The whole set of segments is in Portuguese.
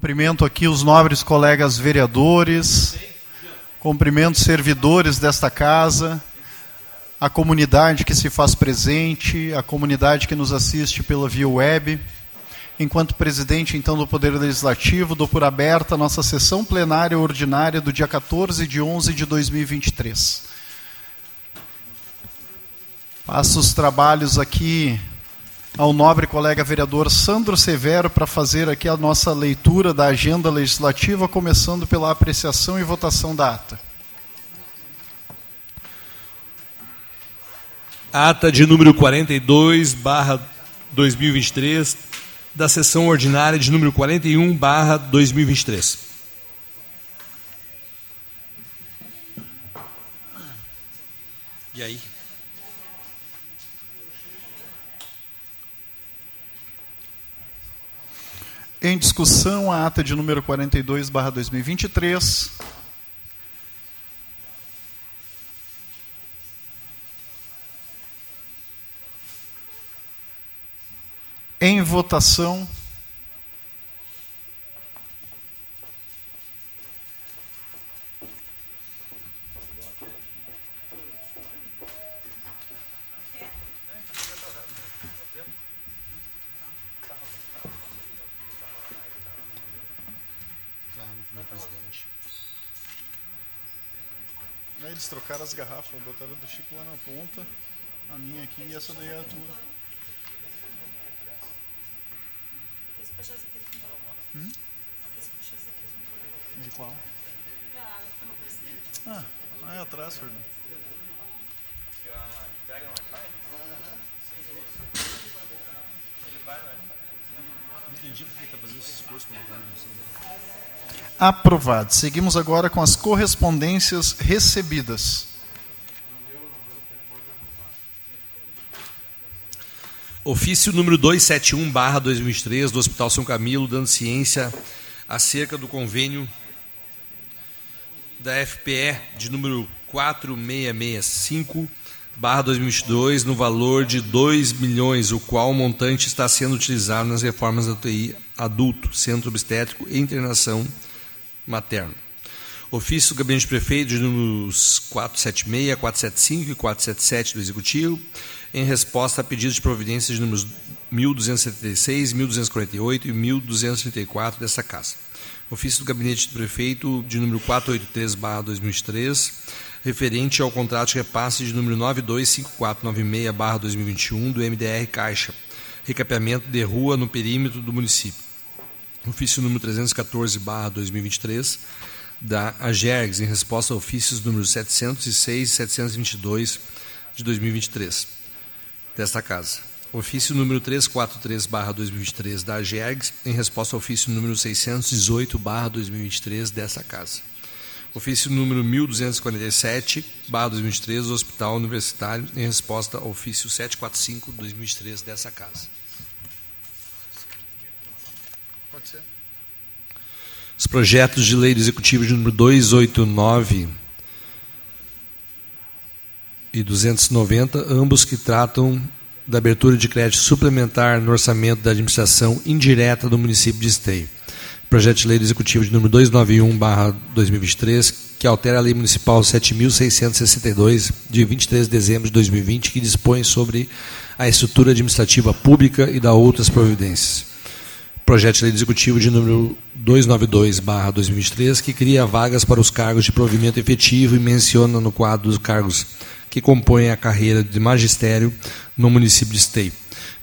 Cumprimento aqui os nobres colegas vereadores, cumprimento servidores desta casa, a comunidade que se faz presente, a comunidade que nos assiste pela via web. Enquanto presidente, então, do Poder Legislativo, dou por aberta a nossa sessão plenária ordinária do dia 14 de 11 de 2023. Passo os trabalhos aqui ao nobre colega vereador Sandro Severo para fazer aqui a nossa leitura da agenda legislativa, começando pela apreciação e votação da ata. Ata de número 42, barra 2023, da sessão ordinária de número 41, barra 2023. E aí? Em discussão, a ata de número 42, barra 2023. Em votação. Eles trocaram as garrafas, botaram do Chico lá na ponta, a minha aqui e essa daí é a tua. Hum? De qual? Ah, aí atrás, Fernando. Entendi porque ele está fazendo esse esforço para botar Aprovado. Seguimos agora com as correspondências recebidas. Ofício número 271, barra 2023, do Hospital São Camilo, dando ciência acerca do convênio da FPE de número 4665, barra 2022, no valor de 2 milhões, o qual o montante está sendo utilizado nas reformas da UTI adulto, centro obstétrico e internação materno. Ofício do Gabinete Prefeito de números 476, 475 e 477 do Executivo, em resposta a pedidos de providências de números 1276, 1248 e 1234 dessa Casa. Ofício do Gabinete do Prefeito de número 483-2003, referente ao contrato de repasse de número 925496-2021 do MDR Caixa, recapeamento de rua no perímetro do município. Ofício número 314-2023, da AGERGS, em resposta a ofícios números 706 e 722 de 2023, desta Casa. Ofício número 343-2023, da AGERGS, em resposta ao ofício número 618-2023, desta Casa. Ofício número 1247-2023, do Hospital Universitário, em resposta ao ofício 745-2023, dessa Casa. Pode ser. Os projetos de lei do Executivo de número 289 e 290, ambos que tratam da abertura de crédito suplementar no orçamento da administração indireta do município de Esteio. Projeto de lei do Executivo de número 291/2023, que altera a Lei Municipal 7662 de 23 de dezembro de 2020, que dispõe sobre a estrutura administrativa pública e da outras providências projeto de lei do executivo de número 292/2023, que cria vagas para os cargos de provimento efetivo e menciona no quadro dos cargos que compõem a carreira de magistério no município de Esteio.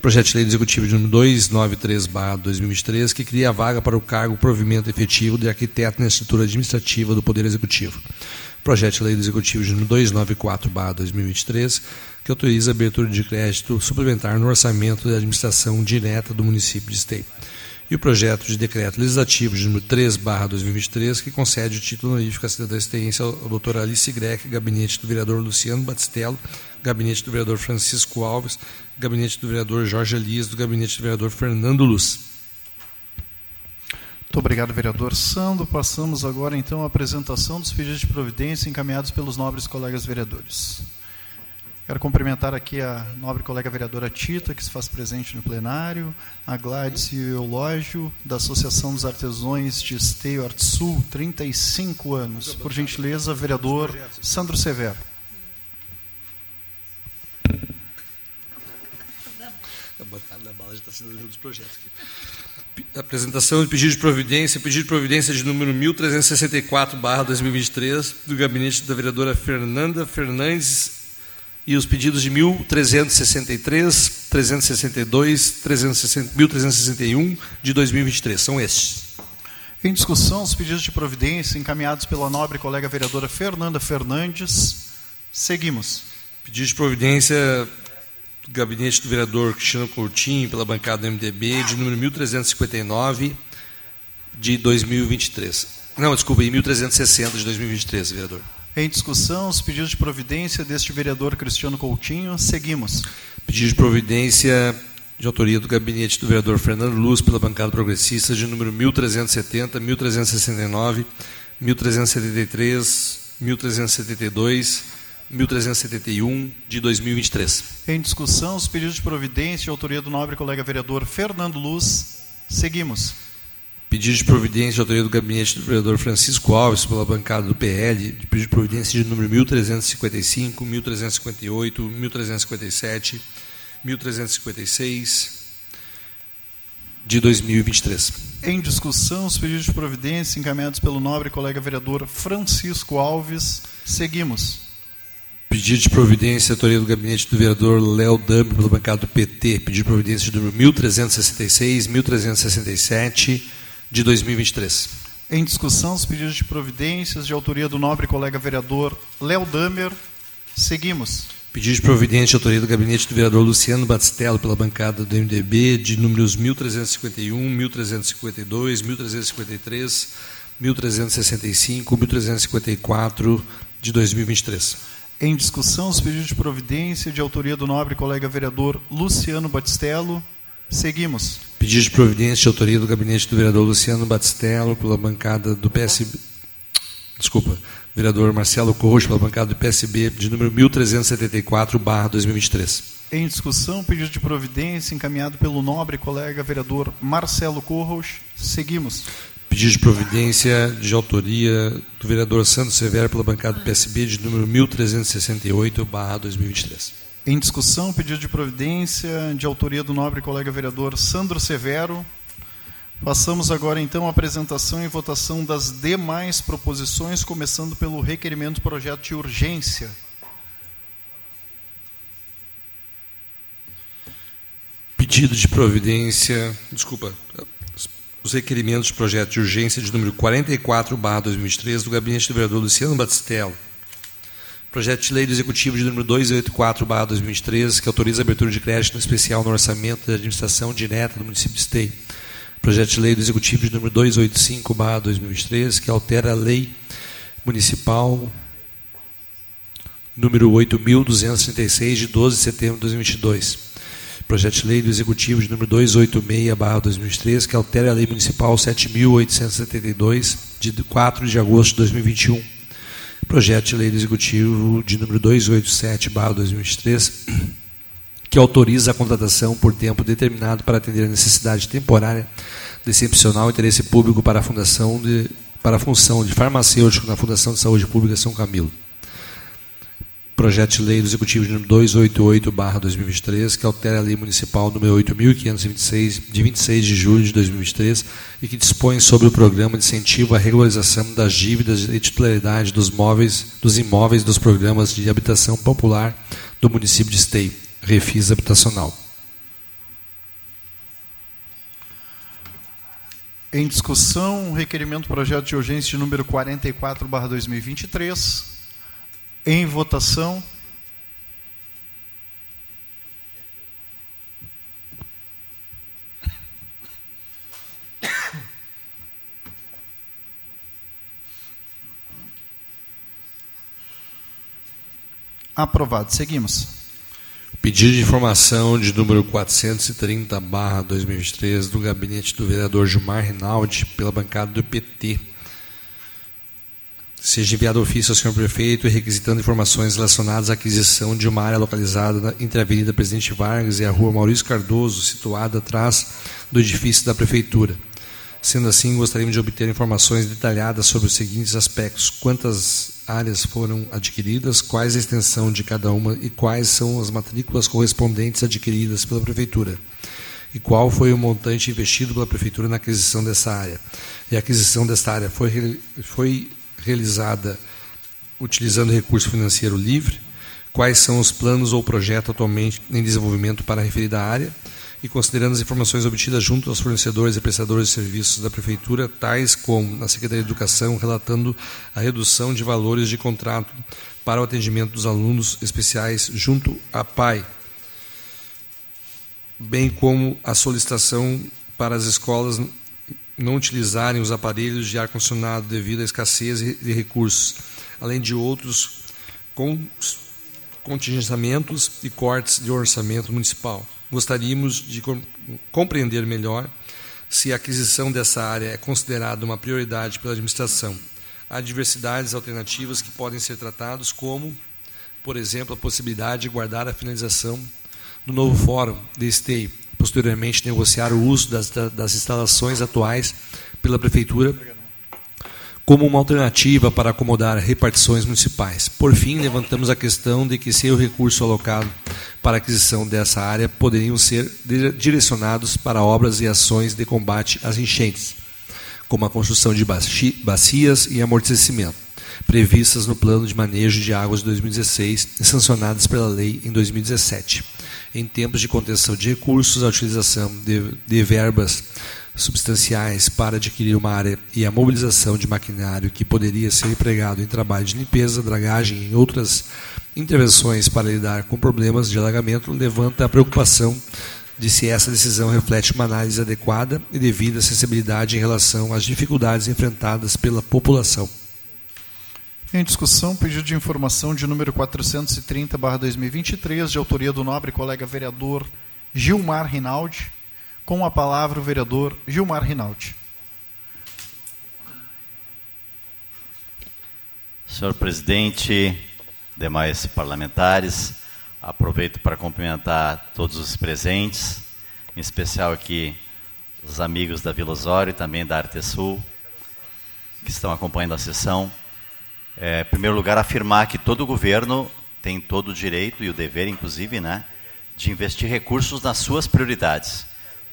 Projeto de lei executivo de número 293/2023, que cria vaga para o cargo provimento efetivo de arquiteto na estrutura administrativa do Poder Executivo. Projeto de lei executivo de número 294/2023, que autoriza a abertura de crédito suplementar no orçamento da administração direta do município de Esteio e o projeto de decreto legislativo de número 3, barra 2023, que concede o título honorífico à cidadã experiência ao doutor Alice Greck, gabinete do vereador Luciano Batistello, gabinete do vereador Francisco Alves, gabinete do vereador Jorge Elias, do gabinete do vereador Fernando Luz. Muito obrigado, vereador Sandro. Passamos agora, então, à apresentação dos pedidos de providência encaminhados pelos nobres colegas vereadores. Quero cumprimentar aqui a nobre colega vereadora Tita, que se faz presente no plenário, a Gladys Eulógio, da Associação dos Artesãos de Esteio Arte Sul, 35 anos. Por gentileza, vereador Sandro Severo. A bancada da bala já está sendo dos projetos aqui. Apresentação de pedido de providência, pedido de providência de número 1364, barra 2023, do gabinete da vereadora Fernanda Fernandes e os pedidos de 1363, 362, 360, 1361 de 2023. São estes. Em discussão, os pedidos de providência encaminhados pela nobre colega vereadora Fernanda Fernandes. Seguimos. Pedido de providência gabinete do vereador Cristiano Coutinho, pela bancada do MDB, de número 1359 de 2023. Não, desculpa, em 1360 de 2023, vereador. Em discussão, os pedidos de providência deste vereador Cristiano Coutinho. Seguimos. Pedido de providência de autoria do gabinete do vereador Fernando Luz, pela bancada progressista, de número 1370, 1369, 1373, 1372, 1371, de 2023. Em discussão, os pedidos de providência de autoria do nobre colega vereador Fernando Luz. Seguimos. Pedido de providência de autoria do gabinete do vereador Francisco Alves, pela bancada do PL, de pedido de providência de número 1355, 1358, 1357, 1356, de 2023. Em discussão, os pedidos de providência encaminhados pelo nobre colega vereador Francisco Alves. Seguimos. Pedido de providência, autoria do gabinete do vereador Léo Dami, pela bancada do PT. Pedido de providência de número 1366, 1367, de 2023. Em discussão, os pedidos de providências de autoria do nobre colega vereador Léo Damer. Seguimos. Pedido de providência de autoria do gabinete do vereador Luciano Batistello, pela bancada do MDB, de números 1351, 1352, 1353, 1365, 1354, de 2023. Em discussão, os pedidos de providência de autoria do nobre colega vereador Luciano Batistello. Seguimos. Pedido de providência de autoria do gabinete do vereador Luciano Batistello, pela bancada do PSB. Desculpa, vereador Marcelo Corrocho, pela bancada do PSB, de número 1374, barra 2023. Em discussão, pedido de providência encaminhado pelo nobre colega vereador Marcelo Corros. Seguimos. Pedido de providência de autoria do vereador Santos Severo, pela bancada do PSB, de número 1368, barra 2023. Em discussão, pedido de providência de autoria do nobre colega vereador Sandro Severo. Passamos agora então à apresentação e votação das demais proposições, começando pelo requerimento projeto de urgência. Pedido de providência, desculpa, os requerimentos de projeto de urgência de número 44, 2003, do gabinete do vereador Luciano Batistello Projeto de lei do Executivo de número 284-2023, que autoriza a abertura de crédito especial no orçamento da administração direta do município de Esteio. Projeto de lei do Executivo de número 285-2023, que altera a lei municipal número 8.236, de 12 de setembro de 2022. Projeto de lei do Executivo de número 286-2023, que altera a lei municipal 7.872, de 4 de agosto de 2021 projeto de lei do Executivo de número 287/2023, que autoriza a contratação por tempo determinado para atender a necessidade temporária de excepcional interesse público para a fundação de para a função de farmacêutico na Fundação de Saúde Pública São Camilo projeto de lei do Executivo de número 288-2023, que altera a lei municipal número 8.526, de 26 de julho de 2023, e que dispõe sobre o programa de incentivo à regularização das dívidas de titularidade dos, móveis, dos imóveis dos programas de habitação popular do município de Esteio, Refis Habitacional. Em discussão, requerimento projeto de urgência de número 44/2023. Em votação. Aprovado. Seguimos. Pedido de informação de número 430, barra 2023, do gabinete do vereador Gilmar Rinaldi, pela bancada do PT seja enviado ofício ao senhor prefeito requisitando informações relacionadas à aquisição de uma área localizada entre a Avenida Presidente Vargas e a Rua Maurício Cardoso, situada atrás do edifício da prefeitura. Sendo assim, gostaríamos de obter informações detalhadas sobre os seguintes aspectos: quantas áreas foram adquiridas, quais a extensão de cada uma e quais são as matrículas correspondentes adquiridas pela prefeitura e qual foi o montante investido pela prefeitura na aquisição dessa área. E a aquisição desta área foi, foi realizada utilizando recurso financeiro livre, quais são os planos ou projetos atualmente em desenvolvimento para a referida área e considerando as informações obtidas junto aos fornecedores e prestadores de serviços da Prefeitura, tais como na Secretaria de Educação, relatando a redução de valores de contrato para o atendimento dos alunos especiais junto à PAI, bem como a solicitação para as escolas não utilizarem os aparelhos de ar-condicionado devido à escassez de recursos, além de outros contingenciamentos e cortes de orçamento municipal. Gostaríamos de compreender melhor se a aquisição dessa área é considerada uma prioridade pela administração. Há diversidades alternativas que podem ser tratadas, como, por exemplo, a possibilidade de guardar a finalização do novo fórum de esteio, posteriormente negociar o uso das, das instalações atuais pela Prefeitura como uma alternativa para acomodar repartições municipais. Por fim, levantamos a questão de que se o recurso alocado para a aquisição dessa área poderiam ser direcionados para obras e ações de combate às enchentes, como a construção de bacias e amortecimento, previstas no Plano de Manejo de Águas de 2016 e sancionadas pela lei em 2017 em tempos de contenção de recursos, a utilização de, de verbas substanciais para adquirir uma área e a mobilização de maquinário que poderia ser empregado em trabalho de limpeza, dragagem e outras intervenções para lidar com problemas de alagamento levanta a preocupação de se essa decisão reflete uma análise adequada e devida acessibilidade em relação às dificuldades enfrentadas pela população. Em discussão, pedido de informação de número 430-2023, de autoria do nobre colega vereador Gilmar Rinaldi. Com a palavra, o vereador Gilmar Rinaldi. Senhor presidente, demais parlamentares, aproveito para cumprimentar todos os presentes, em especial aqui os amigos da Vila Osório e também da Artesul, que estão acompanhando a sessão. É, em primeiro lugar, afirmar que todo governo tem todo o direito e o dever, inclusive, né, de investir recursos nas suas prioridades.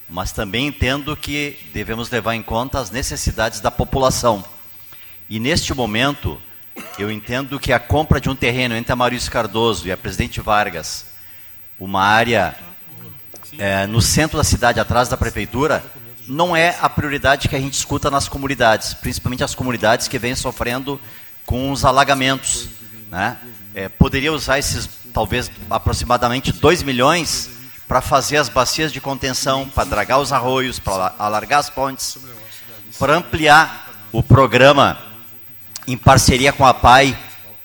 Mas também entendo que devemos levar em conta as necessidades da população. E neste momento, eu entendo que a compra de um terreno entre a Maurício Cardoso e a Presidente Vargas, uma área é, no centro da cidade, atrás da prefeitura, não é a prioridade que a gente escuta nas comunidades, principalmente as comunidades que vêm sofrendo com os alagamentos. Né? É, poderia usar esses, talvez, aproximadamente 2 milhões para fazer as bacias de contenção, para dragar os arroios, para alargar as pontes, para ampliar o programa em parceria com a PAI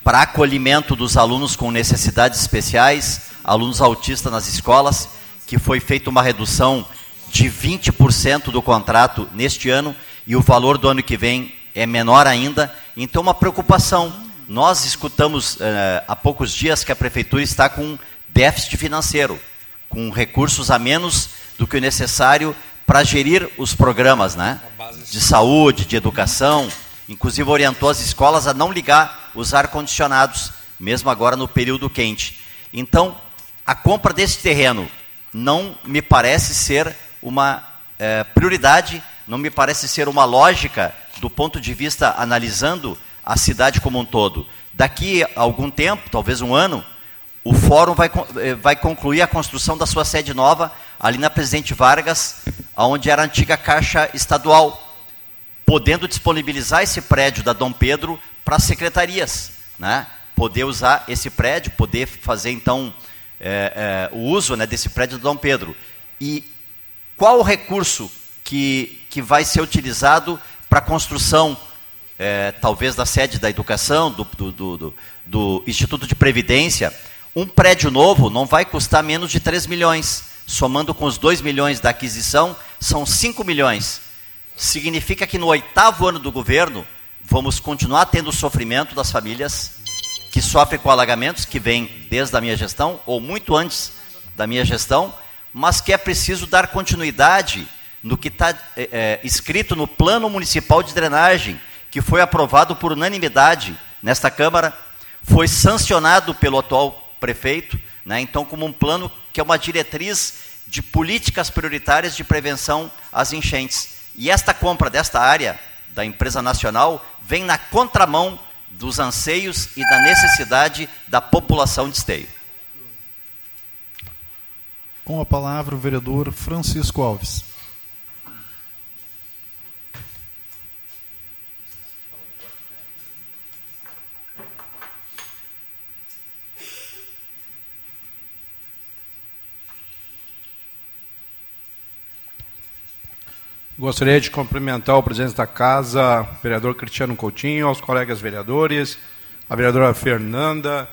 para acolhimento dos alunos com necessidades especiais, alunos autistas nas escolas, que foi feita uma redução de 20% do contrato neste ano e o valor do ano que vem é menor ainda, então uma preocupação. Nós escutamos eh, há poucos dias que a prefeitura está com déficit financeiro, com recursos a menos do que o necessário para gerir os programas né, de saúde, de educação. Inclusive orientou as escolas a não ligar os ar-condicionados, mesmo agora no período quente. Então, a compra desse terreno não me parece ser uma eh, prioridade, não me parece ser uma lógica do ponto de vista analisando a cidade como um todo. Daqui a algum tempo, talvez um ano, o fórum vai, eh, vai concluir a construção da sua sede nova ali na Presidente Vargas, onde era a antiga Caixa Estadual, podendo disponibilizar esse prédio da Dom Pedro para secretarias, né? poder usar esse prédio, poder fazer então é, é, o uso né, desse prédio da Dom Pedro. E qual o recurso que, que vai ser utilizado para a construção, é, talvez, da sede da educação, do, do, do, do, Instituto de Previdência, um prédio novo não vai custar menos de 3 milhões. Somando com os 2 milhões da aquisição, são 5 milhões. Significa que no oitavo ano do governo vamos continuar tendo o sofrimento das famílias que sofrem com alagamentos, que vem desde a minha gestão, ou muito antes da minha gestão, mas que é preciso dar continuidade no que está é, é, escrito no Plano Municipal de Drenagem, que foi aprovado por unanimidade nesta Câmara, foi sancionado pelo atual prefeito, né, então, como um plano que é uma diretriz de políticas prioritárias de prevenção às enchentes. E esta compra desta área da empresa nacional vem na contramão dos anseios e da necessidade da população de Esteio. Com a palavra o vereador Francisco Alves. Gostaria de cumprimentar o presidente da casa, o vereador Cristiano Coutinho, aos colegas vereadores, a vereadora Fernanda,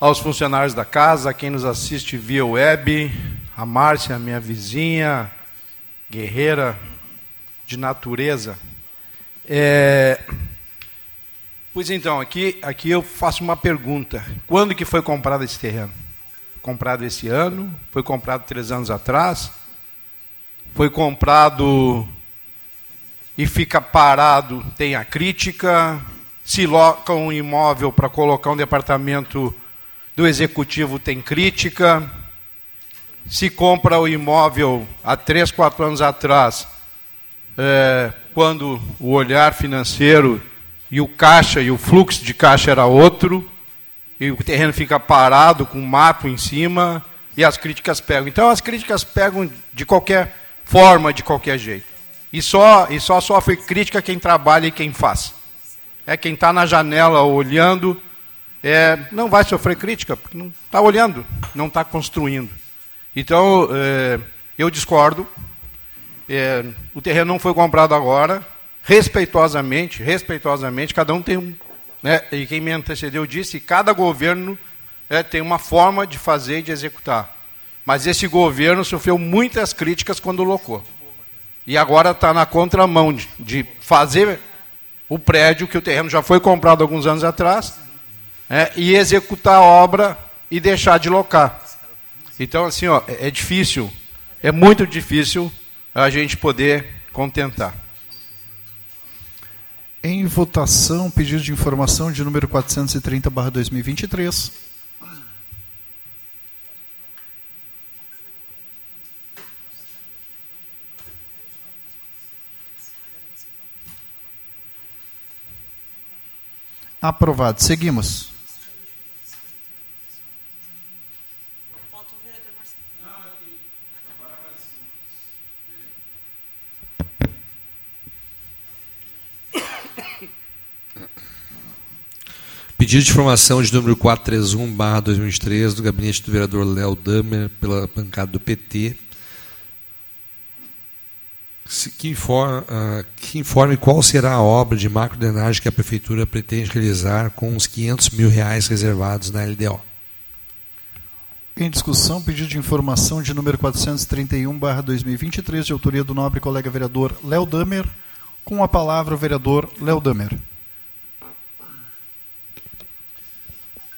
aos funcionários da casa, a quem nos assiste via web, a Márcia, minha vizinha, guerreira de natureza. É... Pois então, aqui, aqui eu faço uma pergunta. Quando que foi comprado esse terreno? Comprado esse ano? Foi comprado três anos atrás? Foi comprado e fica parado, tem a crítica. Se loca um imóvel para colocar um departamento do executivo, tem crítica. Se compra o imóvel há três, quatro anos atrás, é, quando o olhar financeiro e o caixa e o fluxo de caixa era outro, e o terreno fica parado com mato em cima, e as críticas pegam. Então as críticas pegam de qualquer forma de qualquer jeito. E só, e só sofre crítica quem trabalha e quem faz. É quem está na janela olhando, é, não vai sofrer crítica, porque não está olhando, não está construindo. Então, é, eu discordo. É, o terreno não foi comprado agora. Respeitosamente, respeitosamente, cada um tem um. Né, e quem me antecedeu disse, cada governo é, tem uma forma de fazer e de executar. Mas esse governo sofreu muitas críticas quando locou. E agora está na contramão de, de, fazer o prédio, que o terreno já foi comprado alguns anos atrás, é, e executar a obra e deixar de locar. Então, assim, ó, é, é difícil, é muito difícil a gente poder contentar. Em votação, pedido de informação de número 430-2023. Aprovado. Seguimos. Pedido de informação de número 431-2023 do gabinete do vereador Léo Damer, pela bancada do PT, que informe, uh, que informe qual será a obra de macrodrenagem que a Prefeitura pretende realizar com os 500 mil reais reservados na LDO. Em discussão, pedido de informação de número 431-2023, de autoria do nobre colega vereador Léo Damer. Com a palavra, o vereador Léo Damer.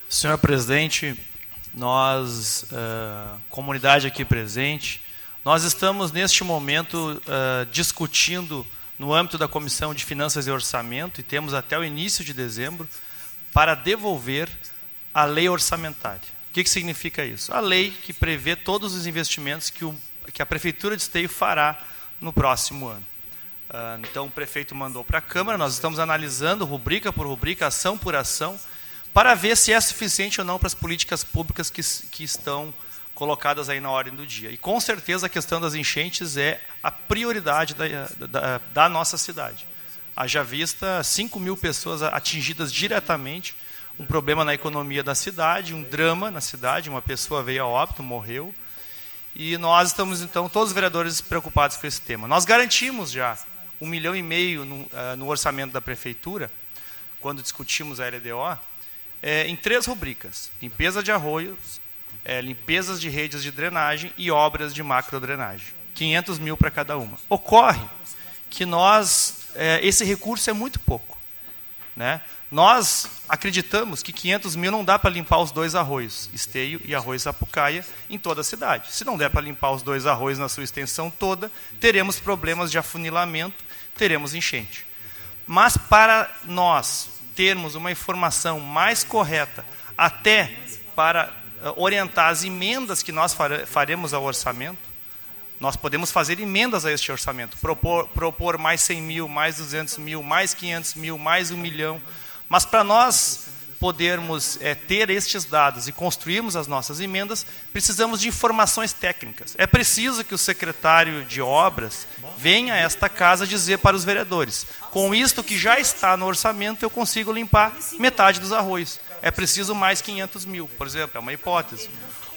Senhor presidente, nós, uh, comunidade aqui presente, nós estamos, neste momento, uh, discutindo no âmbito da Comissão de Finanças e Orçamento, e temos até o início de dezembro, para devolver a lei orçamentária. O que, que significa isso? A lei que prevê todos os investimentos que, o, que a Prefeitura de Esteio fará no próximo ano. Uh, então, o prefeito mandou para a Câmara, nós estamos analisando rubrica por rubrica, ação por ação, para ver se é suficiente ou não para as políticas públicas que, que estão colocadas aí na ordem do dia. E com certeza a questão das enchentes é a prioridade da, da, da nossa cidade. Haja vista 5 mil pessoas atingidas diretamente, um problema na economia da cidade, um drama na cidade, uma pessoa veio a óbito, morreu. E nós estamos, então, todos os vereadores preocupados com esse tema. Nós garantimos já um milhão e meio no, uh, no orçamento da prefeitura, quando discutimos a LDO, é, em três rubricas: limpeza de arroios, é, limpezas de redes de drenagem e obras de macrodrenagem. 500 mil para cada uma. Ocorre que nós, é, esse recurso é muito pouco. Né? Nós acreditamos que 500 mil não dá para limpar os dois arroios, esteio e arroz sapucaia, em toda a cidade. Se não der para limpar os dois arroios na sua extensão toda, teremos problemas de afunilamento, teremos enchente. Mas para nós termos uma informação mais correta, até para orientar as emendas que nós faremos ao orçamento, nós podemos fazer emendas a este orçamento, propor, propor mais 100 mil, mais 200 mil, mais 500 mil, mais um milhão. Mas para nós podermos é, ter estes dados e construirmos as nossas emendas, precisamos de informações técnicas. É preciso que o secretário de obras venha a esta casa dizer para os vereadores: com isto que já está no orçamento, eu consigo limpar metade dos arroios. É preciso mais 500 mil, por exemplo, é uma hipótese.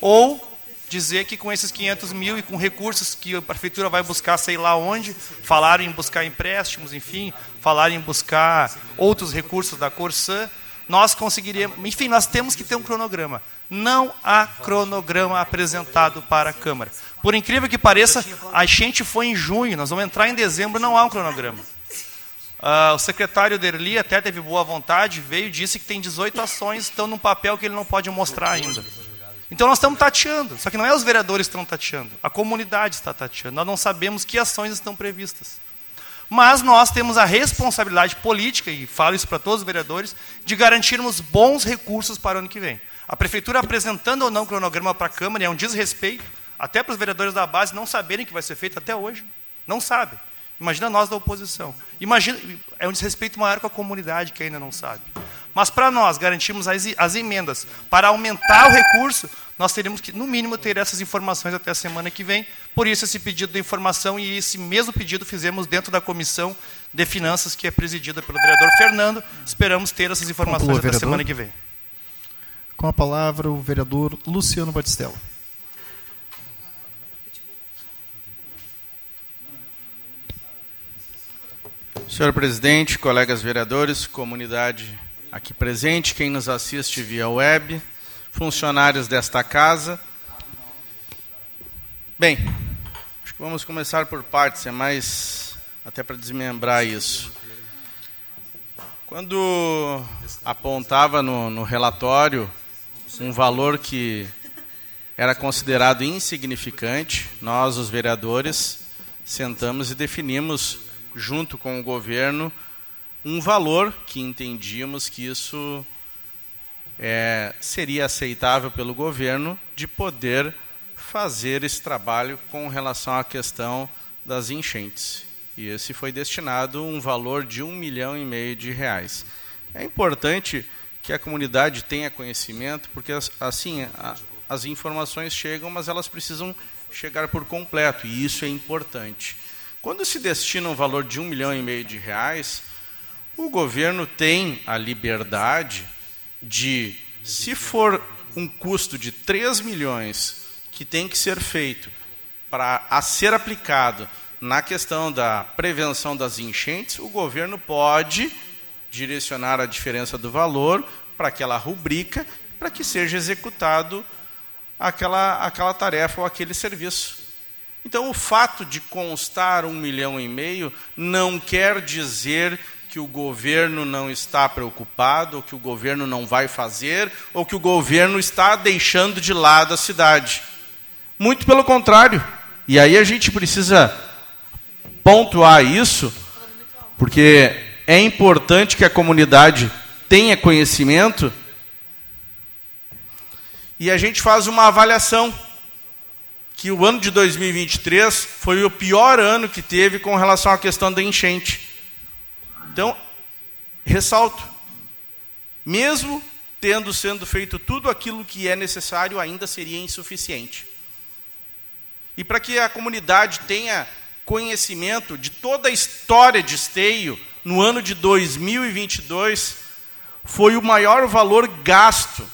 Ou dizer que com esses 500 mil e com recursos que a prefeitura vai buscar, sei lá onde, falaram em buscar empréstimos, enfim, falaram em buscar outros recursos da Corsã, nós conseguiríamos. Enfim, nós temos que ter um cronograma. Não há cronograma apresentado para a Câmara. Por incrível que pareça, a gente foi em junho, nós vamos entrar em dezembro, não há um cronograma. Uh, o secretário Derli até teve boa vontade, veio e disse que tem 18 ações, estão num papel que ele não pode mostrar ainda. Então nós estamos tateando, só que não é os vereadores que estão tateando, a comunidade está tateando. Nós não sabemos que ações estão previstas. Mas nós temos a responsabilidade política, e falo isso para todos os vereadores, de garantirmos bons recursos para o ano que vem. A prefeitura apresentando ou não cronograma para a Câmara é um desrespeito, até para os vereadores da base não saberem que vai ser feito até hoje. Não sabem. Imagina nós da oposição. Imagina, é um desrespeito maior com a comunidade que ainda não sabe. Mas para nós garantirmos as, as emendas para aumentar o recurso, nós teríamos que, no mínimo, ter essas informações até a semana que vem. Por isso, esse pedido de informação e esse mesmo pedido fizemos dentro da comissão de finanças, que é presidida pelo vereador Fernando. Esperamos ter essas informações Conclua, até a semana que vem. Com a palavra, o vereador Luciano Batistella. Senhor presidente, colegas vereadores, comunidade aqui presente, quem nos assiste via web, funcionários desta casa. Bem, acho que vamos começar por partes, é mais até para desmembrar isso. Quando apontava no, no relatório um valor que era considerado insignificante, nós, os vereadores, sentamos e definimos, junto com o governo, um valor que entendíamos que isso é, seria aceitável pelo governo de poder fazer esse trabalho com relação à questão das enchentes. E esse foi destinado um valor de um milhão e meio de reais. É importante que a comunidade tenha conhecimento, porque assim a, as informações chegam, mas elas precisam chegar por completo, e isso é importante. Quando se destina um valor de um milhão e meio de reais, o governo tem a liberdade de, se for um custo de 3 milhões que tem que ser feito para a ser aplicado na questão da prevenção das enchentes, o governo pode direcionar a diferença do valor para aquela rubrica, para que seja executado aquela, aquela tarefa ou aquele serviço. Então, o fato de constar um milhão e meio não quer dizer que o governo não está preocupado, ou que o governo não vai fazer, ou que o governo está deixando de lado a cidade. Muito pelo contrário. E aí a gente precisa pontuar isso, porque é importante que a comunidade tenha conhecimento e a gente faz uma avaliação que o ano de 2023 foi o pior ano que teve com relação à questão da enchente. Então, ressalto, mesmo tendo sendo feito tudo aquilo que é necessário, ainda seria insuficiente. E para que a comunidade tenha conhecimento de toda a história de esteio, no ano de 2022, foi o maior valor gasto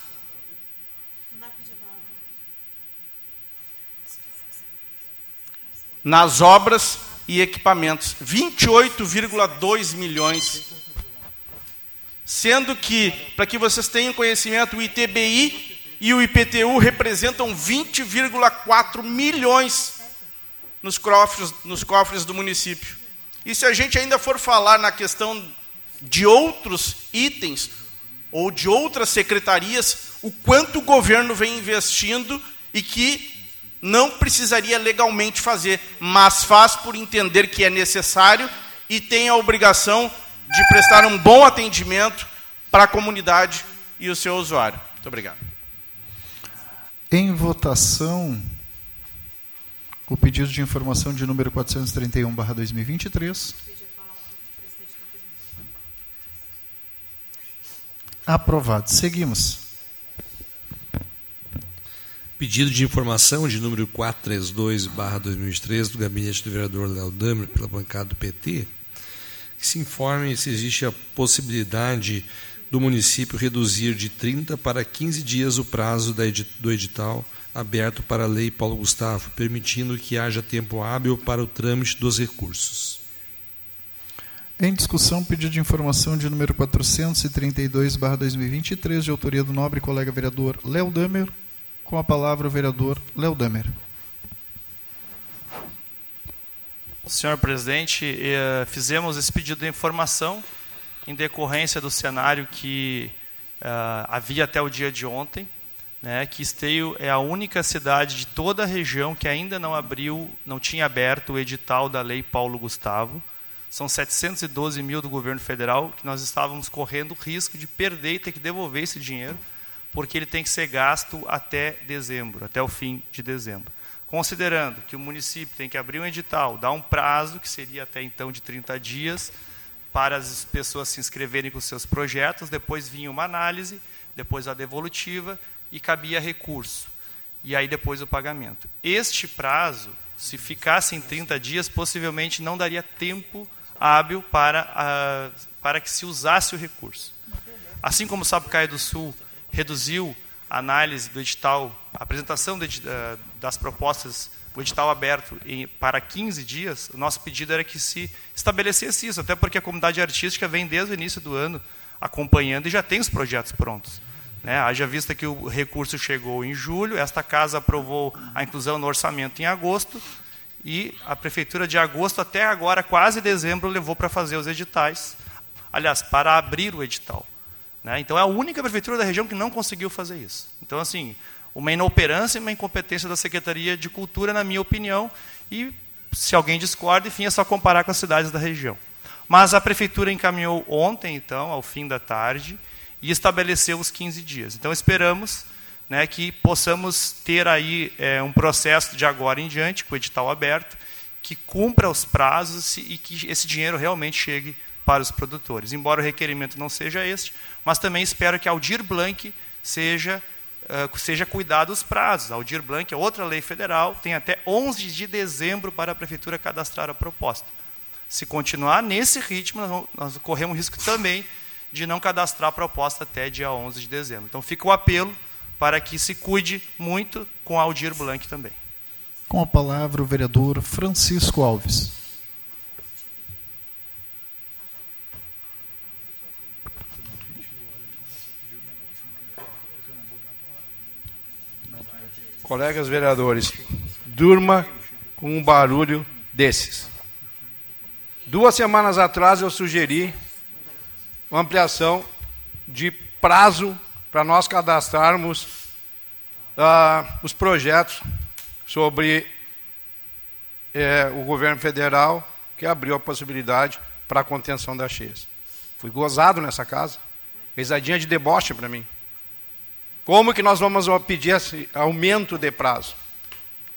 nas obras e equipamentos, 28,2 milhões. Sendo que, para que vocês tenham conhecimento, o ITBI e o IPTU representam 20,4 milhões nos cofres, nos cofres do município. E se a gente ainda for falar na questão de outros itens ou de outras secretarias o quanto o governo vem investindo e que não precisaria legalmente fazer, mas faz por entender que é necessário e tem a obrigação de prestar um bom atendimento para a comunidade e o seu usuário. Muito obrigado. Em votação, o pedido de informação de número 431/2023. Aprovado. Seguimos. Pedido de informação de número 432/2023 do gabinete do vereador Léo Damer pela bancada do PT, que se informe se existe a possibilidade do município reduzir de 30 para 15 dias o prazo do edital aberto para a Lei Paulo Gustavo, permitindo que haja tempo hábil para o trâmite dos recursos. Em discussão, pedido de informação de número 432/2023 de autoria do nobre colega vereador Léo Damer, com a palavra o vereador Léo. Senhor presidente, eh, fizemos esse pedido de informação em decorrência do cenário que uh, havia até o dia de ontem, né, que Esteio é a única cidade de toda a região que ainda não abriu, não tinha aberto o edital da Lei Paulo Gustavo. São 712 mil do governo federal que nós estávamos correndo o risco de perder e ter que devolver esse dinheiro, porque ele tem que ser gasto até dezembro, até o fim de dezembro. Considerando que o município tem que abrir um edital, dar um prazo, que seria até então de 30 dias, para as pessoas se inscreverem com seus projetos, depois vinha uma análise, depois a devolutiva e cabia recurso. E aí depois o pagamento. Este prazo, se ficasse em 30 dias, possivelmente não daria tempo hábil para, a, para que se usasse o recurso. Assim como o Sapucaia do Sul reduziu a análise do edital, a apresentação de, uh, das propostas o edital aberto em, para 15 dias, o nosso pedido era que se estabelecesse isso, até porque a comunidade artística vem desde o início do ano acompanhando e já tem os projetos prontos. Né? Haja vista que o recurso chegou em julho, esta casa aprovou a inclusão no orçamento em agosto, e a prefeitura de agosto até agora, quase dezembro, levou para fazer os editais, aliás, para abrir o edital. Né? Então é a única prefeitura da região que não conseguiu fazer isso. Então, assim, uma inoperância e uma incompetência da Secretaria de Cultura, na minha opinião, e se alguém discorda, enfim, é só comparar com as cidades da região. Mas a prefeitura encaminhou ontem, então, ao fim da tarde, e estabeleceu os 15 dias. Então esperamos né, que possamos ter aí é, um processo de agora em diante, com o edital aberto, que cumpra os prazos e que esse dinheiro realmente chegue para os produtores. Embora o requerimento não seja este, mas também espero que a Aldir Blanc seja uh, seja cuidado os prazos. A Aldir Blanc é outra lei federal, tem até 11 de dezembro para a prefeitura cadastrar a proposta. Se continuar nesse ritmo, nós, nós corremos risco também de não cadastrar a proposta até dia 11 de dezembro. Então fica o apelo para que se cuide muito com a Aldir Blanc também. Com a palavra o vereador Francisco Alves. Colegas vereadores, durma com um barulho desses. Duas semanas atrás eu sugeri uma ampliação de prazo para nós cadastrarmos uh, os projetos sobre eh, o governo federal que abriu a possibilidade para a contenção das cheias. Fui gozado nessa casa, pesadinha de deboche para mim. Como que nós vamos pedir esse aumento de prazo?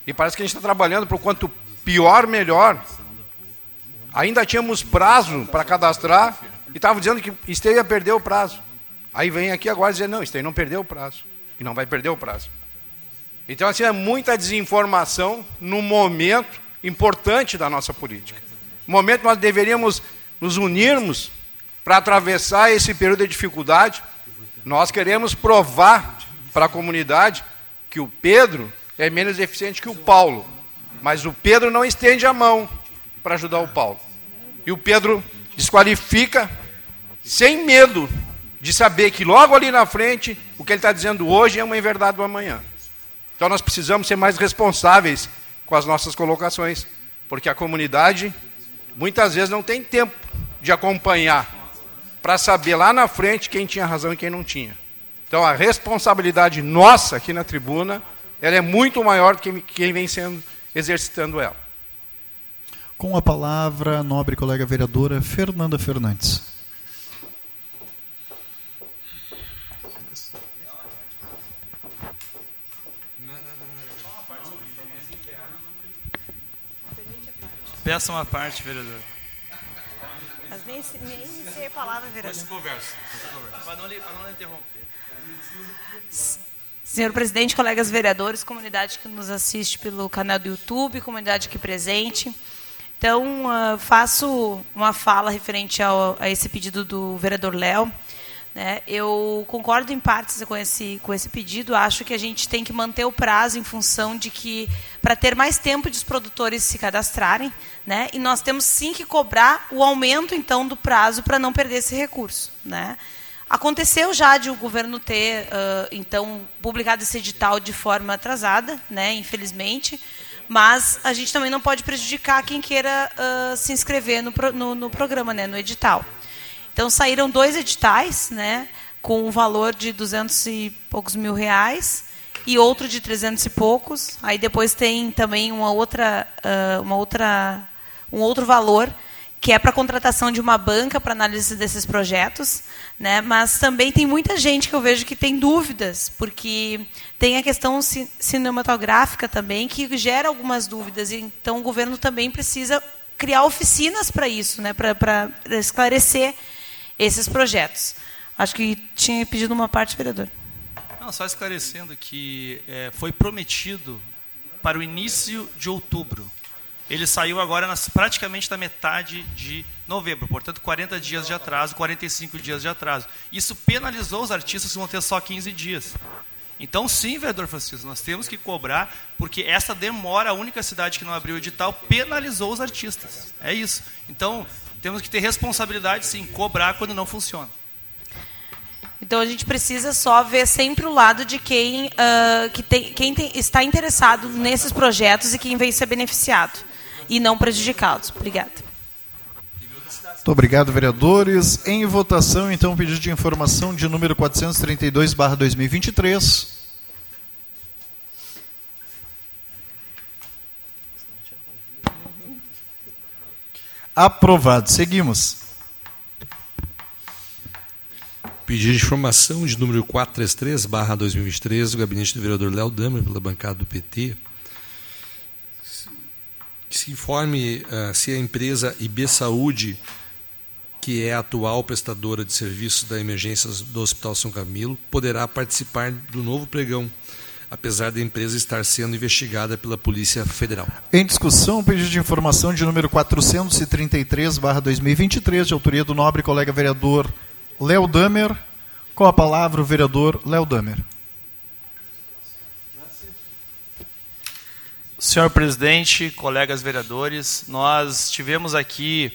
E parece que a gente está trabalhando para quanto pior, melhor. Ainda tínhamos prazo para cadastrar e estava dizendo que Esteio ia perder o prazo. Aí vem aqui agora dizer, não, Esteio não perdeu o prazo. E não vai perder o prazo. Então, assim, é muita desinformação num momento importante da nossa política. No momento nós deveríamos nos unirmos para atravessar esse período de dificuldade. Nós queremos provar para a comunidade que o Pedro é menos eficiente que o Paulo. Mas o Pedro não estende a mão para ajudar o Paulo. E o Pedro desqualifica sem medo de saber que logo ali na frente o que ele está dizendo hoje é uma verdade do amanhã. Então nós precisamos ser mais responsáveis com as nossas colocações, porque a comunidade muitas vezes não tem tempo de acompanhar para saber lá na frente quem tinha razão e quem não tinha. Então a responsabilidade nossa aqui na tribuna, ela é muito maior do que quem vem sendo exercitando ela. Com a palavra, a nobre colega vereadora Fernanda Fernandes. Peça uma parte, vereador. Nem, nem sei a palavra, vereador. Conversa. Para não, não interromper. Senhor presidente, colegas vereadores, comunidade que nos assiste pelo canal do YouTube, comunidade aqui presente. Então, uh, faço uma fala referente ao, a esse pedido do vereador Léo. Né? Eu concordo em partes com esse, com esse pedido. Acho que a gente tem que manter o prazo em função de que, para ter mais tempo de os produtores se cadastrarem, né? e nós temos sim que cobrar o aumento, então, do prazo para não perder esse recurso. Né? Aconteceu já de o governo ter, uh, então, publicado esse edital de forma atrasada, né? infelizmente, mas a gente também não pode prejudicar quem queira uh, se inscrever no, no, no programa, né? no edital. Então saíram dois editais, né, com um valor de 200 e poucos mil reais e outro de 300 e poucos. Aí depois tem também uma outra, uma outra, um outro valor que é para contratação de uma banca para análise desses projetos, né? Mas também tem muita gente que eu vejo que tem dúvidas, porque tem a questão cinematográfica também que gera algumas dúvidas. Então o governo também precisa criar oficinas para isso, né? Para esclarecer esses projetos. Acho que tinha pedido uma parte, vereador. Não, só esclarecendo que é, foi prometido para o início de outubro. Ele saiu agora nas, praticamente na metade de novembro, portanto 40 dias de atraso, 45 dias de atraso. Isso penalizou os artistas que vão ter só 15 dias. Então, sim, vereador Francisco, nós temos que cobrar, porque essa demora, a única cidade que não abriu o edital, penalizou os artistas. É isso. Então, temos que ter responsabilidade, sim, cobrar quando não funciona. Então a gente precisa só ver sempre o lado de quem, uh, que tem, quem tem, está interessado nesses projetos e quem vem ser beneficiado e não prejudicá-los. Obrigada. Muito obrigado, vereadores. Em votação, então, pedido de informação de número 432/2023. Aprovado. Seguimos. Pedido de informação de número 433, barra 2023, do gabinete do vereador Léo Damer, pela bancada do PT. Que se informe uh, se a empresa IB Saúde, que é a atual prestadora de serviços da emergência do Hospital São Camilo, poderá participar do novo pregão apesar da empresa estar sendo investigada pela Polícia Federal. Em discussão, pedido de informação de número 433/2023, de autoria do nobre colega vereador Léo Damer. Com a palavra o vereador Léo Damer. Senhor presidente, colegas vereadores, nós tivemos aqui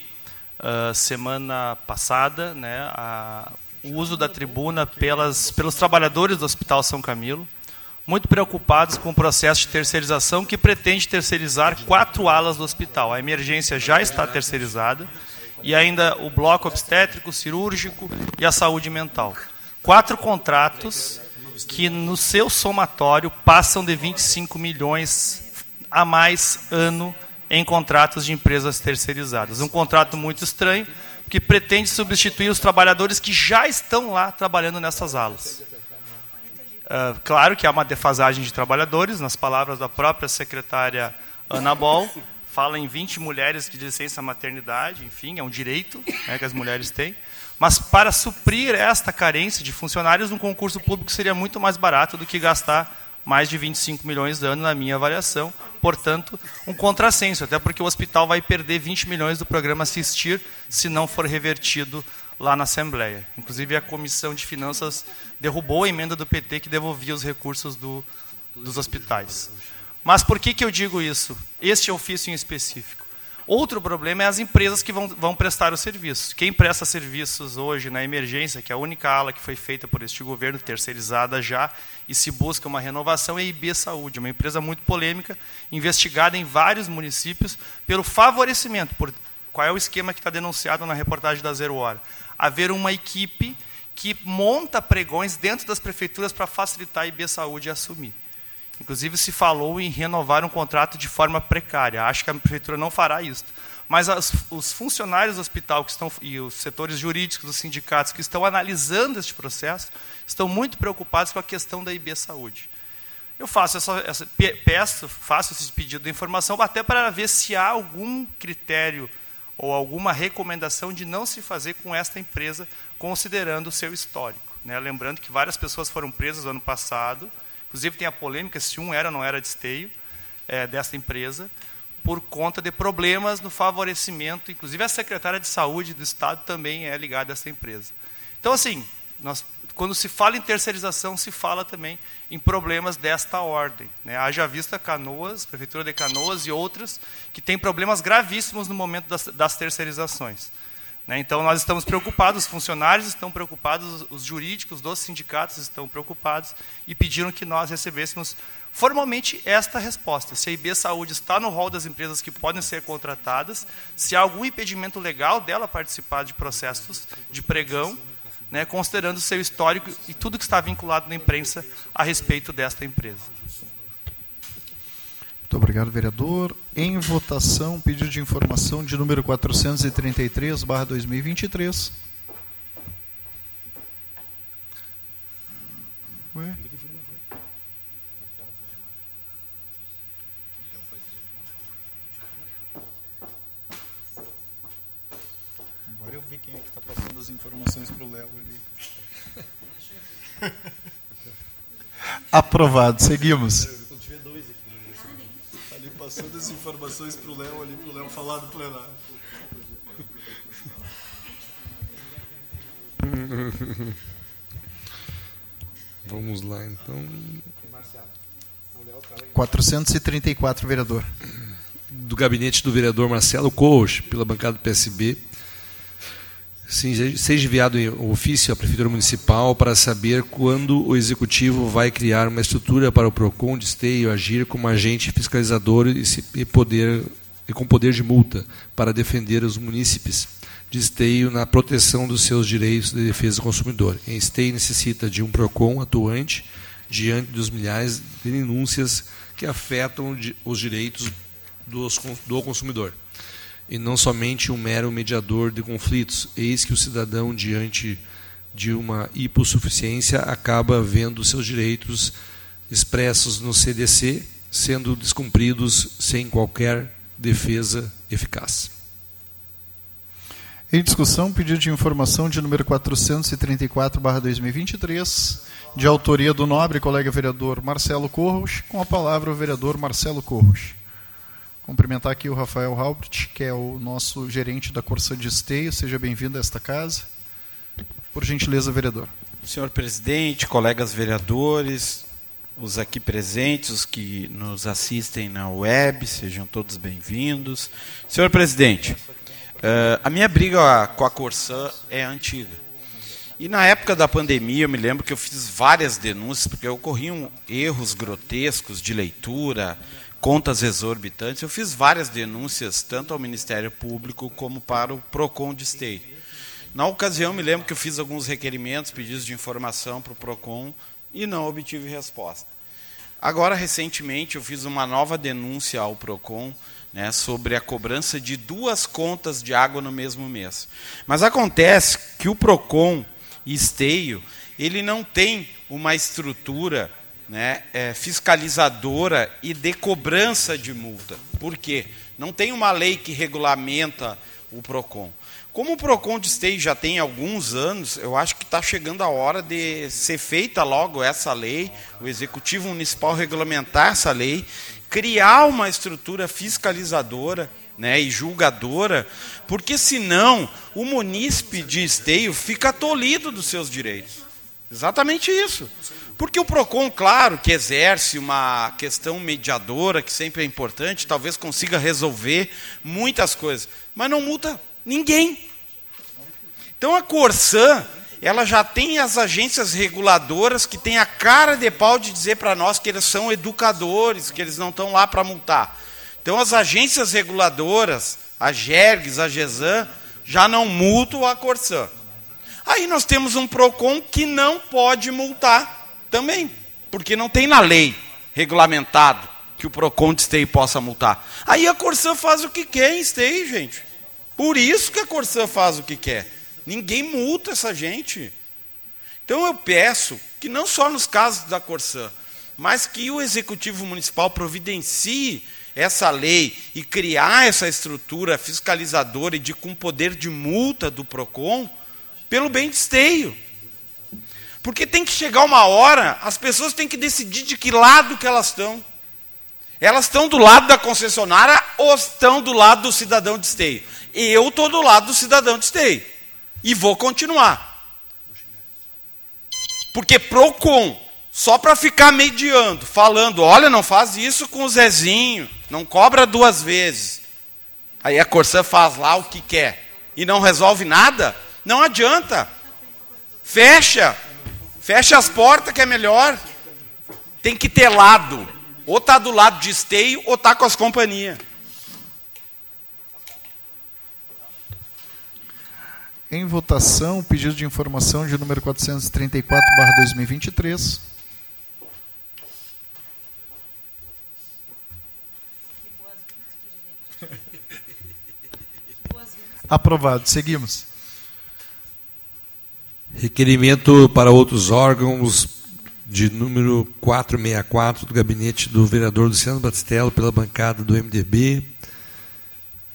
uh, semana passada né, a, o uso da tribuna pelas, pelos trabalhadores do Hospital São Camilo muito preocupados com o processo de terceirização que pretende terceirizar quatro alas do hospital. A emergência já está terceirizada e ainda o bloco obstétrico, cirúrgico e a saúde mental. Quatro contratos que no seu somatório passam de 25 milhões a mais ano em contratos de empresas terceirizadas. Um contrato muito estranho que pretende substituir os trabalhadores que já estão lá trabalhando nessas alas. Uh, claro que há uma defasagem de trabalhadores, nas palavras da própria secretária Ana Bol, fala em 20 mulheres de licença maternidade, enfim, é um direito né, que as mulheres têm. Mas para suprir esta carência de funcionários, um concurso público seria muito mais barato do que gastar mais de 25 milhões de ano, na minha avaliação. Portanto, um contrassenso, até porque o hospital vai perder 20 milhões do programa Assistir se não for revertido lá na Assembleia. Inclusive, a Comissão de Finanças derrubou a emenda do PT que devolvia os recursos do, dos hospitais. Mas por que, que eu digo isso? Este ofício em específico. Outro problema é as empresas que vão, vão prestar os serviços. Quem presta serviços hoje na emergência, que é a única ala que foi feita por este governo, terceirizada já, e se busca uma renovação, é a IB Saúde, uma empresa muito polêmica, investigada em vários municípios pelo favorecimento, por qual é o esquema que está denunciado na reportagem da Zero Hora? Haver uma equipe que monta pregões dentro das prefeituras para facilitar a IB Saúde assumir. Inclusive, se falou em renovar um contrato de forma precária. Acho que a prefeitura não fará isso. Mas as, os funcionários do hospital que estão, e os setores jurídicos dos sindicatos que estão analisando este processo estão muito preocupados com a questão da IB Saúde. Eu faço essa, essa, peço, faço esse pedido de informação até para ver se há algum critério ou alguma recomendação de não se fazer com esta empresa, considerando o seu histórico. Né? Lembrando que várias pessoas foram presas no ano passado, inclusive tem a polêmica se um era ou não era de esteio é, dessa empresa, por conta de problemas no favorecimento, inclusive a secretária de saúde do Estado também é ligada a essa empresa. Então, assim, nós, quando se fala em terceirização, se fala também em problemas desta ordem. Né? Haja vista Canoas, Prefeitura de Canoas e outras, que têm problemas gravíssimos no momento das, das terceirizações. Né? Então, nós estamos preocupados, os funcionários estão preocupados, os jurídicos dos sindicatos estão preocupados e pediram que nós recebêssemos formalmente esta resposta. Se a IB Saúde está no rol das empresas que podem ser contratadas, se há algum impedimento legal dela participar de processos de pregão, né, considerando seu histórico e tudo que está vinculado na imprensa a respeito desta empresa. Muito obrigado, vereador. Em votação, pedido de informação de número 433, barra 2023. Ué? as informações para o Léo ali. Aprovado. Seguimos. Ali passando as informações para o Léo ali, para o Léo falar do plenário. Vamos lá, então. 434, vereador. Do gabinete do vereador Marcelo Corros, pela bancada do PSB, seja enviado um ofício à Prefeitura Municipal para saber quando o Executivo vai criar uma estrutura para o PROCON de esteio agir como agente fiscalizador e, poder, e com poder de multa para defender os munícipes de esteio na proteção dos seus direitos de defesa do consumidor. Em esteio necessita de um PROCON atuante diante dos milhares de denúncias que afetam os direitos do consumidor e não somente um mero mediador de conflitos. Eis que o cidadão, diante de uma hipossuficiência, acaba vendo seus direitos expressos no CDC sendo descumpridos sem qualquer defesa eficaz. Em discussão, pedido de informação de número 434/2023, de autoria do nobre colega vereador Marcelo Corros, com a palavra o vereador Marcelo Corros. Cumprimentar aqui o Rafael Halbert, que é o nosso gerente da Corsa de Esteio. Seja bem-vindo a esta casa. Por gentileza, vereador. Senhor presidente, colegas vereadores, os aqui presentes, os que nos assistem na web, sejam todos bem-vindos. Senhor presidente, eh, a minha briga com a Corsã é antiga. E na época da pandemia, eu me lembro que eu fiz várias denúncias, porque ocorriam erros grotescos de leitura, contas exorbitantes. Eu fiz várias denúncias, tanto ao Ministério Público como para o PROCON de Esteio. Na ocasião, me lembro que eu fiz alguns requerimentos, pedidos de informação para o PROCON e não obtive resposta. Agora, recentemente, eu fiz uma nova denúncia ao PROCON né, sobre a cobrança de duas contas de água no mesmo mês. Mas acontece que o PROCON e Esteio, ele não tem uma estrutura né, é, fiscalizadora e de cobrança de multa. Por quê? Não tem uma lei que regulamenta o PROCON. Como o PROCON de Esteio já tem alguns anos, eu acho que está chegando a hora de ser feita logo essa lei, o Executivo Municipal regulamentar essa lei, criar uma estrutura fiscalizadora né, e julgadora, porque senão o munícipe de Esteio fica tolhido dos seus direitos. Exatamente isso. Porque o PROCON, claro, que exerce uma questão mediadora, que sempre é importante, talvez consiga resolver muitas coisas, mas não multa ninguém. Então a Corsã, ela já tem as agências reguladoras que têm a cara de pau de dizer para nós que eles são educadores, que eles não estão lá para multar. Então as agências reguladoras, a GERGS, a GESAN, já não multam a Corsã. Aí nós temos um PROCON que não pode multar também, porque não tem na lei regulamentado que o PROCON de Esteio possa multar. Aí a Corsã faz o que quer em Esteio, gente. Por isso que a Corsã faz o que quer. Ninguém multa essa gente. Então eu peço que não só nos casos da Corsã, mas que o Executivo Municipal providencie essa lei e criar essa estrutura fiscalizadora e de com poder de multa do PROCON pelo bem de esteio. Porque tem que chegar uma hora, as pessoas têm que decidir de que lado que elas estão. Elas estão do lado da concessionária ou estão do lado do cidadão de esteio? Eu estou do lado do cidadão de esteio. E vou continuar. Porque PROCON, só para ficar mediando, falando, olha, não faz isso com o Zezinho, não cobra duas vezes. Aí a Corsã faz lá o que quer e não resolve nada, não adianta. Fecha. Fecha as portas que é melhor. Tem que ter lado. Ou tá do lado de esteio ou tá com as companhias. Em votação, pedido de informação de número 434/2023. Aprovado. Seguimos. Requerimento para outros órgãos de número 464 do gabinete do vereador Luciano Batistello pela bancada do MDB.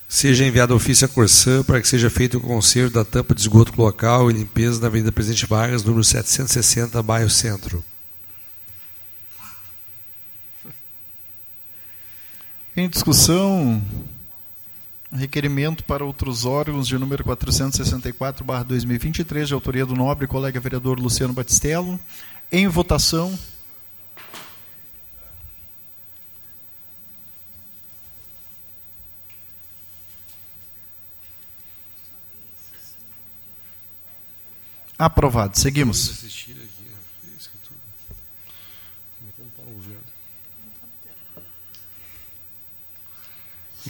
Seja enviado ofício à Corsã para que seja feito o conserto da tampa de esgoto local e limpeza na Avenida Presidente Vargas, número 760, bairro Centro. Em discussão, requerimento para outros órgãos de número 464/2023, de autoria do nobre colega vereador Luciano Batistello. Em votação. Aprovado. Seguimos.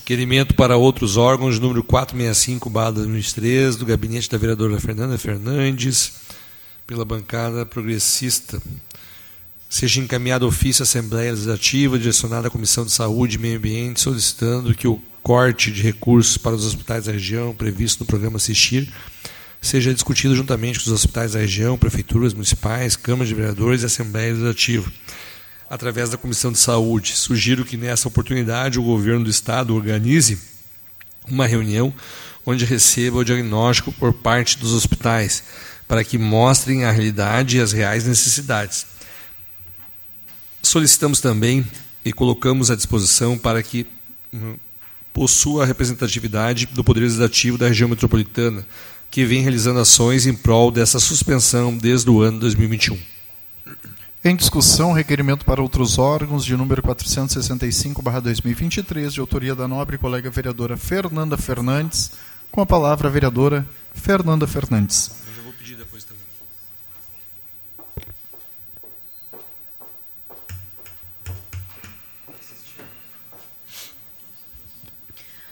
Requerimento para outros órgãos, número 465, barra 2003, do gabinete da vereadora Fernanda Fernandes, pela bancada progressista. Seja encaminhado ofício à Assembleia Legislativa, direcionado à Comissão de Saúde e Meio Ambiente, solicitando que o corte de recursos para os hospitais da região, previsto no programa Assistir, seja discutido juntamente com os hospitais da região, prefeituras municipais, câmaras de vereadores e Assembleia Legislativa através da Comissão de Saúde. Sugiro que nessa oportunidade o governo do estado organize uma reunião onde receba o diagnóstico por parte dos hospitais, para que mostrem a realidade e as reais necessidades. Solicitamos também e colocamos à disposição para que hum, possua a representatividade do Poder Legislativo da região metropolitana, que vem realizando ações em prol dessa suspensão desde o ano 2021. Em discussão, requerimento para outros órgãos de número 465/2023, de autoria da nobre colega vereadora Fernanda Fernandes, com a palavra a vereadora Fernanda Fernandes. Eu já vou pedir depois também.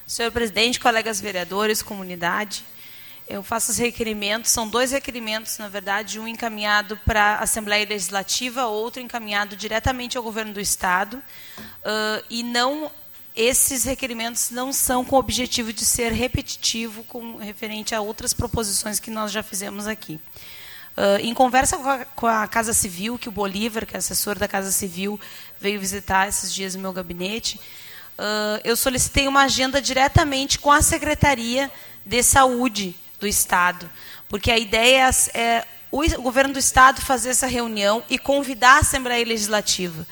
Senhor presidente, colegas vereadores, comunidade, eu faço os requerimentos, são dois requerimentos, na verdade, um encaminhado para a Assembleia Legislativa, outro encaminhado diretamente ao governo do Estado, uh, e não esses requerimentos não são com o objetivo de ser repetitivo com referente a outras proposições que nós já fizemos aqui. Uh, em conversa com a, com a, Casa Civil, que o Bolívar, que é assessor da Casa Civil, veio visitar esses dias no meu gabinete, uh, eu solicitei uma agenda diretamente com a Secretaria de Saúde do Estado, porque a ideia é, é o governo do Estado fazer essa reunião e convidar a Assembleia Legislativa,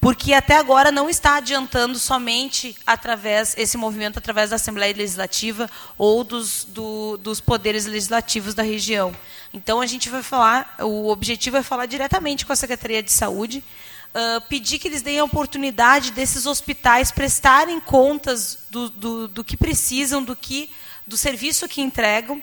porque até agora não está adiantando somente através esse movimento através da Assembleia Legislativa ou dos, do, dos poderes legislativos da região. Então a gente vai falar, o objetivo é falar diretamente com a Secretaria de Saúde, uh, pedir que eles deem a oportunidade desses hospitais prestarem contas do, do, do que precisam, do que do serviço que entregam,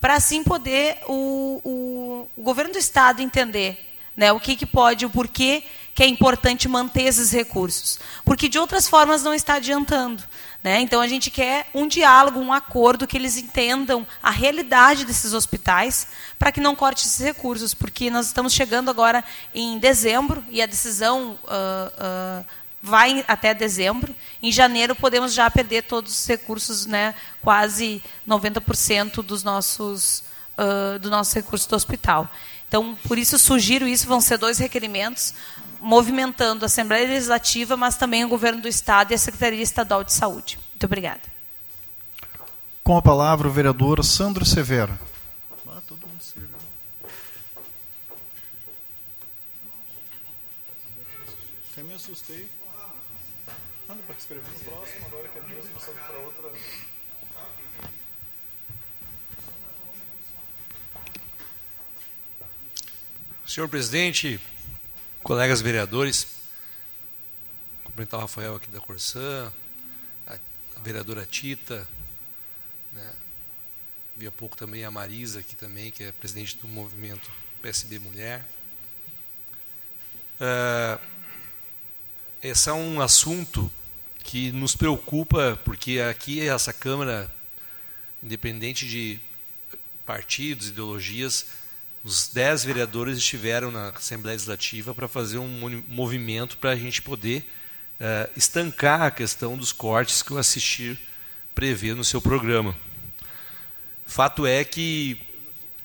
para assim poder o, o, o, governo do estado entender né, o que, que pode, o porquê que é importante manter esses recursos, porque de outras formas não está adiantando. Né? Então, a gente quer um diálogo, um acordo, que eles entendam a realidade desses hospitais, para que não corte esses recursos, porque nós estamos chegando agora em dezembro, e a decisão uh, uh, vai até dezembro. Em janeiro, podemos já perder todos os recursos, né, quase 90% dos nossos, uh, do nosso recurso do hospital. Então, por isso, sugiro isso, vão ser dois requerimentos movimentando a Assembleia Legislativa, mas também o Governo do Estado e a Secretaria Estadual de Saúde. Muito obrigada. Com a palavra o vereador Sandro Severo. Ah, todo mundo serviu. Até me assustei. No próximo, agora que é mesmo, passando para outra. Senhor presidente, colegas vereadores, cumprimentar o Rafael aqui da Corsã, a vereadora Tita, né? vi há pouco também a Marisa aqui também, que é presidente do movimento PSB Mulher. Uh, esse é um assunto que nos preocupa, porque aqui essa Câmara, independente de partidos, ideologias, os dez vereadores estiveram na Assembleia Legislativa para fazer um movimento para a gente poder uh, estancar a questão dos cortes que o Assistir prevê no seu programa. Fato é que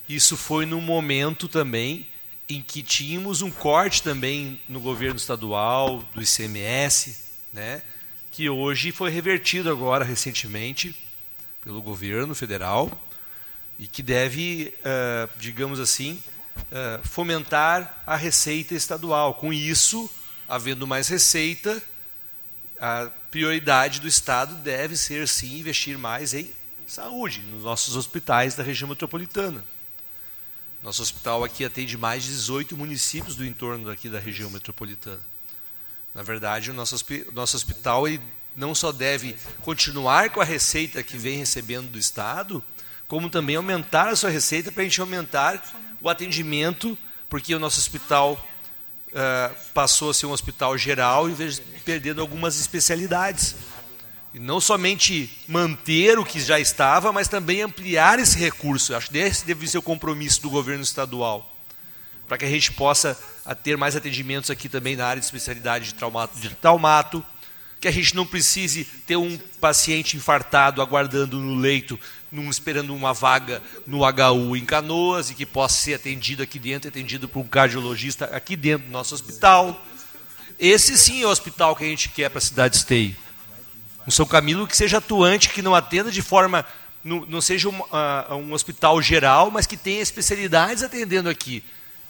isso foi num momento também em que tínhamos um corte também no governo estadual, do ICMS, né, que hoje foi revertido agora recentemente pelo governo federal e que deve, uh, digamos assim, uh, fomentar a receita estadual. Com isso, havendo mais receita, a prioridade do Estado deve ser, sim, investir mais em saúde, nos nossos hospitais da região metropolitana. Nosso hospital aqui atende mais de 18 municípios do entorno daqui da região metropolitana. Na verdade, o nosso, nosso hospital ele não só deve continuar com a receita que vem recebendo do Estado, como também aumentar a sua receita para a gente aumentar o atendimento, porque o nosso hospital uh, passou a ser um hospital geral, em vez de perdendo algumas especialidades. E não somente manter o que já estava, mas também ampliar esse recurso. Acho que esse deve ser o compromisso do governo estadual, para que a gente possa ter mais atendimentos aqui também na área de especialidade de traumato, de traumato que a gente não precise ter um paciente infartado aguardando no leito num, esperando uma vaga no HU em Canoas e que possa ser atendido aqui dentro, atendido por um cardiologista aqui dentro do nosso hospital. Esse sim é o hospital que a gente quer para a cidade esteio. Um São Camilo que seja atuante, que não atenda de forma. não, não seja um, uh, um hospital geral, mas que tenha especialidades atendendo aqui.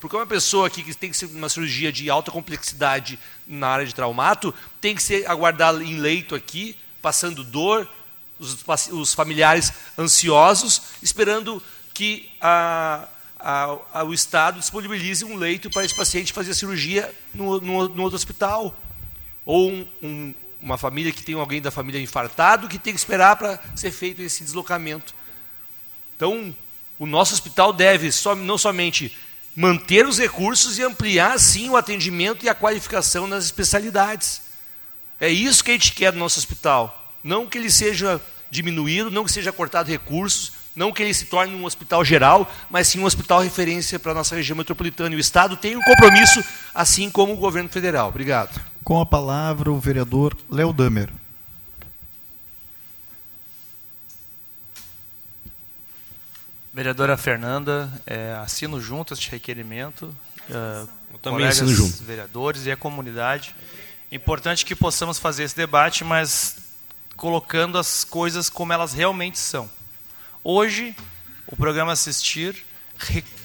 Porque uma pessoa que tem que ser uma cirurgia de alta complexidade na área de traumato, tem que ser aguardar em leito aqui, passando dor, os, os familiares ansiosos, esperando que a, a, o Estado disponibilize um leito para esse paciente fazer a cirurgia no, no, no outro hospital. Ou um, um, uma família que tem alguém da família infartado que tem que esperar para ser feito esse deslocamento. Então, o nosso hospital deve não somente manter os recursos e ampliar, sim, o atendimento e a qualificação nas especialidades. É isso que a gente quer do nosso hospital. Não que ele seja diminuído, não que seja cortado recursos, não que ele se torne um hospital geral, mas sim um hospital referência para a nossa região metropolitana. E o Estado tem um compromisso, assim como o governo federal. Obrigado. Com a palavra, o vereador Léo Damer. Vereadora Fernanda, é, assino junto este requerimento. É, Eu também assino junto. vereadores e a comunidade. Importante que possamos fazer esse debate, mas colocando as coisas como elas realmente são. Hoje, o programa Assistir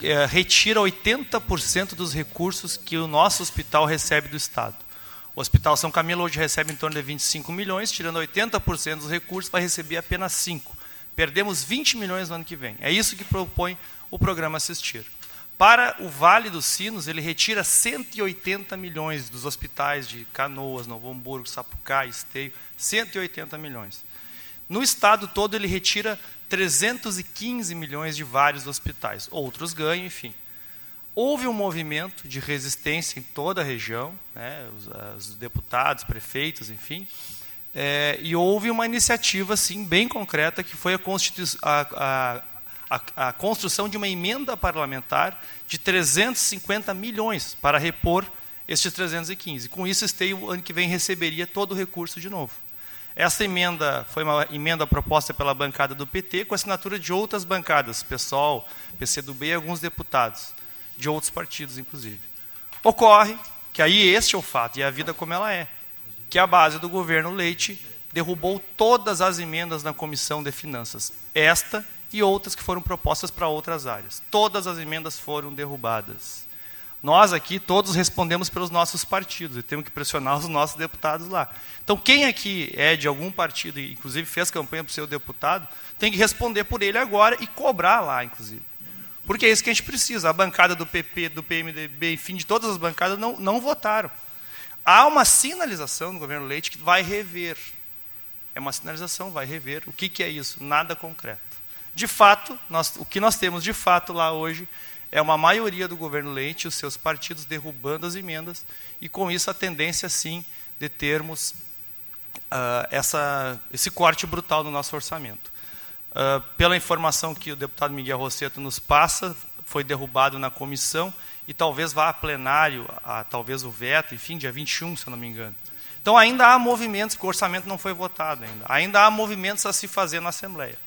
é, retira 80% dos recursos que o nosso hospital recebe do Estado. O Hospital São Camilo hoje recebe em torno de 25 milhões, tirando 80% dos recursos, vai receber apenas 5. Perdemos 20 milhões no ano que vem. É isso que propõe o programa Assistir. Para o Vale dos Sinos, ele retira 180 milhões dos hospitais de Canoas, Novo Hamburgo, Sapucaí, Esteio, 180 milhões. No estado todo, ele retira 315 milhões de vários hospitais. Outros ganham, enfim. houve um movimento de resistência em toda a região, né, os, os deputados, prefeitos, enfim, é, e houve uma iniciativa assim, bem concreta, que foi a, a, a, a construção de uma emenda parlamentar de 350 milhões para repor estes 315. Com isso, Esteio, ano que vem, receberia todo o recurso de novo. Essa emenda foi uma emenda proposta pela bancada do PT, com assinatura de outras bancadas, PSOL, PCdoB e alguns deputados, de outros partidos, inclusive. Ocorre que aí este é o fato, e a vida como ela é, que a base do governo Leite derrubou todas as emendas na Comissão de Finanças. Esta e outras que foram propostas para outras áreas. Todas as emendas foram derrubadas. Nós aqui todos respondemos pelos nossos partidos e temos que pressionar os nossos deputados lá. Então, quem aqui é de algum partido, e inclusive fez campanha para o seu deputado, tem que responder por ele agora e cobrar lá, inclusive. Porque é isso que a gente precisa. A bancada do PP, do PMDB, enfim, de todas as bancadas não, não votaram. Há uma sinalização no governo Leite que vai rever. É uma sinalização, vai rever. O que, que é isso? Nada concreto. De fato, nós, o que nós temos de fato lá hoje é uma maioria do governo Leite e os seus partidos derrubando as emendas, e com isso a tendência, sim, de termos uh, essa, esse corte brutal no nosso orçamento. Uh, pela informação que o deputado Miguel Rosseto nos passa, foi derrubado na comissão e talvez vá a plenário, a, talvez o veto, enfim, dia 21, se eu não me engano. Então ainda há movimentos, o orçamento não foi votado ainda, ainda há movimentos a se fazer na Assembleia.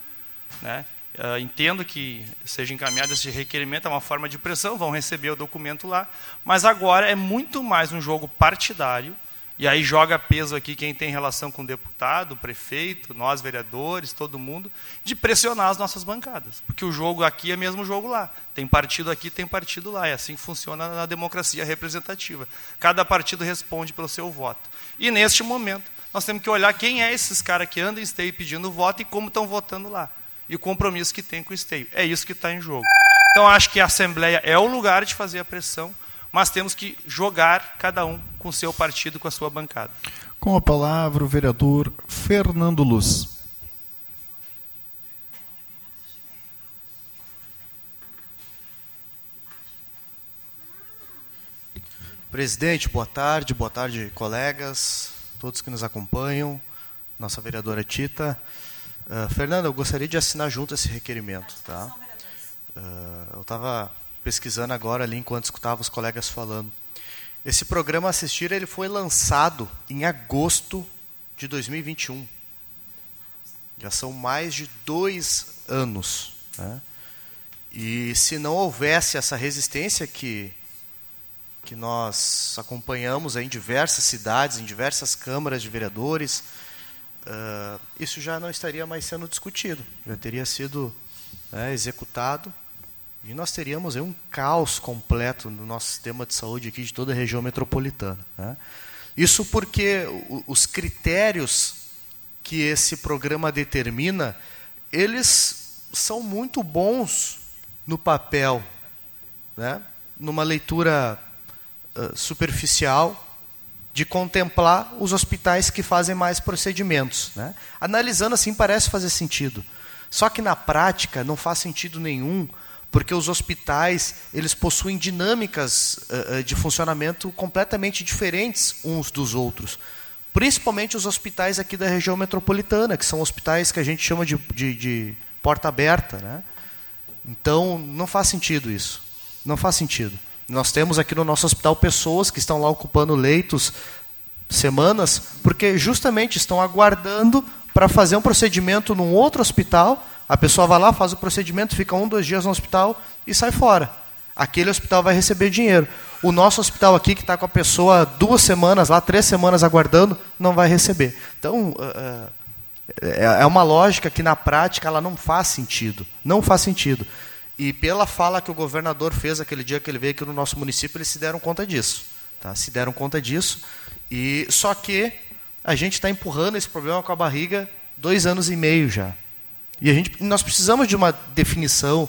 Né? Uh, entendo que seja encaminhado esse requerimento, é uma forma de pressão, vão receber o documento lá, mas agora é muito mais um jogo partidário, e aí joga peso aqui quem tem relação com deputado, prefeito, nós vereadores, todo mundo, de pressionar as nossas bancadas. Porque o jogo aqui é mesmo jogo lá. Tem partido aqui, tem partido lá. É assim que funciona na democracia representativa. Cada partido responde pelo seu voto. E neste momento, nós temos que olhar quem é esses caras que andam em esteio pedindo voto e como estão votando lá e o compromisso que tem com o esteio. É isso que está em jogo. Então, acho que a Assembleia é o lugar de fazer a pressão, mas temos que jogar cada um com o seu partido, com a sua bancada. Com a palavra, o vereador Fernando Luz. Presidente, boa tarde, boa tarde, colegas, todos que nos acompanham, nossa vereadora Tita. Uh, Fernanda, eu gostaria de assinar junto esse requerimento. Tá? Uh, eu estava pesquisando agora ali enquanto escutava os colegas falando. Esse programa Assistir ele foi lançado em agosto de 2021. Já são mais de dois anos. Né? E se não houvesse essa resistência que, que nós acompanhamos em diversas cidades, em diversas câmaras de vereadores, uh, isso já não estaria mais sendo discutido, já teria sido né, executado e nós teríamos um caos completo no nosso sistema de saúde aqui de toda a região metropolitana. Né? Isso porque os critérios que esse programa determina, eles são muito bons no papel, né? numa leitura uh, superficial, de contemplar os hospitais que fazem mais procedimentos. Né? Analisando assim, parece fazer sentido. Só que na prática não faz sentido nenhum, porque os hospitais eles possuem dinâmicas uh, de funcionamento completamente diferentes uns dos outros. Principalmente os hospitais aqui da região metropolitana, que são hospitais que a gente chama de, de, de porta aberta. Né? Então, não faz sentido isso. Não faz sentido. Nós temos aqui no nosso hospital pessoas que estão lá ocupando leitos semanas, porque justamente estão aguardando para fazer um procedimento num outro hospital. A pessoa vai lá, faz o procedimento, fica um, dois dias no hospital e sai fora. Aquele hospital vai receber dinheiro. O nosso hospital aqui, que está com a pessoa duas semanas lá, três semanas aguardando, não vai receber. Então, é uma lógica que na prática ela não faz sentido. Não faz sentido. E pela fala que o governador fez aquele dia que ele veio aqui no nosso município, eles se deram conta disso. Tá? Se deram conta disso. E Só que a gente está empurrando esse problema com a barriga dois anos e meio já. E a gente, nós precisamos de uma definição,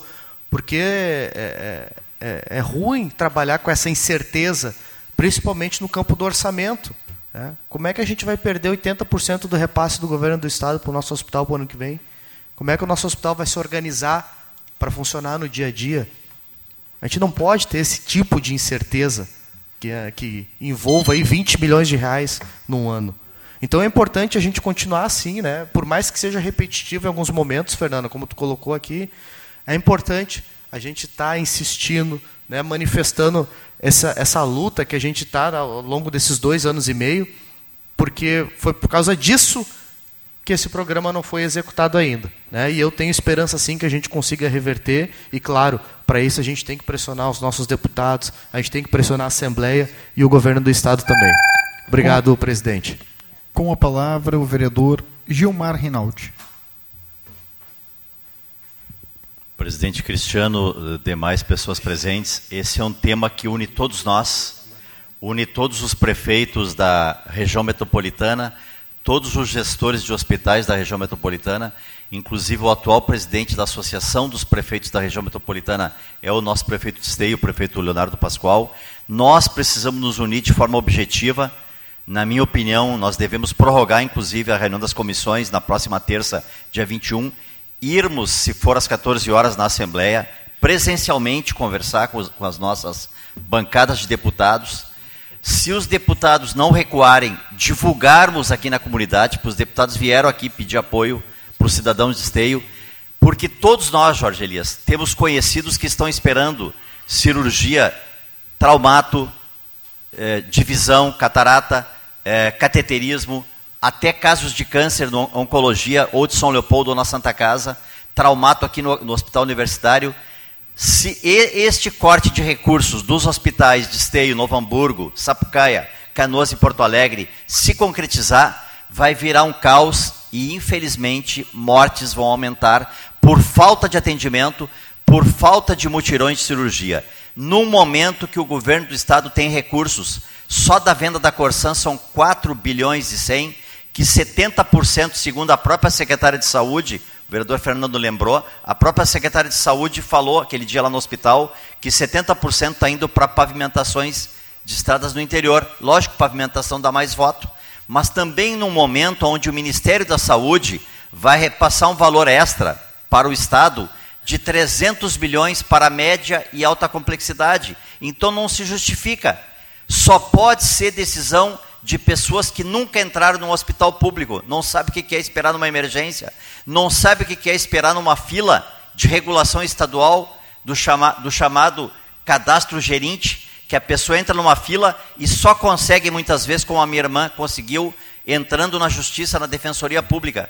porque é, é, é, é ruim trabalhar com essa incerteza, principalmente no campo do orçamento. Né? Como é que a gente vai perder 80% do repasse do governo do Estado para o nosso hospital para o ano que vem? Como é que o nosso hospital vai se organizar para funcionar no dia a dia. A gente não pode ter esse tipo de incerteza que, é, que envolva aí 20 milhões de reais num ano. Então é importante a gente continuar assim, né? Por mais que seja repetitivo em alguns momentos, Fernanda, como tu colocou aqui, é importante a gente estar tá insistindo, né? manifestando essa, essa luta que a gente está ao longo desses dois anos e meio, porque foi por causa disso que esse programa não foi executado ainda. Né? E eu tenho esperança sim que a gente consiga reverter, e claro, para isso a gente tem que pressionar os nossos deputados, a gente tem que pressionar a Assembleia e o governo do Estado também. Obrigado, presidente. Com a palavra, o vereador Gilmar Rinaldi. Presidente Cristiano, demais pessoas presentes, esse é um tema que une todos nós, une todos os prefeitos da região metropolitana, todos os gestores de hospitais da região metropolitana, inclusive o atual presidente da Associação dos Prefeitos da região metropolitana é o nosso prefeito de Esteio, o prefeito Leonardo Pascoal. Nós precisamos nos unir de forma objetiva na minha opinião, nós devemos prorrogar, inclusive, a reunião das comissões na próxima terça, dia 21, irmos, se for às 14 horas, na Assembleia, presencialmente conversar com, com as nossas bancadas de deputados. Se os deputados não recuarem, divulgarmos aqui na comunidade, porque os deputados vieram aqui pedir apoio para os cidadãos de esteio, porque todos nós, Jorge Elias, temos conhecidos que estão esperando cirurgia, traumato, eh, divisão, catarata, eh, cateterismo, até casos de câncer no oncologia, ou de São Leopoldo ou na Santa Casa, traumato aqui no, no Hospital Universitário. Se este corte de recursos dos hospitais de Esteio, Novo Hamburgo, Sapucaia, Canoas e Porto Alegre se concretizar, vai virar um caos e, infelizmente, mortes vão aumentar por falta de atendimento, por falta de mutirões de cirurgia num momento que o governo do estado tem recursos, só da venda da Corsan são 4 bilhões e 100, que 70%, segundo a própria secretária de Saúde, o vereador Fernando lembrou, a própria secretária de Saúde falou aquele dia lá no hospital que 70% está indo para pavimentações de estradas no interior. Lógico, pavimentação dá mais voto, mas também num momento onde o Ministério da Saúde vai repassar um valor extra para o Estado de 300 bilhões para média e alta complexidade. Então não se justifica. Só pode ser decisão de pessoas que nunca entraram num hospital público, não sabe o que é esperar numa emergência, não sabe o que é esperar numa fila de regulação estadual do, chama, do chamado cadastro gerente, que a pessoa entra numa fila e só consegue muitas vezes, como a minha irmã conseguiu, entrando na justiça, na defensoria pública.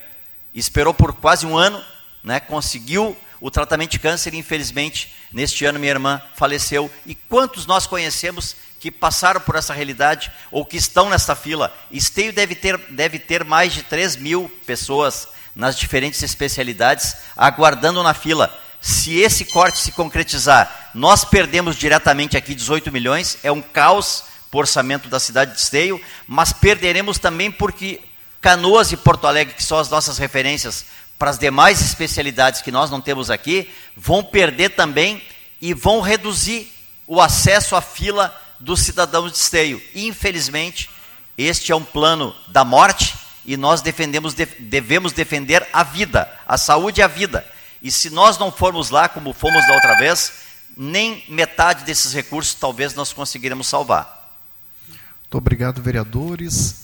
Esperou por quase um ano, né, conseguiu o tratamento de câncer, infelizmente, neste ano minha irmã faleceu. E quantos nós conhecemos que passaram por essa realidade ou que estão nessa fila? Esteio deve ter, deve ter mais de 3 mil pessoas nas diferentes especialidades aguardando na fila. Se esse corte se concretizar, nós perdemos diretamente aqui 18 milhões, é um caos para o orçamento da cidade de Esteio, mas perderemos também porque Canoas e Porto Alegre, que são as nossas referências para as demais especialidades que nós não temos aqui, vão perder também e vão reduzir o acesso à fila dos cidadãos de esteio. Infelizmente, este é um plano da morte e nós defendemos, devemos defender a vida, a saúde e a vida. E se nós não formos lá como fomos da outra vez, nem metade desses recursos talvez nós conseguiremos salvar. Muito obrigado, vereadores.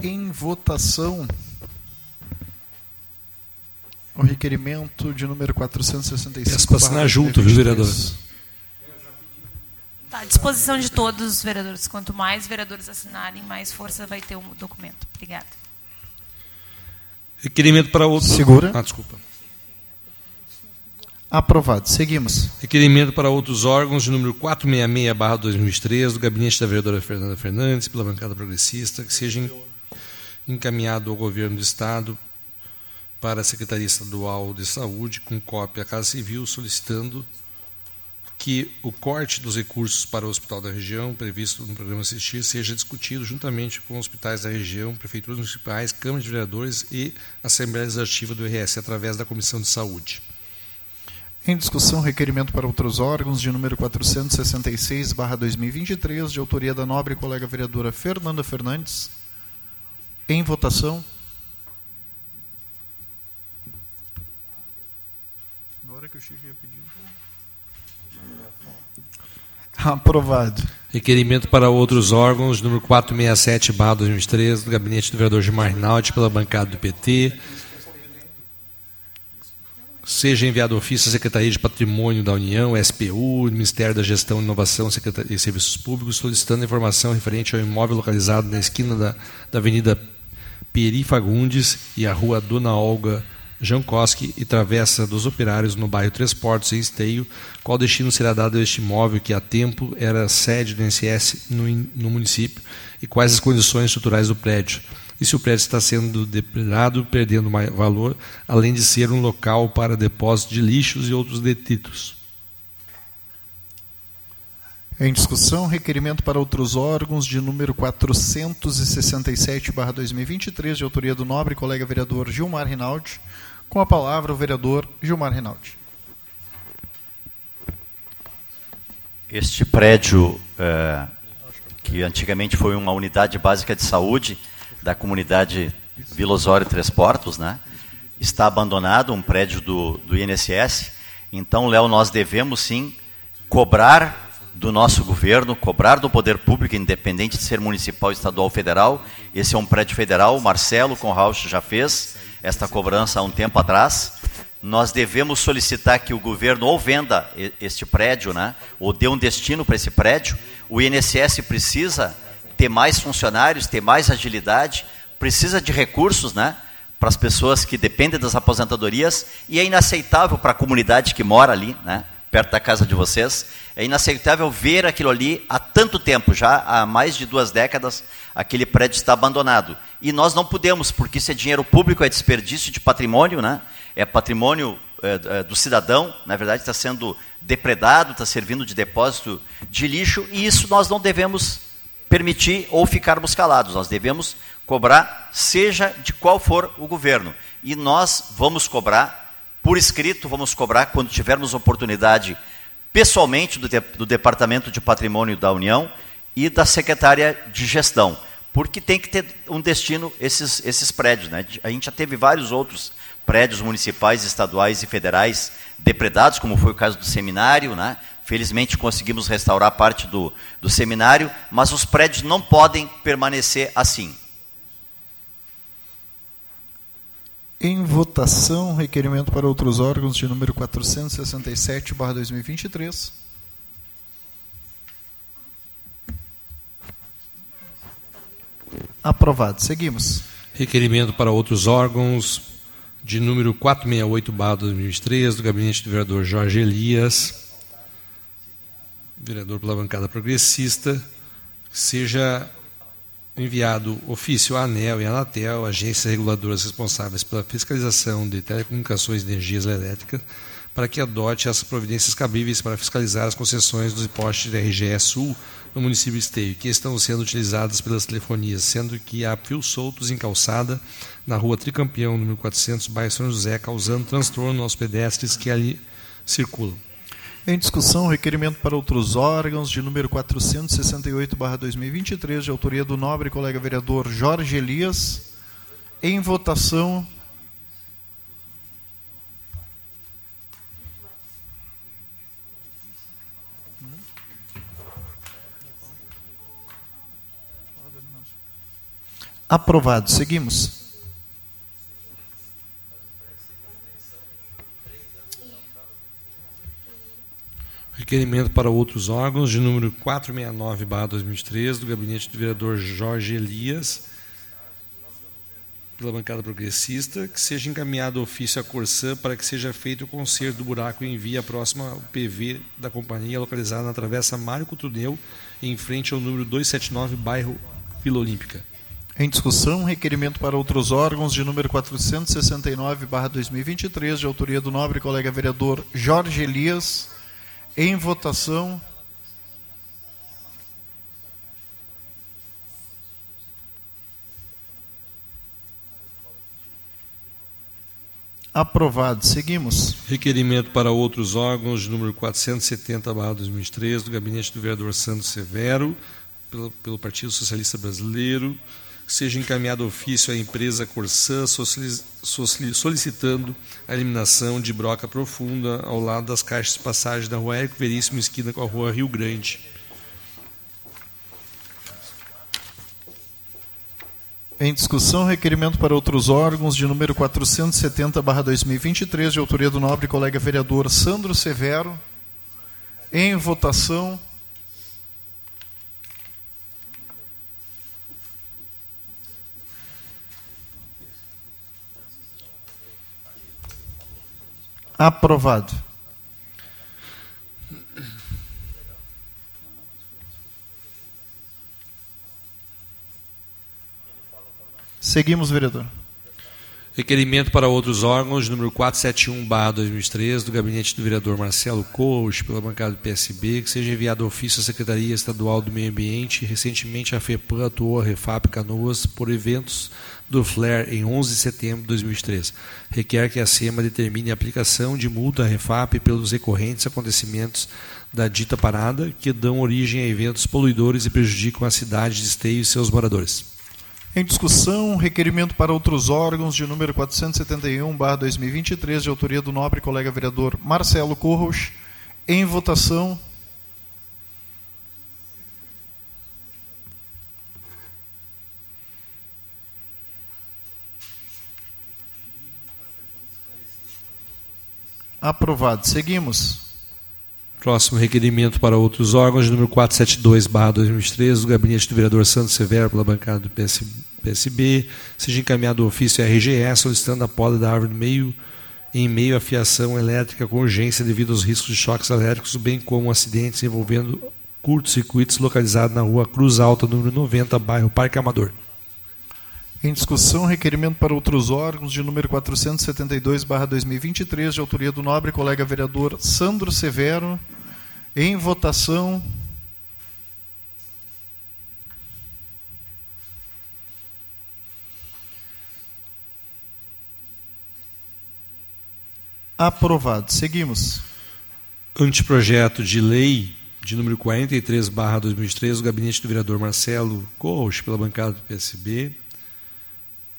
Em votação o requerimento de número 465. Peço para assinar junto, viu, vereador? Tá, à disposição de todos os vereadores. Quanto mais vereadores assinarem, mais força vai ter o documento. Obrigada. Requerimento para outro. Segura. Ah, desculpa. Aprovado. Seguimos. Requerimento para outros órgãos de número 466-2003, do gabinete da vereadora Fernanda Fernandes, pela bancada progressista, que seja encaminhado ao governo do Estado para a Secretaria Estadual de Saúde, com cópia à Casa Civil, solicitando que o corte dos recursos para o hospital da região, previsto no programa Assistir, seja discutido juntamente com hospitais da região, prefeituras municipais, câmaras de vereadores e Assembleia Legislativa do IRS, através da Comissão de Saúde. Em discussão, requerimento para outros órgãos de número 466-2023, de autoria da nobre colega vereadora Fernanda Fernandes. Em votação. que o Chico ia pedir. Aprovado. Requerimento para outros órgãos, número 467, barra 2003, do gabinete do vereador Gilmar Rinaldi, pela bancada do PT. Seja enviado ofício à Secretaria de Patrimônio da União, SPU, Ministério da Gestão, Inovação e Serviços Públicos, solicitando informação referente ao imóvel localizado na esquina da, da Avenida Peri Fagundes e a Rua Dona Olga Jankowski e Travessa dos Operários, no bairro Três Portos, em Esteio, qual destino será dado a este imóvel que há tempo era sede do INSS no, no município e quais as condições estruturais do prédio. E se o prédio está sendo depredado, perdendo valor, além de ser um local para depósito de lixos e outros detritos. Em discussão, requerimento para outros órgãos de número 467-2023, de autoria do nobre colega vereador Gilmar Rinaldi. Com a palavra, o vereador Gilmar Rinaldi. Este prédio, é, que antigamente foi uma unidade básica de saúde da comunidade Vila Osório Três Portos, né? está abandonado, um prédio do, do INSS. Então, Léo, nós devemos sim cobrar do nosso governo, cobrar do poder público, independente de ser municipal, estadual ou federal. Esse é um prédio federal, o Marcelo Conrauch já fez esta cobrança há um tempo atrás nós devemos solicitar que o governo ou venda este prédio, né, ou dê um destino para esse prédio. O INSS precisa ter mais funcionários, ter mais agilidade, precisa de recursos, né, para as pessoas que dependem das aposentadorias e é inaceitável para a comunidade que mora ali, né, perto da casa de vocês, é inaceitável ver aquilo ali há tanto tempo, já há mais de duas décadas, aquele prédio está abandonado. E nós não podemos, porque isso é dinheiro público, é desperdício de patrimônio, né? é patrimônio é, é, do cidadão, na verdade está sendo depredado, está servindo de depósito de lixo, e isso nós não devemos permitir ou ficarmos calados, nós devemos cobrar, seja de qual for o governo. E nós vamos cobrar, por escrito, vamos cobrar quando tivermos oportunidade, pessoalmente, do, de, do Departamento de Patrimônio da União e da Secretária de Gestão, porque tem que ter um destino esses, esses prédios. Né? A gente já teve vários outros prédios municipais, estaduais e federais depredados, como foi o caso do seminário, né? Felizmente conseguimos restaurar parte do, do seminário, mas os prédios não podem permanecer assim. Em votação, requerimento para outros órgãos de número 467, 2023. Aprovado. Seguimos. Requerimento para outros órgãos de número 468, barra 2003, do gabinete do vereador Jorge Elias, vereador pela bancada progressista, seja enviado ofício à ANEL e à Anatel, agências reguladoras responsáveis pela fiscalização de telecomunicações e energias elétricas, para que adote as providências cabíveis para fiscalizar as concessões dos postes da RGE Sul no município Esteio, que estão sendo utilizadas pelas telefonias, sendo que há fios soltos em calçada na rua Tricampeão, número 400, bairro São José, causando transtorno aos pedestres que ali circulam. Em discussão, requerimento para outros órgãos, de número 468-2023, de autoria do nobre colega vereador Jorge Elias. Em votação, Aprovado. Seguimos. Requerimento para outros órgãos, de número 469-2003, do gabinete do vereador Jorge Elias, pela bancada progressista, que seja encaminhado ofício à Corsã para que seja feito o conserto do buraco e envie a próxima PV da companhia, localizada na Travessa Mário Cotruneu, em frente ao número 279, bairro Vila Olímpica. Em discussão, requerimento para outros órgãos de número 469/2023, de autoria do nobre colega vereador Jorge Elias. Em votação. Aprovado. Seguimos. Requerimento para outros órgãos número 470/2003 do gabinete do vereador Santos Severo, pelo, pelo Partido Socialista Brasileiro seja encaminhado ofício à empresa Corsã solicitando a eliminação de broca profunda ao lado das caixas de passagem da Rua Érico Veríssimo, esquina com a Rua Rio Grande. Em discussão, requerimento para outros órgãos de número 470-2023, de autoria do nobre colega vereador Sandro Severo. Em votação. Aprovado. Seguimos, vereador. Requerimento para outros órgãos, número 471-2003, do gabinete do vereador Marcelo Coach, pela bancada do PSB, que seja enviado ofício à Secretaria Estadual do Meio Ambiente. Recentemente, a FEPAM atuou a Refap Canoas por eventos do FLARE em 11 de setembro de 2003. Requer que a SEMA determine a aplicação de multa à Refap pelos recorrentes acontecimentos da dita parada, que dão origem a eventos poluidores e prejudicam a cidade de Esteio e seus moradores. Em discussão, requerimento para outros órgãos de número 471/2023, de autoria do nobre colega vereador Marcelo Corros. Em votação. Aprovado. Seguimos. Próximo requerimento para outros órgãos, número 472-2013, do gabinete do vereador Santos Severo, pela bancada do PS, PSB, seja encaminhado o ofício RGE solicitando a poda da árvore meio, em meio à fiação elétrica com urgência devido aos riscos de choques elétricos, bem como acidentes envolvendo curtos-circuitos localizado na rua Cruz Alta, número 90, bairro Parque Amador. Em discussão, requerimento para outros órgãos de número 472/2023, de autoria do nobre colega vereador Sandro Severo. Em votação. Aprovado. Seguimos. Anteprojeto de lei de número 43, barra 2003, do gabinete do vereador Marcelo Corros, pela bancada do PSB,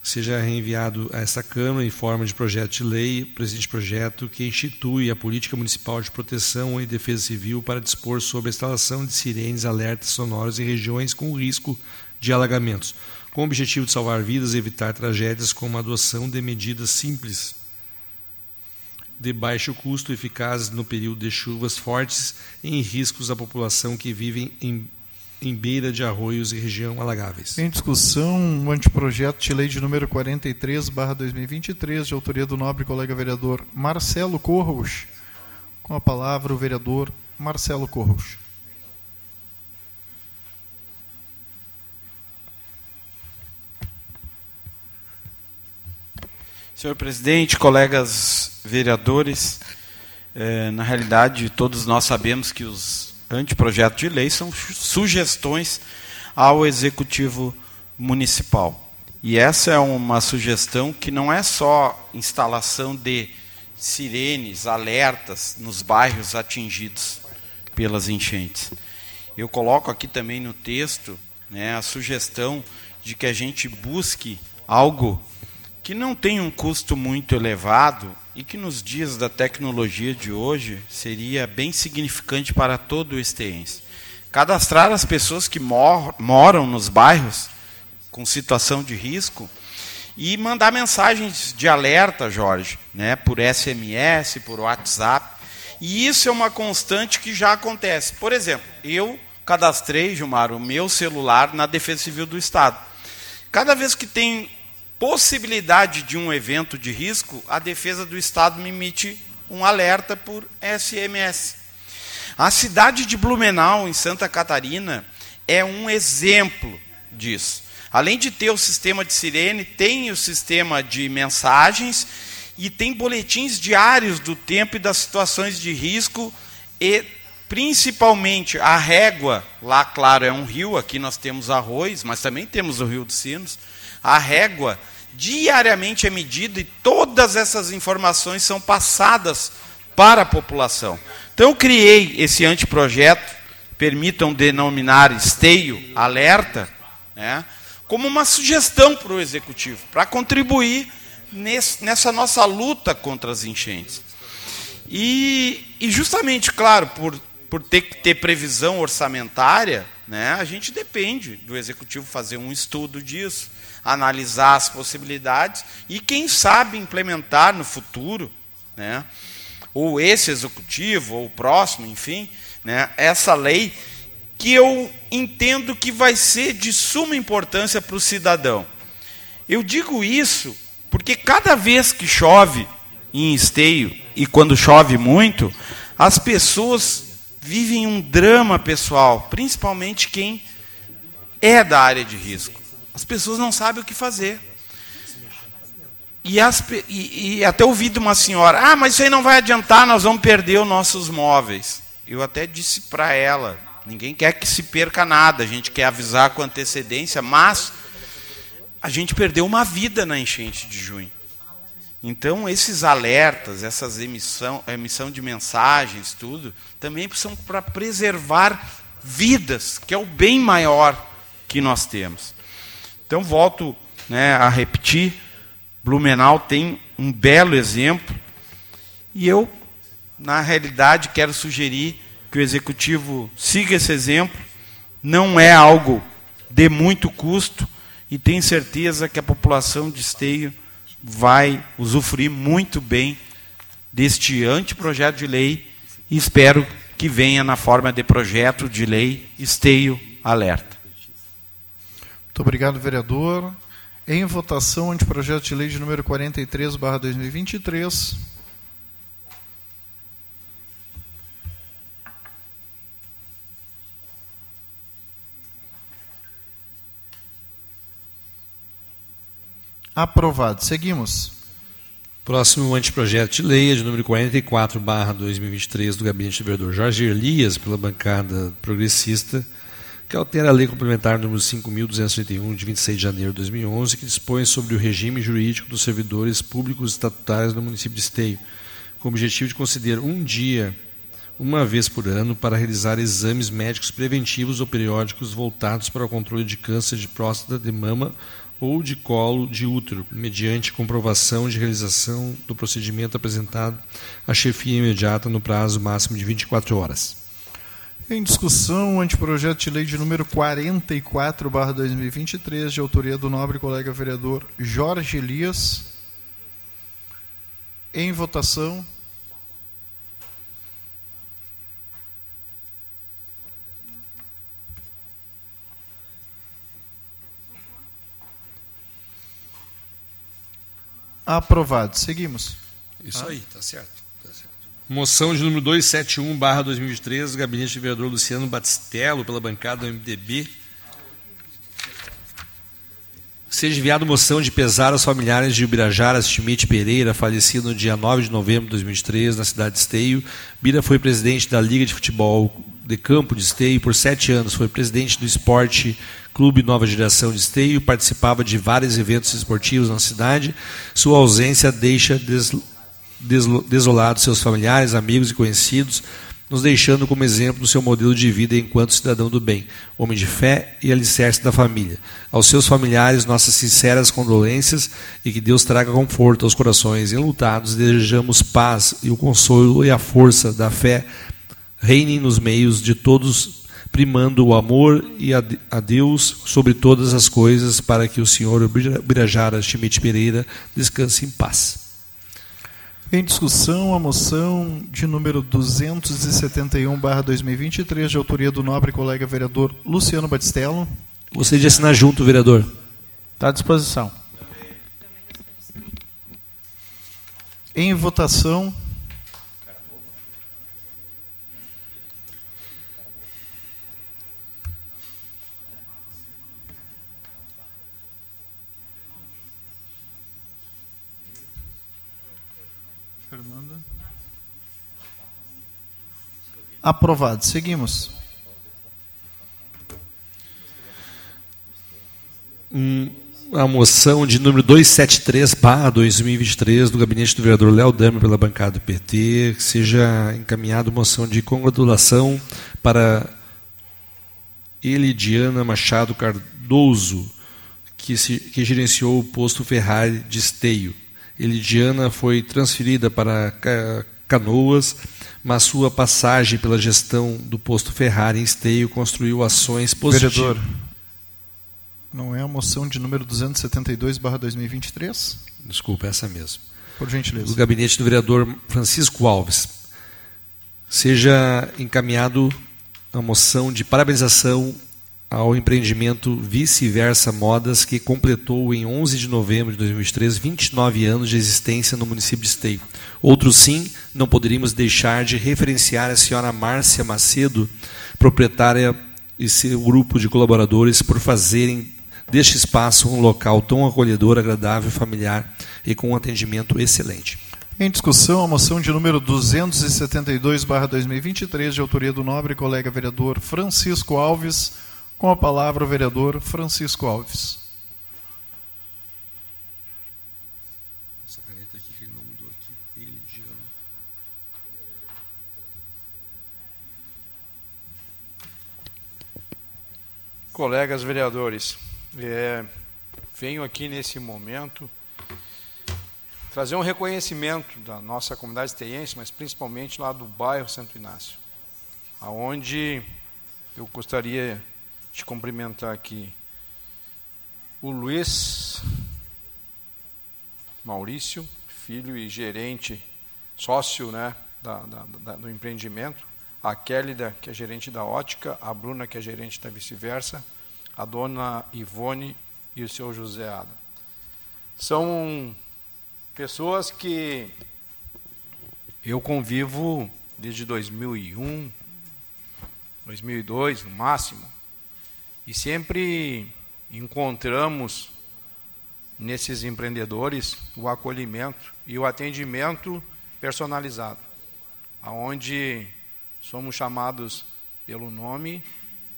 seja reenviado a esta Câmara em forma de projeto de lei, presente projeto que institui a Política Municipal de Proteção e Defesa Civil para dispor sobre a instalação de sirenes alertas sonoros em regiões com risco de alagamentos, com o objetivo de salvar vidas e evitar tragédias com a adoção de medidas simples de baixo custo, eficazes no período de chuvas fortes em riscos à população que vivem em, em beira de arroios e região alagáveis. Em discussão, um anteprojeto de lei de número 43, 2023, de autoria do nobre colega vereador Marcelo Corros. Com a palavra o vereador Marcelo Corros. Senhor presidente, colegas vereadores, eh, na realidade, todos nós sabemos que os anteprojetos de lei são sugestões ao executivo municipal. E essa é uma sugestão que não é só instalação de sirenes, alertas nos bairros atingidos pelas enchentes. Eu coloco aqui também no texto né, a sugestão de que a gente busque algo que não tem um custo muito elevado e que nos dias da tecnologia de hoje seria bem significante para todo o esteense. Cadastrar as pessoas que mor moram nos bairros com situação de risco e mandar mensagens de alerta, Jorge, né, por SMS, por WhatsApp. E isso é uma constante que já acontece. Por exemplo, eu cadastrei, Gilmar, o meu celular na Defesa Civil do Estado. Cada vez que tem possibilidade de um evento de risco, a defesa do Estado me emite um alerta por SMS. A cidade de Blumenau, em Santa Catarina, é um exemplo disso. Além de ter o sistema de sirene, tem o sistema de mensagens e tem boletins diários do tempo e das situações de risco e principalmente a régua, lá claro é um rio, aqui nós temos arroz, mas também temos o Rio dos Sinos a régua diariamente é medida e todas essas informações são passadas para a população. Então, eu criei esse anteprojeto, permitam denominar esteio, alerta, né, como uma sugestão para o executivo, para contribuir nesse, nessa nossa luta contra as enchentes. E, e justamente, claro, por por ter que ter previsão orçamentária, né, a gente depende do executivo fazer um estudo disso, analisar as possibilidades e, quem sabe, implementar no futuro, né, ou esse executivo, ou o próximo, enfim, né, essa lei que eu entendo que vai ser de suma importância para o cidadão. Eu digo isso porque cada vez que chove em esteio, e quando chove muito, as pessoas vivem um drama pessoal, principalmente quem é da área de risco. As pessoas não sabem o que fazer. E, as, e, e até ouvi de uma senhora, ah, mas isso aí não vai adiantar, nós vamos perder os nossos móveis. Eu até disse para ela, ninguém quer que se perca nada, a gente quer avisar com antecedência, mas a gente perdeu uma vida na enchente de junho. Então, esses alertas, essas emissão, emissão de mensagens, tudo, também são para preservar vidas, que é o bem maior que nós temos. Então, volto né, a repetir: Blumenau tem um belo exemplo, e eu, na realidade, quero sugerir que o executivo siga esse exemplo. Não é algo de muito custo, e tenho certeza que a população de Esteio vai usufruir muito bem deste anteprojeto de lei e espero que venha na forma de projeto de lei esteio alerta. Muito obrigado, vereador. Em votação, anteprojeto de lei de número 43, barra 2023. Aprovado. Seguimos. Próximo anteprojeto de lei é de número 44, barra 2023, do gabinete do vereador Jorge Elias, pela bancada progressista, que altera a lei complementar número 5.231, de 26 de janeiro de 2011, que dispõe sobre o regime jurídico dos servidores públicos estatutários no município de Esteio, com o objetivo de conceder um dia, uma vez por ano, para realizar exames médicos preventivos ou periódicos voltados para o controle de câncer de próstata, de mama ou de colo de útero, mediante comprovação de realização do procedimento apresentado à chefia imediata no prazo máximo de 24 horas. Em discussão, o anteprojeto de lei de número 44/2023, de autoria do nobre colega vereador Jorge Elias. Em votação. Aprovado. Seguimos. Isso ah. aí, tá certo, certo. Moção de número 271, barra 2023, gabinete do vereador Luciano Batistello, pela bancada do MDB. Seja enviado moção de pesar aos familiares de Ubirajara Schmidt Pereira, falecido no dia 9 de novembro de 2003, na cidade de Esteio. Bira foi presidente da Liga de Futebol de Campo de Esteio por sete anos, foi presidente do Esporte Clube Nova Geração de Esteio, participava de vários eventos esportivos na cidade. Sua ausência deixa des, desolados seus familiares, amigos e conhecidos, nos deixando como exemplo do seu modelo de vida enquanto cidadão do bem, homem de fé e alicerce da família. Aos seus familiares, nossas sinceras condolências e que Deus traga conforto aos corações enlutados. Desejamos paz e o consolo e a força da fé reinem nos meios de todos primando o amor e a, a Deus sobre todas as coisas, para que o senhor Birajara Schmidt Pereira descanse em paz. Em discussão, a moção de número 271-2023, de autoria do nobre colega vereador Luciano Batistello. Gostaria de assinar junto, vereador. Está à disposição. Em votação. Aprovado. Seguimos. A moção de número 273, barra 2023, do gabinete do vereador Léo Dami, pela bancada do PT, que seja encaminhada moção de congratulação para Elidiana Machado Cardoso, que, se, que gerenciou o posto Ferrari de Esteio. Elidiana foi transferida para Canoas, mas sua passagem pela gestão do posto Ferrari em Esteio construiu ações positivas. Vereador, não é a moção de número 272/2023? Desculpa, essa mesmo. Por gentileza. Do gabinete do vereador Francisco Alves. Seja encaminhado a moção de parabenização ao empreendimento Vice-Versa Modas, que completou em 11 de novembro de 2003 29 anos de existência no município de Esteio. Outro sim, não poderíamos deixar de referenciar a senhora Márcia Macedo, proprietária e seu grupo de colaboradores, por fazerem deste espaço um local tão acolhedor, agradável, familiar e com um atendimento excelente. Em discussão, a moção de número 272/2023, de autoria do nobre colega vereador Francisco Alves com a palavra o vereador Francisco Alves. Essa caneta aqui que ele não mudou aqui, Elidiano. Colegas vereadores, é, venho aqui nesse momento trazer um reconhecimento da nossa comunidade esteiense, mas principalmente lá do bairro Santo Inácio, aonde eu gostaria de cumprimentar aqui. O Luiz Maurício, filho e gerente, sócio né, da, da, da, do empreendimento, a Kélida, que é gerente da ótica, a Bruna, que é gerente da vice-versa, a dona Ivone e o seu José Ada. São pessoas que eu convivo desde 2001, 2002, no máximo, e sempre encontramos nesses empreendedores o acolhimento e o atendimento personalizado, aonde somos chamados pelo nome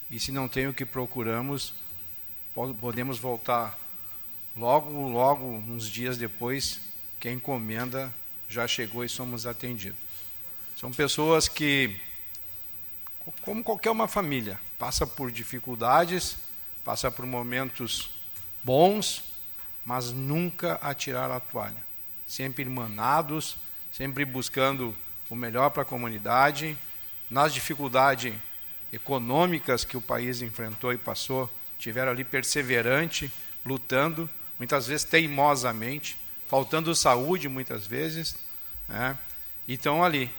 e se não tem o que procuramos, podemos voltar logo, logo, uns dias depois, que a encomenda já chegou e somos atendidos. São pessoas que como qualquer uma família, passa por dificuldades, passa por momentos bons, mas nunca atirar a toalha. Sempre irmanados, sempre buscando o melhor para a comunidade. Nas dificuldades econômicas que o país enfrentou e passou, tiveram ali perseverante, lutando, muitas vezes teimosamente, faltando saúde muitas vezes, né? então ali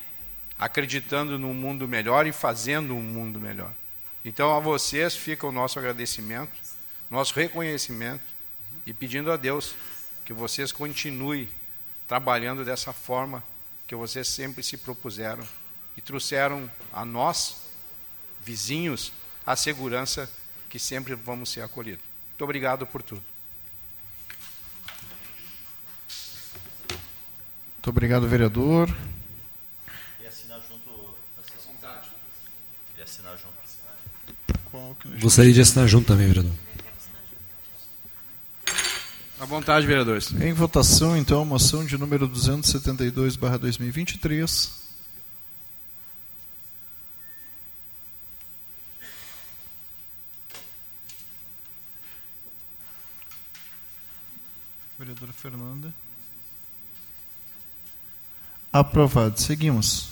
acreditando num mundo melhor e fazendo um mundo melhor. Então a vocês fica o nosso agradecimento, nosso reconhecimento e pedindo a Deus que vocês continuem trabalhando dessa forma que vocês sempre se propuseram e trouxeram a nós, vizinhos, a segurança que sempre vamos ser acolhidos. Muito obrigado por tudo. Muito obrigado, vereador. Gostaria de assinar junto também, vereador. À vontade, vereadores. Em votação, então, a moção de número 272, barra 2023. Vereadora Fernanda. Aprovado. Seguimos.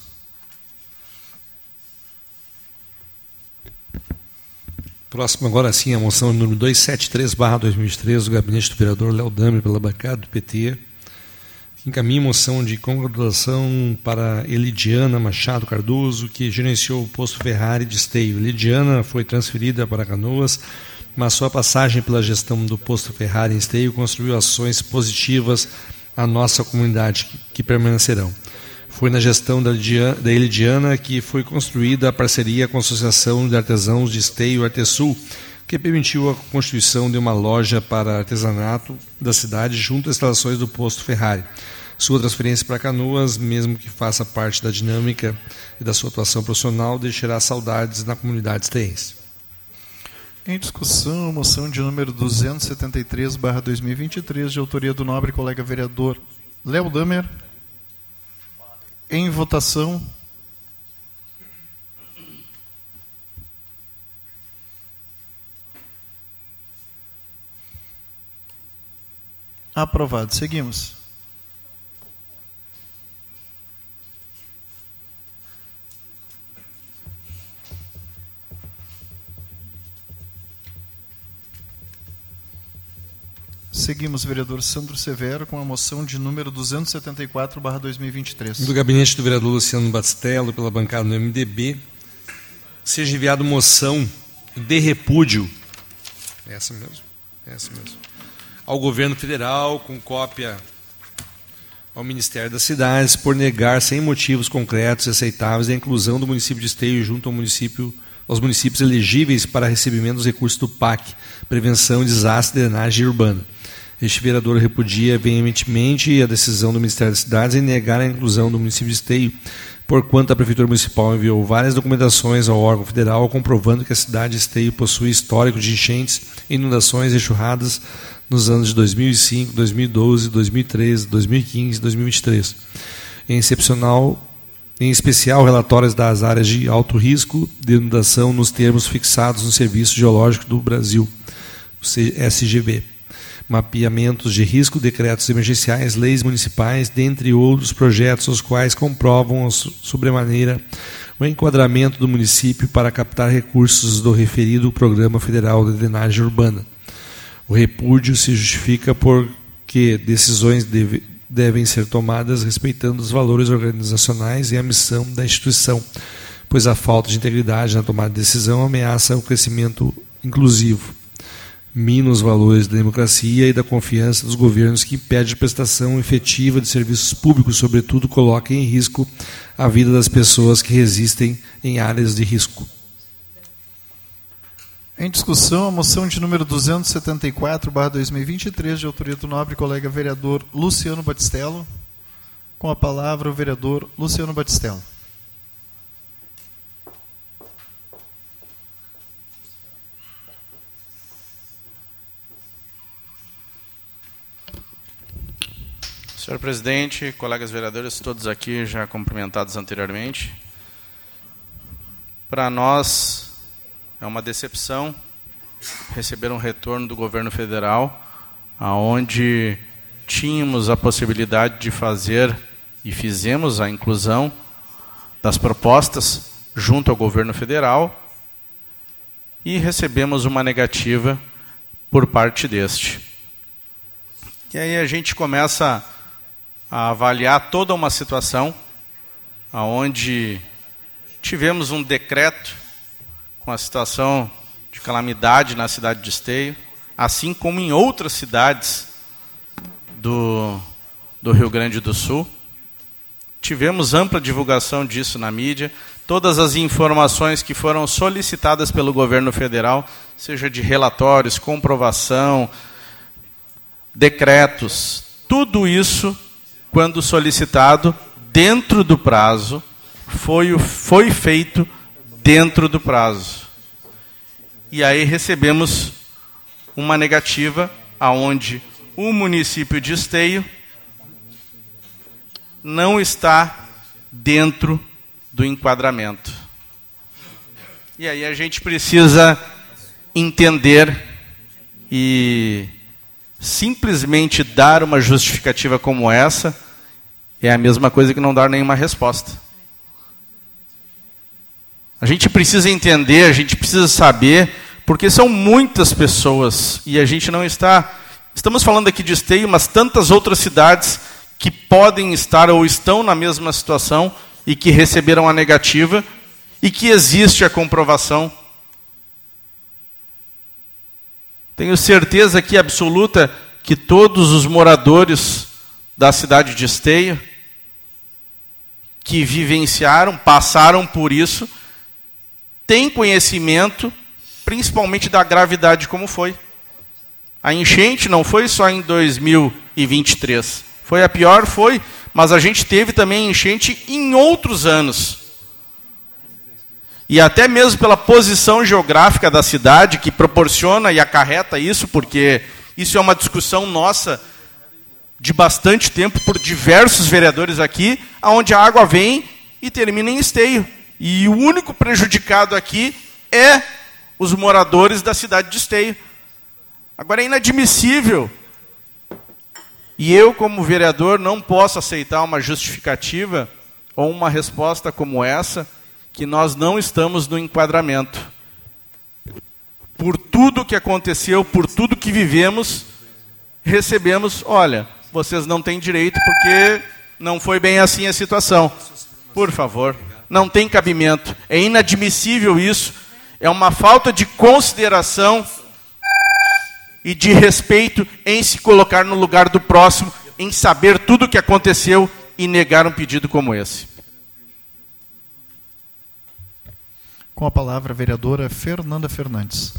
Próximo agora sim a moção número 273, barra 2013, do gabinete do vereador Léo Dame, pela bancada do PT. Encaminha moção de congratulação para Elidiana Machado Cardoso, que gerenciou o posto Ferrari de Esteio. Elidiana foi transferida para Canoas, mas sua passagem pela gestão do posto Ferrari em Esteio construiu ações positivas à nossa comunidade, que permanecerão. Foi na gestão da, da Elidiana que foi construída a parceria com a Associação de Artesãos de Esteio Artesul, que permitiu a constituição de uma loja para artesanato da cidade junto às instalações do posto Ferrari. Sua transferência para Canoas, mesmo que faça parte da dinâmica e da sua atuação profissional, deixará saudades na comunidade esteense. Em discussão, moção de número 273/2023, de autoria do nobre colega vereador Léo Damer. Em votação. Aprovado. Seguimos. Seguimos, vereador Sandro Severo, com a moção de número 274-2023. Do gabinete do vereador Luciano Bastello, pela bancada do MDB, seja enviada moção de repúdio, essa mesmo, essa mesmo, ao governo federal, com cópia ao Ministério das Cidades, por negar sem motivos concretos e aceitáveis a inclusão do município de Esteio junto ao município aos municípios elegíveis para recebimento dos recursos do PAC, Prevenção, Desastre Drenagem Urbana. Este vereador repudia veementemente a decisão do Ministério das Cidades em negar a inclusão do município de Esteio, porquanto a Prefeitura Municipal enviou várias documentações ao órgão federal comprovando que a cidade de Esteio possui histórico de enchentes, inundações e enxurradas nos anos de 2005, 2012, 2013, 2015 e 2023. Em excepcional em especial relatórios das áreas de alto risco de inundação nos termos fixados no Serviço Geológico do Brasil, SGB, mapeamentos de risco, decretos emergenciais, leis municipais, dentre outros projetos, os quais comprovam sobremaneira o enquadramento do município para captar recursos do referido Programa Federal de Drenagem Urbana. O repúdio se justifica porque decisões deve, devem ser tomadas respeitando os valores organizacionais e a missão da instituição, pois a falta de integridade na tomada de decisão ameaça o crescimento inclusivo, mina os valores da democracia e da confiança dos governos que impede a prestação efetiva de serviços públicos, sobretudo coloca em risco a vida das pessoas que resistem em áreas de risco. Em discussão, a moção de número 274/2023 de autoria do nobre colega vereador Luciano Batistello. Com a palavra o vereador Luciano Batistello. Senhor presidente, colegas vereadores, todos aqui já cumprimentados anteriormente. Para nós, é uma decepção receber um retorno do governo federal, aonde tínhamos a possibilidade de fazer e fizemos a inclusão das propostas junto ao governo federal e recebemos uma negativa por parte deste. E aí a gente começa a avaliar toda uma situação aonde tivemos um decreto com a situação de calamidade na cidade de Esteio, assim como em outras cidades do, do Rio Grande do Sul. Tivemos ampla divulgação disso na mídia. Todas as informações que foram solicitadas pelo governo federal, seja de relatórios, comprovação, decretos, tudo isso, quando solicitado, dentro do prazo, foi, foi feito dentro do prazo. E aí recebemos uma negativa aonde o município de Esteio não está dentro do enquadramento. E aí a gente precisa entender e simplesmente dar uma justificativa como essa é a mesma coisa que não dar nenhuma resposta. A gente precisa entender, a gente precisa saber, porque são muitas pessoas e a gente não está. Estamos falando aqui de Esteio, mas tantas outras cidades que podem estar ou estão na mesma situação e que receberam a negativa e que existe a comprovação. Tenho certeza aqui absoluta que todos os moradores da cidade de Esteio que vivenciaram, passaram por isso, tem conhecimento, principalmente da gravidade como foi. A enchente não foi só em 2023. Foi a pior, foi, mas a gente teve também enchente em outros anos. E até mesmo pela posição geográfica da cidade, que proporciona e acarreta isso, porque isso é uma discussão nossa de bastante tempo por diversos vereadores aqui, aonde a água vem e termina em esteio. E o único prejudicado aqui é os moradores da cidade de Esteio. Agora é inadmissível. E eu, como vereador, não posso aceitar uma justificativa ou uma resposta como essa, que nós não estamos no enquadramento. Por tudo que aconteceu, por tudo que vivemos, recebemos, olha, vocês não têm direito porque não foi bem assim a situação. Por favor, não tem cabimento. É inadmissível isso. É uma falta de consideração e de respeito em se colocar no lugar do próximo, em saber tudo o que aconteceu e negar um pedido como esse. Com a palavra a vereadora Fernanda Fernandes.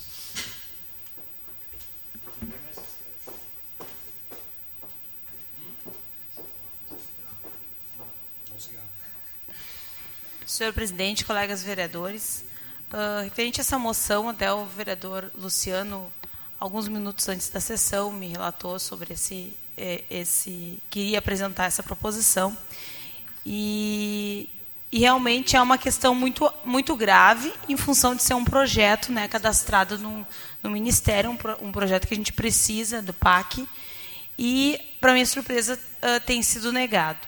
Senhor presidente, colegas vereadores, uh, referente a essa moção, até o vereador Luciano, alguns minutos antes da sessão, me relatou sobre esse, eh, esse queria apresentar essa proposição. E, e realmente é uma questão muito, muito grave, em função de ser um projeto né, cadastrado no, no Ministério, um, pro, um projeto que a gente precisa do PAC, e, para minha surpresa, uh, tem sido negado.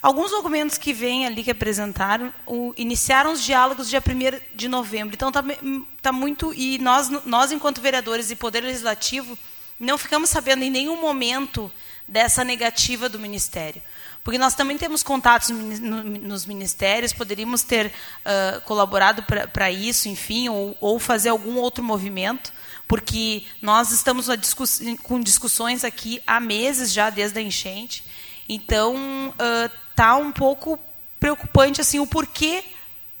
Alguns documentos que vêm ali que apresentaram o, iniciaram os diálogos dia 1 de novembro. Então, está tá muito. E nós, nós, enquanto vereadores e Poder Legislativo, não ficamos sabendo em nenhum momento dessa negativa do Ministério. Porque nós também temos contatos nos ministérios, poderíamos ter uh, colaborado para isso, enfim, ou, ou, fazer algum outro movimento, porque nós estamos discuss com discussões aqui há meses já, desde a enchente. Então, uh, tá um pouco preocupante assim o porquê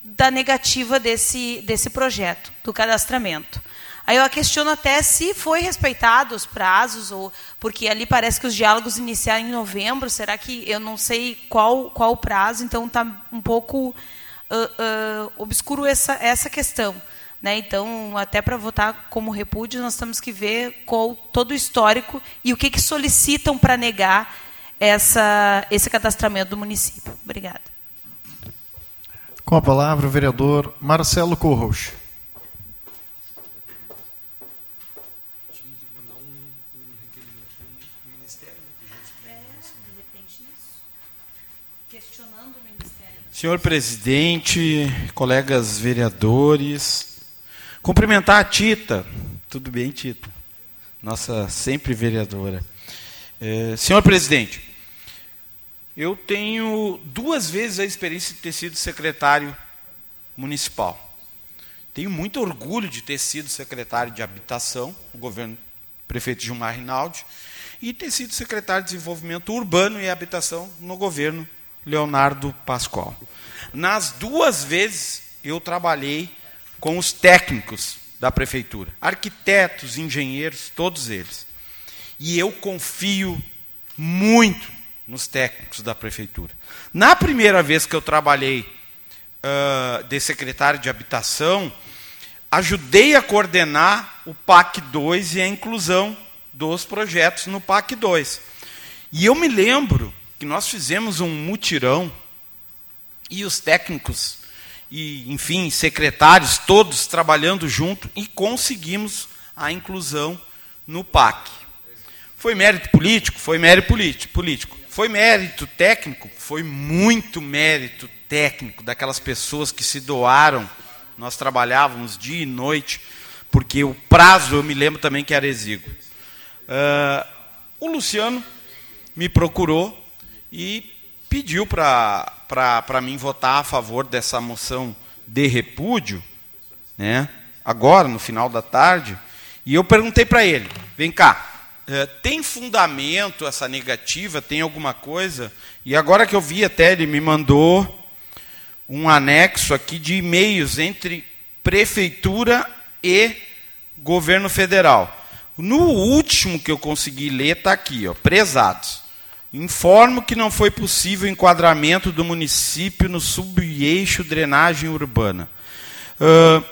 da negativa desse desse projeto do cadastramento. Aí eu questiono até se foi respeitado os prazos ou porque ali parece que os diálogos iniciaram em novembro. Será que eu não sei qual qual o prazo? Então está um pouco uh, uh, obscuro essa essa questão. Né? Então, até para votar como repúdio, nós temos que ver qual todo o histórico e o que, que solicitam para negar essa, esse cadastramento do município. Obrigada. Com a palavra o vereador Marcelo Corros. Senhor presidente, colegas vereadores, cumprimentar a Tita. Tudo bem, Tita? Nossa sempre vereadora. É, senhor presidente, eu tenho duas vezes a experiência de ter sido secretário municipal. Tenho muito orgulho de ter sido secretário de habitação, o governo prefeito Gilmar Rinaldi, e ter sido secretário de desenvolvimento urbano e habitação no governo Leonardo Pascoal. Nas duas vezes eu trabalhei com os técnicos da prefeitura, arquitetos, engenheiros, todos eles. E eu confio muito nos técnicos da prefeitura. Na primeira vez que eu trabalhei uh, de secretário de habitação, ajudei a coordenar o PAC 2 e a inclusão dos projetos no PAC 2. E eu me lembro que nós fizemos um mutirão e os técnicos e, enfim, secretários todos trabalhando junto e conseguimos a inclusão no PAC. Foi mérito político? Foi mérito político. Foi mérito técnico? Foi muito mérito técnico daquelas pessoas que se doaram. Nós trabalhávamos dia e noite, porque o prazo eu me lembro também que era exíguo. Uh, o Luciano me procurou e pediu para mim votar a favor dessa moção de repúdio, né, agora, no final da tarde, e eu perguntei para ele: vem cá, é, tem fundamento essa negativa? Tem alguma coisa? E agora que eu vi até, ele me mandou um anexo aqui de e-mails entre prefeitura e governo federal. No último que eu consegui ler, está aqui, ó, prezados. Informo que não foi possível o enquadramento do município no subeixo drenagem urbana. Uh,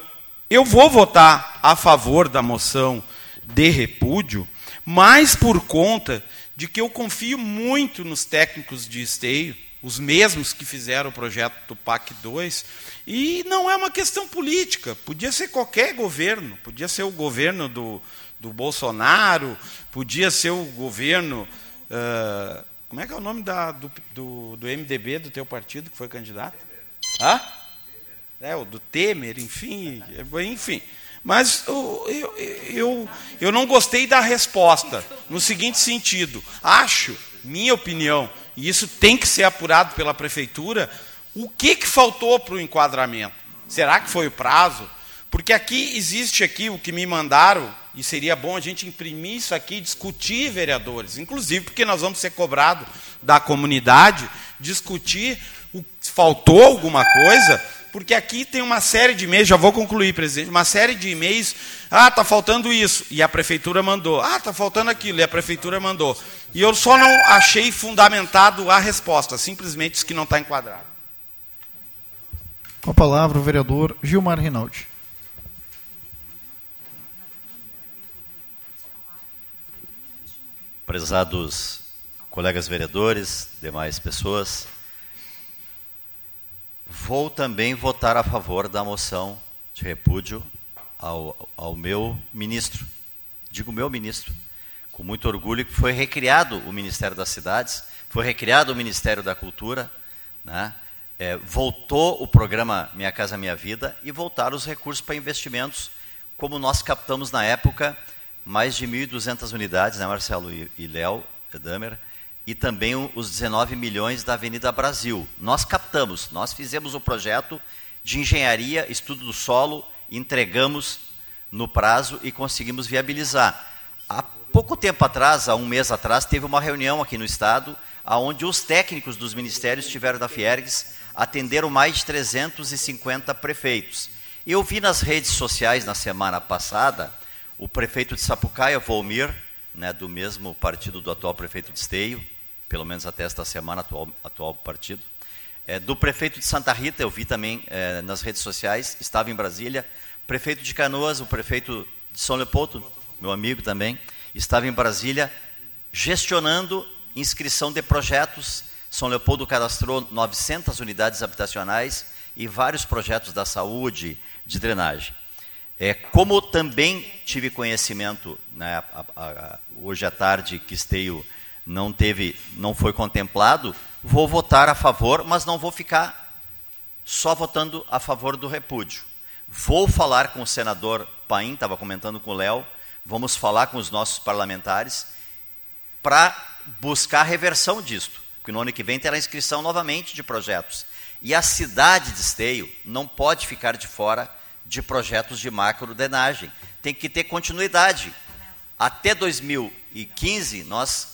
eu vou votar a favor da moção de repúdio, mas por conta de que eu confio muito nos técnicos de esteio, os mesmos que fizeram o projeto do PAC 2, e não é uma questão política, podia ser qualquer governo, podia ser o governo do, do Bolsonaro, podia ser o governo. Uh, como é que é o nome da, do, do, do, MDB do teu partido que foi candidato? Hã? É, o do Temer, enfim, enfim. Mas eu, eu, eu, eu não gostei da resposta, no seguinte sentido: acho, minha opinião, e isso tem que ser apurado pela prefeitura, o que, que faltou para o enquadramento? Será que foi o prazo? Porque aqui existe aqui o que me mandaram, e seria bom a gente imprimir isso aqui, discutir, vereadores, inclusive porque nós vamos ser cobrados da comunidade, discutir o, faltou alguma coisa, porque aqui tem uma série de e-mails, já vou concluir, presidente, uma série de e-mails, ah, está faltando isso, e a prefeitura mandou, ah, está faltando aquilo, e a prefeitura mandou. E eu só não achei fundamentado a resposta, simplesmente isso que não está enquadrado. Com a palavra o vereador Gilmar Rinaldi. Prezados colegas vereadores, demais pessoas, vou também votar a favor da moção de repúdio ao, ao meu ministro. Digo meu ministro, com muito orgulho que foi recriado o Ministério das Cidades, foi recriado o Ministério da Cultura, né? é, voltou o programa Minha Casa Minha Vida e voltaram os recursos para investimentos, como nós captamos na época mais de 1.200 unidades, né, Marcelo e, Léo Damer, e também os 19 milhões da Avenida Brasil. Nós captamos, nós fizemos o projeto de engenharia, estudo do solo, entregamos no prazo e conseguimos viabilizar. Há pouco tempo atrás, há um mês atrás, teve uma reunião aqui no Estado, onde os técnicos dos ministérios estiveram da Fiergs, atenderam mais de 350 prefeitos. Eu vi nas redes sociais na semana passada o prefeito de Sapucaia, Volmir, né, do mesmo partido do atual prefeito de Esteio, pelo menos até esta semana, atual, atual partido. É, do prefeito de Santa Rita, eu vi também é, nas redes sociais, estava em Brasília. Prefeito de Canoas, o prefeito de São Leopoldo, meu amigo também, estava em Brasília gestionando inscrição de projetos. São Leopoldo cadastrou 900 unidades habitacionais e vários projetos da saúde, de drenagem. É, como também tive conhecimento né, a, a, a, hoje à tarde que Esteio não teve, não foi contemplado, vou votar a favor, mas não vou ficar só votando a favor do repúdio. Vou falar com o senador Paim, estava comentando com o Léo, vamos falar com os nossos parlamentares para buscar a reversão disto, porque no ano que vem terá inscrição novamente de projetos. E a cidade de Esteio não pode ficar de fora de projetos de macro-drenagem. Tem que ter continuidade. Até 2015, nós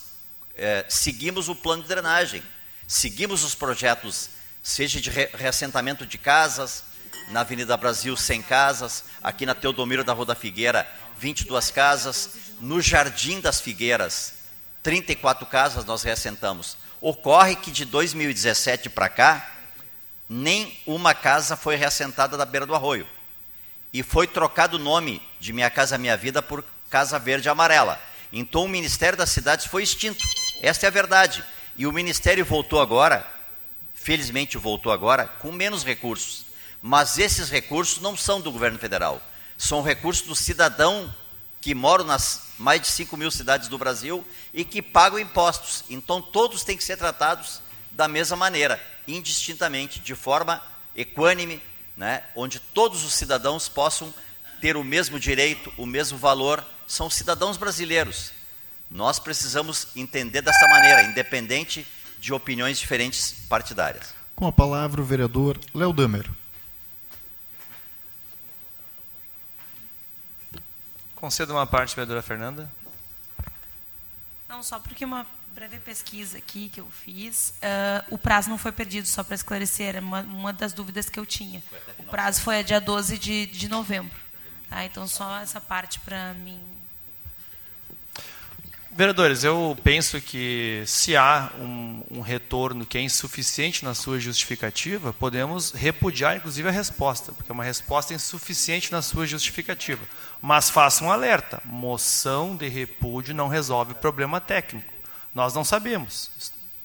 é, seguimos o plano de drenagem, seguimos os projetos, seja de re reassentamento de casas, na Avenida Brasil, 100 casas, aqui na Teodomiro da Rua da Figueira, 22 casas, no Jardim das Figueiras, 34 casas nós reassentamos. Ocorre que de 2017 para cá, nem uma casa foi reassentada da beira do arroio e foi trocado o nome de Minha Casa Minha Vida por Casa Verde Amarela. Então o Ministério das Cidades foi extinto. Esta é a verdade. E o Ministério voltou agora, felizmente voltou agora, com menos recursos. Mas esses recursos não são do governo federal. São recursos do cidadão que mora nas mais de 5 mil cidades do Brasil e que pagam impostos. Então todos têm que ser tratados da mesma maneira, indistintamente, de forma equânime, né, onde todos os cidadãos possam ter o mesmo direito, o mesmo valor, são cidadãos brasileiros. Nós precisamos entender dessa maneira, independente de opiniões diferentes partidárias. Com a palavra o vereador Léo Damer. Concedo uma parte, vereadora Fernanda. Não, só porque uma breve pesquisa aqui que eu fiz, uh, o prazo não foi perdido, só para esclarecer, era uma, uma, das dúvidas que eu tinha. O prazo foi a dia 12 de, de novembro. Tá? Então, só essa parte para mim. Vereadores, eu penso que se há um, um, retorno que é insuficiente na sua justificativa, podemos repudiar, inclusive, a resposta, porque é uma resposta insuficiente na sua justificativa. Mas faça um alerta: moção de repúdio não resolve problema técnico. Nós não sabemos,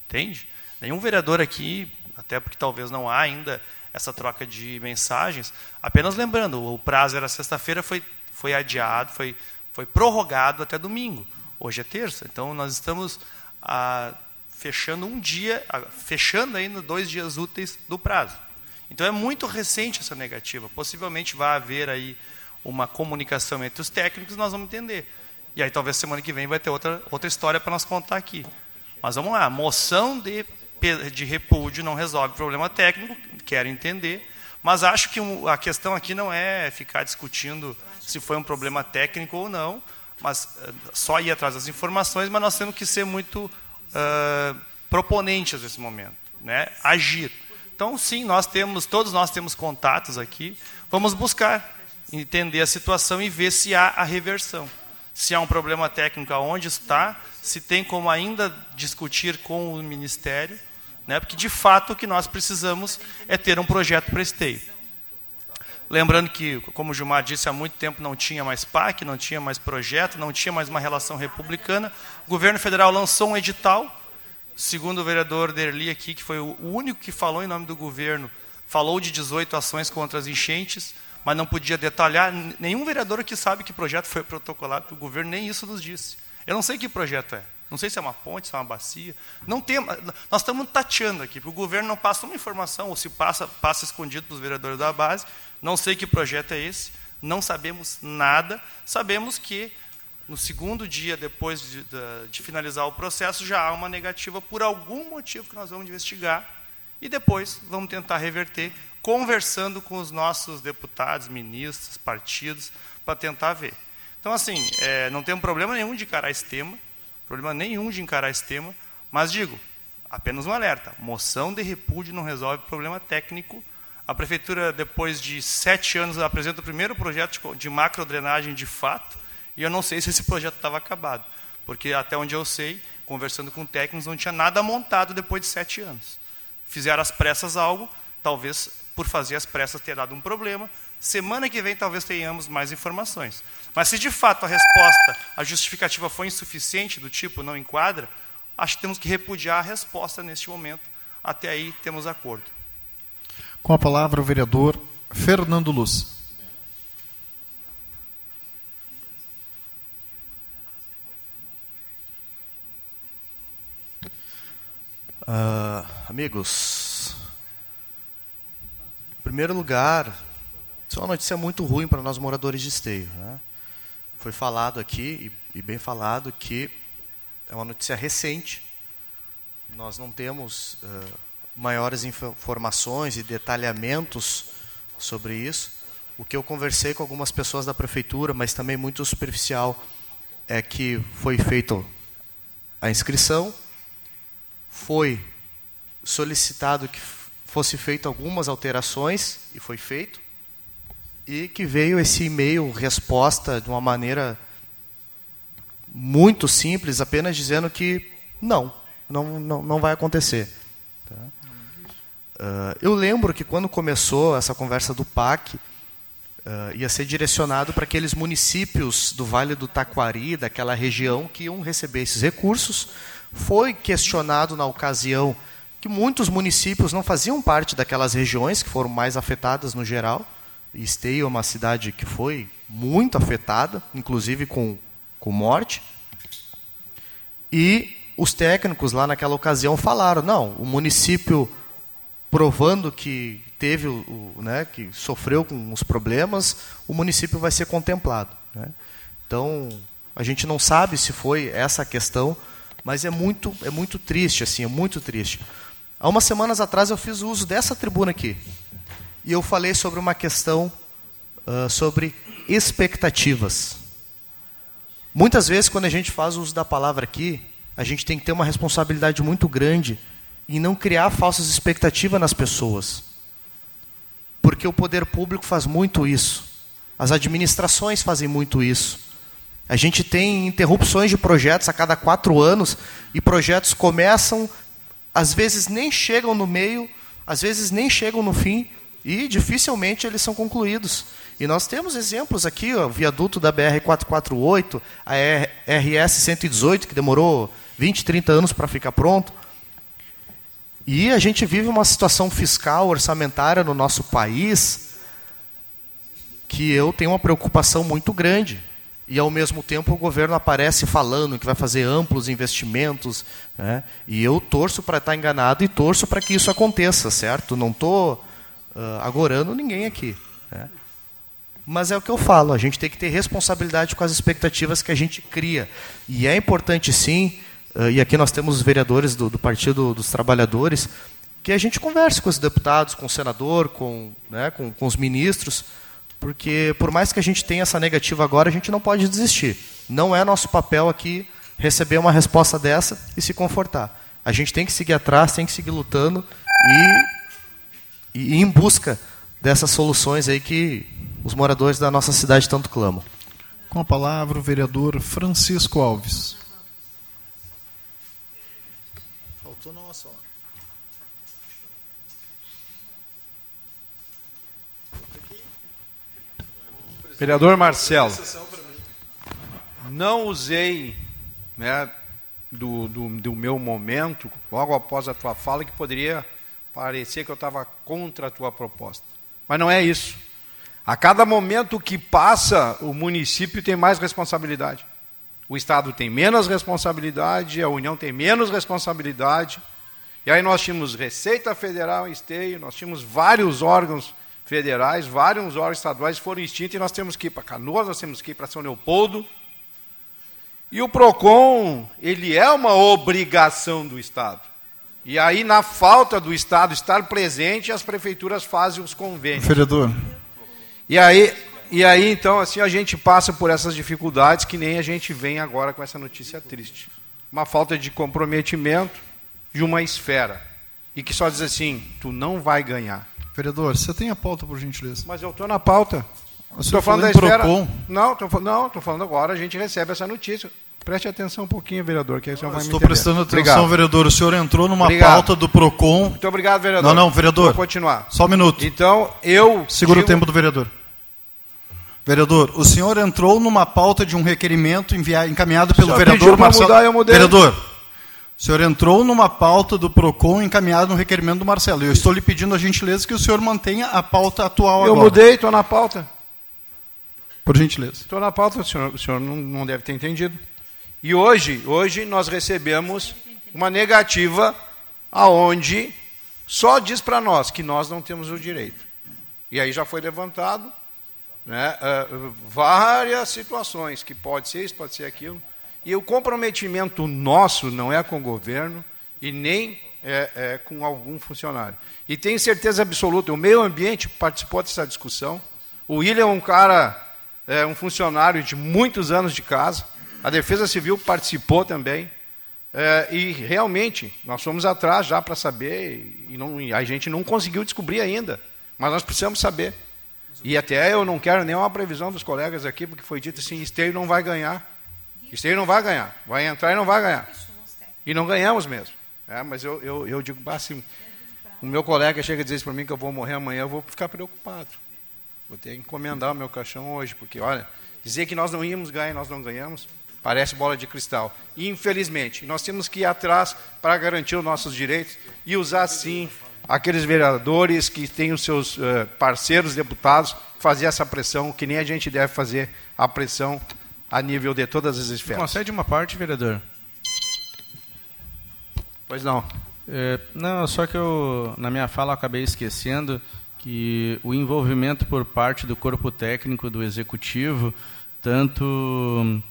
entende? Nenhum vereador aqui, até porque talvez não há ainda essa troca de mensagens. Apenas lembrando, o prazo era sexta-feira, foi, foi adiado, foi, foi prorrogado até domingo. Hoje é terça, então nós estamos ah, fechando um dia, ah, fechando ainda dois dias úteis do prazo. Então é muito recente essa negativa. Possivelmente vai haver aí uma comunicação entre os técnicos, nós vamos entender. E aí talvez semana que vem vai ter outra, outra história para nós contar aqui. Mas vamos lá, moção de, de repúdio não resolve problema técnico, quero entender, mas acho que a questão aqui não é ficar discutindo se foi um problema técnico ou não, mas eh, só ir atrás das informações, mas nós temos que ser muito uh, proponentes nesse momento, né? agir. Então, sim, nós temos, todos nós temos contatos aqui, vamos buscar entender a situação e ver se há a reversão. Se há um problema técnico, aonde está, se tem como ainda discutir com o Ministério, né? porque de fato o que nós precisamos é ter um projeto para esteio. Lembrando que, como o Gilmar disse, há muito tempo não tinha mais PAC, não tinha mais projeto, não tinha mais uma relação republicana. O governo federal lançou um edital, segundo o vereador Derli aqui, que foi o único que falou em nome do governo, falou de 18 ações contra as enchentes, mas não podia detalhar. Nenhum vereador aqui sabe que projeto foi protocolado pelo governo, nem isso nos disse. Eu não sei que projeto é. Não sei se é uma ponte, se é uma bacia. Não tem, nós estamos tateando aqui, porque o governo não passa uma informação, ou se passa, passa escondido para os vereadores da base. Não sei que projeto é esse, não sabemos nada. Sabemos que no segundo dia depois de, de, de finalizar o processo já há uma negativa por algum motivo que nós vamos investigar e depois vamos tentar reverter, conversando com os nossos deputados, ministros, partidos, para tentar ver. Então, assim, é, não tem problema nenhum de encarar esse tema, problema nenhum de encarar esse tema, mas digo, apenas um alerta: moção de repúdio não resolve problema técnico. A prefeitura, depois de sete anos, apresenta o primeiro projeto de macrodrenagem de fato, e eu não sei se esse projeto estava acabado, porque até onde eu sei, conversando com técnicos, não tinha nada montado depois de sete anos. Fizeram às pressas algo, talvez por fazer as pressas ter dado um problema. Semana que vem talvez tenhamos mais informações. Mas se de fato a resposta, a justificativa foi insuficiente, do tipo não enquadra, acho que temos que repudiar a resposta neste momento. Até aí temos acordo. Com a palavra o vereador Fernando Luz. Uh, amigos, em primeiro lugar, isso é uma notícia muito ruim para nós moradores de Esteio. Né? Foi falado aqui, e, e bem falado, que é uma notícia recente. Nós não temos uh, maiores informações e detalhamentos sobre isso. O que eu conversei com algumas pessoas da prefeitura, mas também muito superficial, é que foi feita a inscrição, foi solicitado que fosse feito algumas alterações e foi feito e que veio esse e-mail resposta de uma maneira muito simples, apenas dizendo que não, não, não, não vai acontecer. Tá? Uh, eu lembro que quando começou essa conversa do PAC, uh, ia ser direcionado para aqueles municípios do Vale do Taquari, daquela região, que iam receber esses recursos, foi questionado na ocasião que muitos municípios não faziam parte daquelas regiões que foram mais afetadas no geral. Esteio é uma cidade que foi muito afetada, inclusive com, com morte. E os técnicos lá naquela ocasião falaram: não, o município provando que teve o, né, que sofreu com os problemas, o município vai ser contemplado. Né? Então a gente não sabe se foi essa a questão mas é muito, é muito triste, assim, é muito triste. Há umas semanas atrás eu fiz uso dessa tribuna aqui. E eu falei sobre uma questão uh, sobre expectativas. Muitas vezes, quando a gente faz uso da palavra aqui, a gente tem que ter uma responsabilidade muito grande em não criar falsas expectativas nas pessoas. Porque o poder público faz muito isso. As administrações fazem muito isso. A gente tem interrupções de projetos a cada quatro anos e projetos começam, às vezes nem chegam no meio, às vezes nem chegam no fim e dificilmente eles são concluídos. E nós temos exemplos aqui, ó, o viaduto da BR-448, a RS-118, que demorou 20, 30 anos para ficar pronto. E a gente vive uma situação fiscal, orçamentária no nosso país que eu tenho uma preocupação muito grande e ao mesmo tempo o governo aparece falando que vai fazer amplos investimentos, né? e eu torço para estar enganado e torço para que isso aconteça, certo? Não estou uh, agorando ninguém aqui. Né? Mas é o que eu falo, a gente tem que ter responsabilidade com as expectativas que a gente cria. E é importante sim, uh, e aqui nós temos os vereadores do, do Partido dos Trabalhadores, que a gente converse com os deputados, com o senador, com, né, com, com os ministros, porque por mais que a gente tenha essa negativa agora, a gente não pode desistir. Não é nosso papel aqui receber uma resposta dessa e se confortar. A gente tem que seguir atrás, tem que seguir lutando e, e ir em busca dessas soluções aí que os moradores da nossa cidade tanto clamam. Com a palavra o vereador Francisco Alves. Faltou nossa. Vereador Marcelo, não usei né, do, do, do, meu momento, logo após a tua fala, que poderia parecer que eu estava contra a tua proposta. Mas não é isso. A cada momento que passa, o município tem mais responsabilidade. O Estado tem menos responsabilidade, a União tem menos responsabilidade. E aí nós tínhamos Receita Federal, Esteio, nós tínhamos vários órgãos federais, vários órgãos estaduais foram extintos e nós temos que ir para Canoas, nós temos que ir para São Leopoldo. E o PROCON, ele é uma obrigação do Estado. E aí, na falta do Estado estar presente, as prefeituras fazem os convênios. Vereador. E aí, e aí, então, assim, a gente passa por essas dificuldades que nem a gente vem agora com essa notícia triste. Uma falta de comprometimento de uma esfera. E que só diz assim, tu não vai ganhar. Vereador, você tem a pauta, por gentileza? Mas eu estou na pauta. Estou falando da esfera. Não, estou não, falando agora, a gente recebe essa notícia. Preste atenção um pouquinho, vereador, que aí você vai Estou prestando atenção, obrigado. vereador. O senhor entrou numa obrigado. pauta do PROCON. Muito obrigado, vereador. Não, não, vereador. Vou continuar. Só um minuto. Então, eu. Segura digo... o tempo do vereador. Vereador, o senhor entrou numa pauta de um requerimento enviado, encaminhado pelo vereador Marcelo. Mudar, eu mudei. Vereador, o senhor entrou numa pauta do PROCON encaminhado no requerimento do Marcelo. Eu estou lhe pedindo a gentileza que o senhor mantenha a pauta atual eu agora. Eu mudei, estou na pauta. Por gentileza. Estou na pauta, o senhor, o senhor não, não deve ter entendido. E hoje, hoje nós recebemos uma negativa aonde só diz para nós que nós não temos o direito. E aí já foi levantado né, uh, várias situações, que pode ser isso, pode ser aquilo. E o comprometimento nosso não é com o governo e nem é, é com algum funcionário. E tenho certeza absoluta, o meio ambiente participou dessa discussão. O William é um cara, é, um funcionário de muitos anos de casa. A Defesa Civil participou também. É, e realmente, nós fomos atrás já para saber, e, não, e, a gente não conseguiu descobrir ainda, mas nós precisamos saber. E até eu não quero nenhuma previsão dos colegas aqui, porque foi dito assim: Esteio não vai ganhar. Esteio não vai ganhar. Vai entrar e não vai ganhar. E não ganhamos mesmo. É, mas eu, eu, eu digo, assim, o meu colega chega a dizer para mim que eu vou morrer amanhã, eu vou ficar preocupado. Vou ter que encomendar o meu caixão hoje, porque, olha, dizer que nós não íamos ganhar e nós não ganhamos, Parece bola de cristal. E, infelizmente, nós temos que ir atrás para garantir os nossos direitos e usar, sim, aqueles vereadores que têm os seus uh, parceiros deputados, fazer essa pressão, que nem a gente deve fazer a pressão a nível de todas as esferas. Concede uma parte, vereador? Pois não. É, não, só que eu, na minha fala, acabei esquecendo que o envolvimento por parte do corpo técnico do executivo, tanto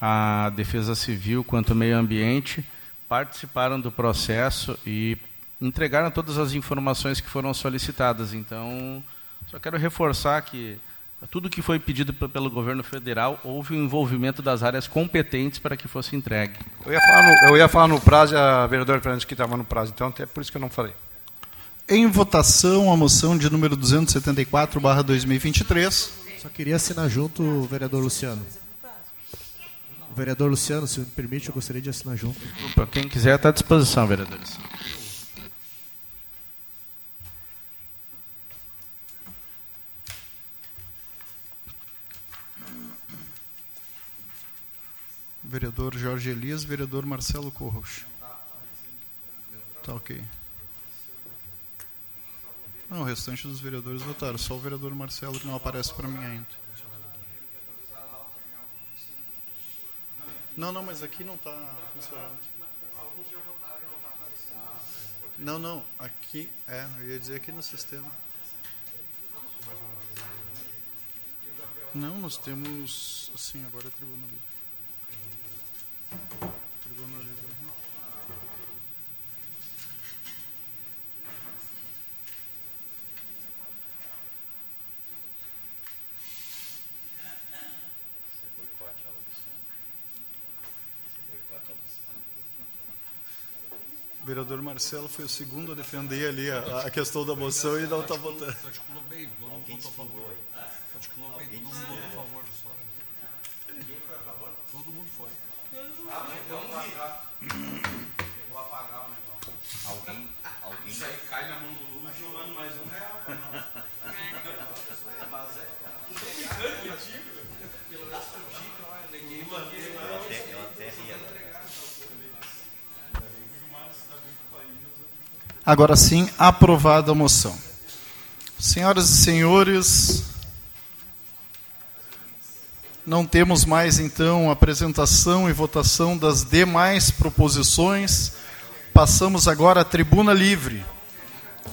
a Defesa Civil quanto o Meio Ambiente participaram do processo e entregaram todas as informações que foram solicitadas. Então, só quero reforçar que tudo que foi pedido pelo governo federal houve o envolvimento das áreas competentes para que fosse entregue. Eu ia falar no, eu ia falar no prazo, a vereadora Fernandes que estava no prazo, então até por isso que eu não falei. Em votação, a moção de número 274/2023. Só queria assinar junto o vereador Luciano vereador Luciano, se me permite, eu gostaria de assinar junto. Para quem quiser, está à disposição, vereadores. Vereador Jorge Elias, vereador Marcelo Corros. Tá ok. Não, o restante dos vereadores votaram, só o vereador Marcelo que não aparece para mim ainda. Não, não, mas aqui não está funcionando. Não. Não, aqui, é, eu ia dizer aqui no sistema. Não, nós temos. Assim, agora é tribuna livre. Tribuna livre. né? O vereador Marcelo foi o segundo a defender ali a, a questão da moção e não está votando. Articulou bem, todo mundo votou a favor. Articulou bem, todo mundo votou a favor só. Foi a favor? Todo mundo foi. Alguém, Isso aí cai na mão do Lula mais um real pra nós. Eu até, né? Agora sim, aprovada a moção. Senhoras e senhores, não temos mais então apresentação e votação das demais proposições. Passamos agora à tribuna livre.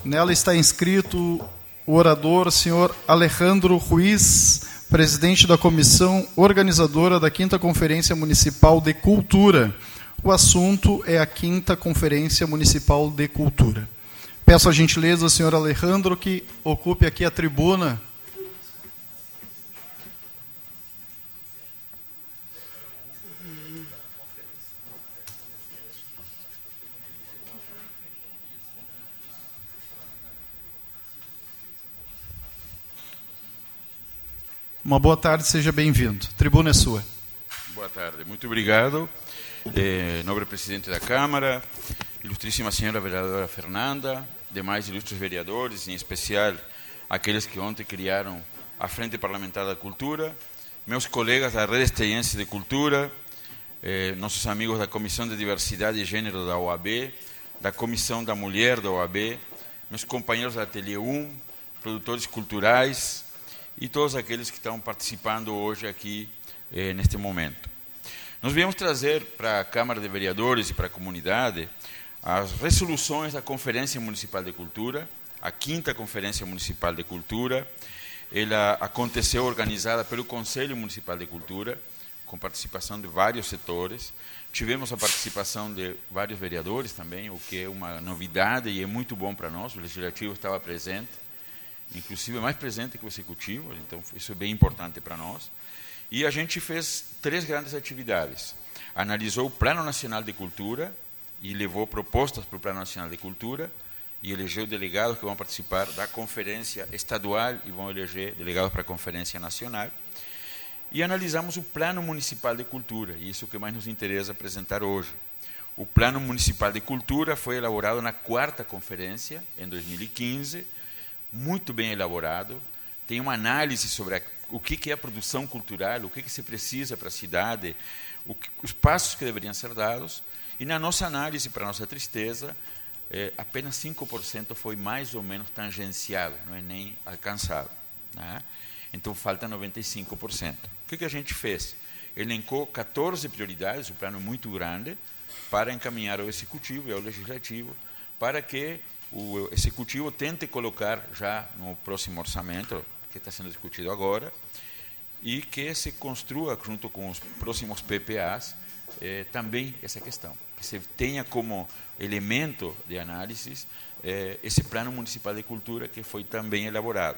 Nela está inscrito o orador, senhor Alejandro Ruiz, presidente da comissão organizadora da Quinta Conferência Municipal de Cultura. O assunto é a Quinta Conferência Municipal de Cultura. Peço a gentileza ao senhor Alejandro que ocupe aqui a tribuna. Uma boa tarde, seja bem-vindo. Tribuna é sua. Boa tarde, muito obrigado. Eh, nobre presidente da Câmara, ilustríssima senhora vereadora Fernanda, demais ilustres vereadores, em especial aqueles que ontem criaram a Frente Parlamentar da Cultura, meus colegas da Rede Esteiense de Cultura, eh, nossos amigos da Comissão de Diversidade e Gênero da OAB, da Comissão da Mulher da OAB, meus companheiros da Ateliê 1, produtores culturais e todos aqueles que estão participando hoje aqui eh, neste momento. Nós viemos trazer para a Câmara de Vereadores e para a comunidade as resoluções da Conferência Municipal de Cultura, a quinta Conferência Municipal de Cultura. Ela aconteceu organizada pelo Conselho Municipal de Cultura, com participação de vários setores. Tivemos a participação de vários vereadores também, o que é uma novidade e é muito bom para nós. O Legislativo estava presente, inclusive mais presente que o Executivo, então isso é bem importante para nós. E a gente fez três grandes atividades. Analisou o Plano Nacional de Cultura e levou propostas para o Plano Nacional de Cultura e elegeu delegados que vão participar da conferência estadual e vão eleger delegados para a conferência nacional. E analisamos o Plano Municipal de Cultura, e isso é o que mais nos interessa apresentar hoje. O Plano Municipal de Cultura foi elaborado na quarta conferência, em 2015, muito bem elaborado, tem uma análise sobre a, o que, que é a produção cultural, o que, que se precisa para a cidade, que, os passos que deveriam ser dados, e na nossa análise, para nossa tristeza, eh, apenas 5% foi mais ou menos tangenciado, não é nem alcançado. Né? Então falta 95%. O que, que a gente fez? Elencou 14 prioridades, o plano é muito grande, para encaminhar ao Executivo e ao Legislativo, para que o Executivo tente colocar já no próximo orçamento, que está sendo discutido agora, e que se construa, junto com os próximos PPAs, eh, também essa questão. Que se tenha como elemento de análise eh, esse plano municipal de cultura que foi também elaborado.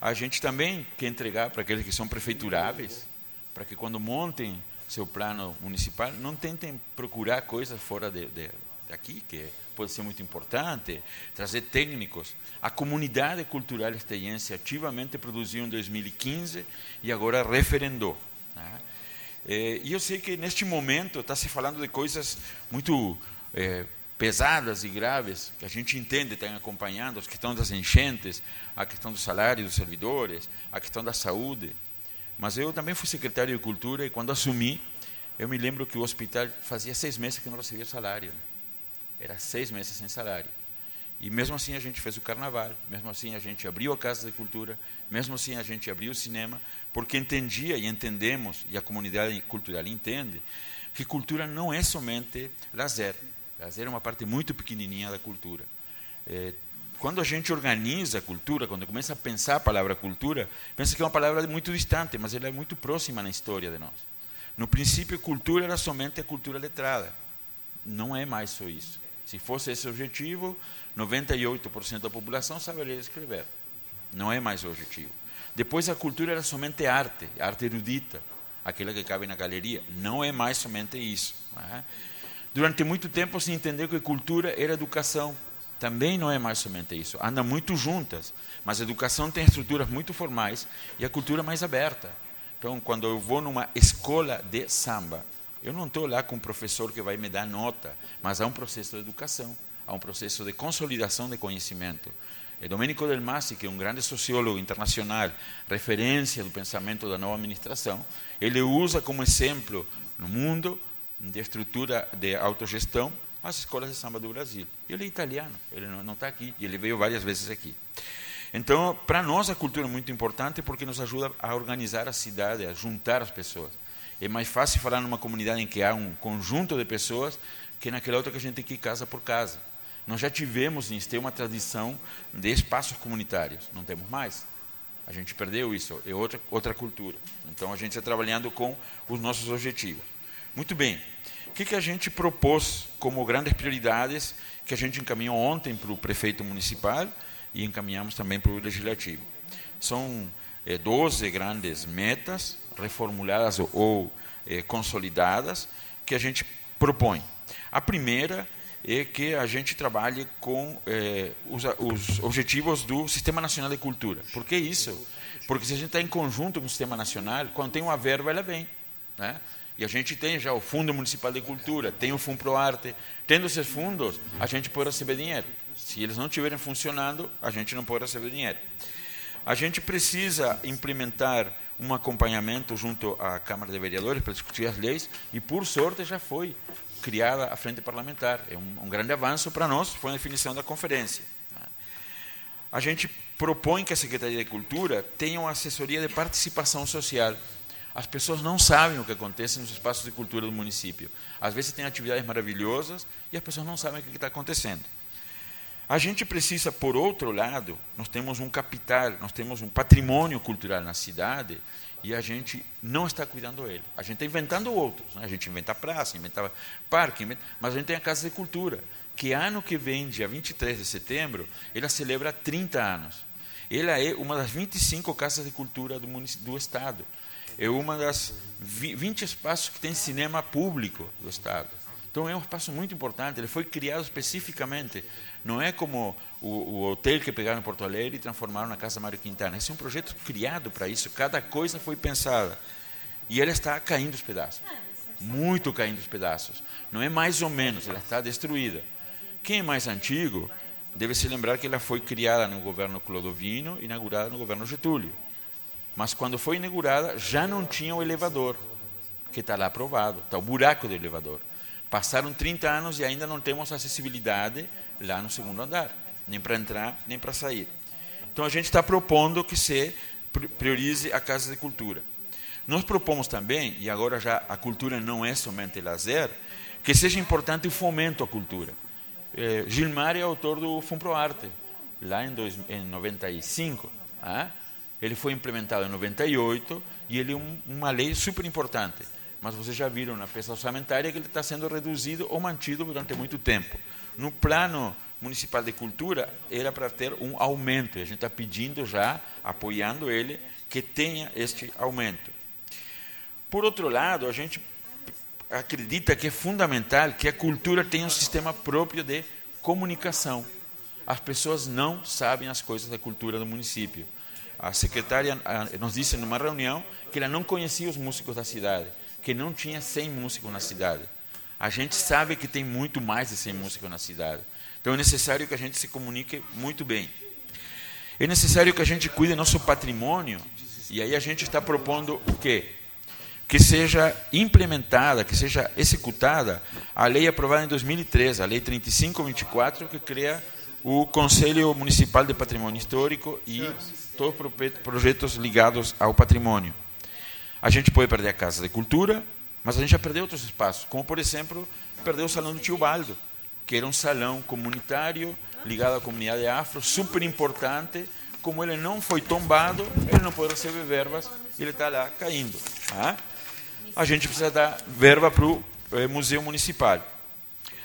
A gente também quer entregar para aqueles que são prefeituráveis, para que quando montem seu plano municipal, não tentem procurar coisas fora de, de, daqui, que pode ser muito importante, trazer técnicos. A comunidade cultural esteiense ativamente produziu em 2015 e agora referendou. Né? É, e eu sei que neste momento está se falando de coisas muito é, pesadas e graves, que a gente entende, está acompanhando, a questão das enchentes, a questão do salário dos servidores, a questão da saúde. Mas eu também fui secretário de Cultura e quando assumi, eu me lembro que o hospital fazia seis meses que não recebia salário. Era seis meses sem salário. E mesmo assim a gente fez o carnaval, mesmo assim a gente abriu a Casa de Cultura, mesmo assim a gente abriu o cinema, porque entendia e entendemos, e a comunidade cultural entende, que cultura não é somente lazer. Lazer é uma parte muito pequenininha da cultura. É, quando a gente organiza a cultura, quando começa a pensar a palavra cultura, pensa que é uma palavra muito distante, mas ela é muito próxima na história de nós. No princípio, cultura era somente a cultura letrada. Não é mais só isso. Se fosse esse objetivo, 98% da população saberia escrever. Não é mais o objetivo. Depois, a cultura era somente arte, arte erudita, aquela que cabe na galeria. Não é mais somente isso. É? Durante muito tempo se entendeu que cultura era educação. Também não é mais somente isso. Andam muito juntas, mas a educação tem estruturas muito formais e a cultura mais aberta. Então, quando eu vou numa escola de samba, eu não estou lá com um professor que vai me dar nota, mas há um processo de educação, há um processo de consolidação de conhecimento. E Domenico Del Masi, que é um grande sociólogo internacional, referência do pensamento da nova administração, ele usa como exemplo no mundo de estrutura de autogestão as escolas de samba do Brasil. Ele é italiano, ele não está aqui, e ele veio várias vezes aqui. Então, para nós a cultura é muito importante porque nos ajuda a organizar a cidade, a juntar as pessoas. É mais fácil falar numa comunidade em que há um conjunto de pessoas que naquela outra que a gente tem que ir casa por casa. Nós já tivemos em ter uma tradição de espaços comunitários, não temos mais. A gente perdeu isso, é outra, outra cultura. Então a gente está trabalhando com os nossos objetivos. Muito bem. O que, que a gente propôs como grandes prioridades que a gente encaminhou ontem para o prefeito municipal e encaminhamos também para o legislativo? São é, eh, 12 grandes metas reformuladas ou é, consolidadas que a gente propõe. A primeira é que a gente trabalhe com é, os, os, objetivos do Sistema Nacional de Cultura. Por que isso? Porque se a gente está em conjunto com o Sistema Nacional, quando tem uma verba, ela vem. Né? E a gente tem já o Fundo Municipal de Cultura, tem o Fundo Pro Arte. Tendo esses fundos, a gente pode receber dinheiro. Se eles não estiverem funcionando, a gente não pode receber dinheiro. A gente precisa implementar um acompanhamento junto à Câmara de Vereadores para discutir as leis e, por sorte, já foi criada a frente parlamentar. É um, um grande avanço para nós, foi a definição da conferência. A gente propõe que a Secretaria de Cultura tenha uma assessoria de participação social. As pessoas não sabem o que acontece nos espaços de cultura do município. Às vezes tem atividades maravilhosas e as pessoas não sabem o que está acontecendo. A gente precisa, por outro lado, nós temos um capital, nós temos um patrimônio cultural na cidade e a gente não está cuidando dele. A gente está inventando outros. Né? A gente inventa praça, inventa parque, inventa... mas a gente tem a Casa de Cultura, que ano que vem, dia 23 de setembro, ela celebra 30 anos. Ela é uma das 25 casas de cultura do, do Estado. É uma das 20 espaços que tem cinema público do Estado. Então é um espaço muito importante. Ele foi criado especificamente não é como o, o, hotel que pegaram em Porto Alegre e transformaram na Casa Mário Quintana. Esse é um projeto criado para isso. Cada coisa foi pensada. E ela está caindo os pedaços. Muito caindo os pedaços. Não é mais ou menos, ela está destruída. Quem é mais antigo deve se lembrar que ela foi criada no governo Clodovino e inaugurada no governo Getúlio. Mas quando foi inaugurada, já não tinha o elevador, que está lá aprovado, está o buraco do elevador. Passaram 30 anos e ainda não temos acessibilidade lá no segundo andar, nem para entrar, nem para sair. Então a gente está propondo que se priorize a Casa de Cultura. Nós propomos também, e agora já a cultura não é somente lazer, que seja importante o fomento à cultura. Eh, Gilmar é autor do Fumproarte, lá em, dois, em 95. Ah? Ele foi implementado em 98 e ele é um, uma lei super importante. Mas vocês já viram na peça orçamentária que ele está sendo reduzido ou mantido durante muito tempo. No plano municipal de cultura, era para ter um aumento. A gente está pedindo já, apoiando ele, que tenha este aumento. Por outro lado, a gente acredita que é fundamental que a cultura tenha um sistema próprio de comunicação. As pessoas não sabem as coisas da cultura do município. A secretária nos disse numa reunião que ela não conhecia os músicos da cidade, que não tinha 100 músicos na cidade. A gente sabe que tem muito mais de 100 músicos na cidade. Então é necessário que a gente se comunique muito bem. É necessário que a gente cuide nosso patrimônio. E aí a gente está propondo o quê? Que seja implementada, que seja executada a lei aprovada em 2013, a Lei 3524, que cria o Conselho Municipal de Patrimônio Histórico e todos os projetos ligados ao patrimônio. A gente pode perder a Casa de Cultura, mas a gente já perdeu outros espaços, como, por exemplo, perdeu o Salão do Tio Baldo, que era um salão comunitário ligado à comunidade afro, super importante. Como ele não foi tombado, ele não pode receber verbas, ele está lá caindo. Tá? A gente precisa dar verba para o eh, Museu Municipal.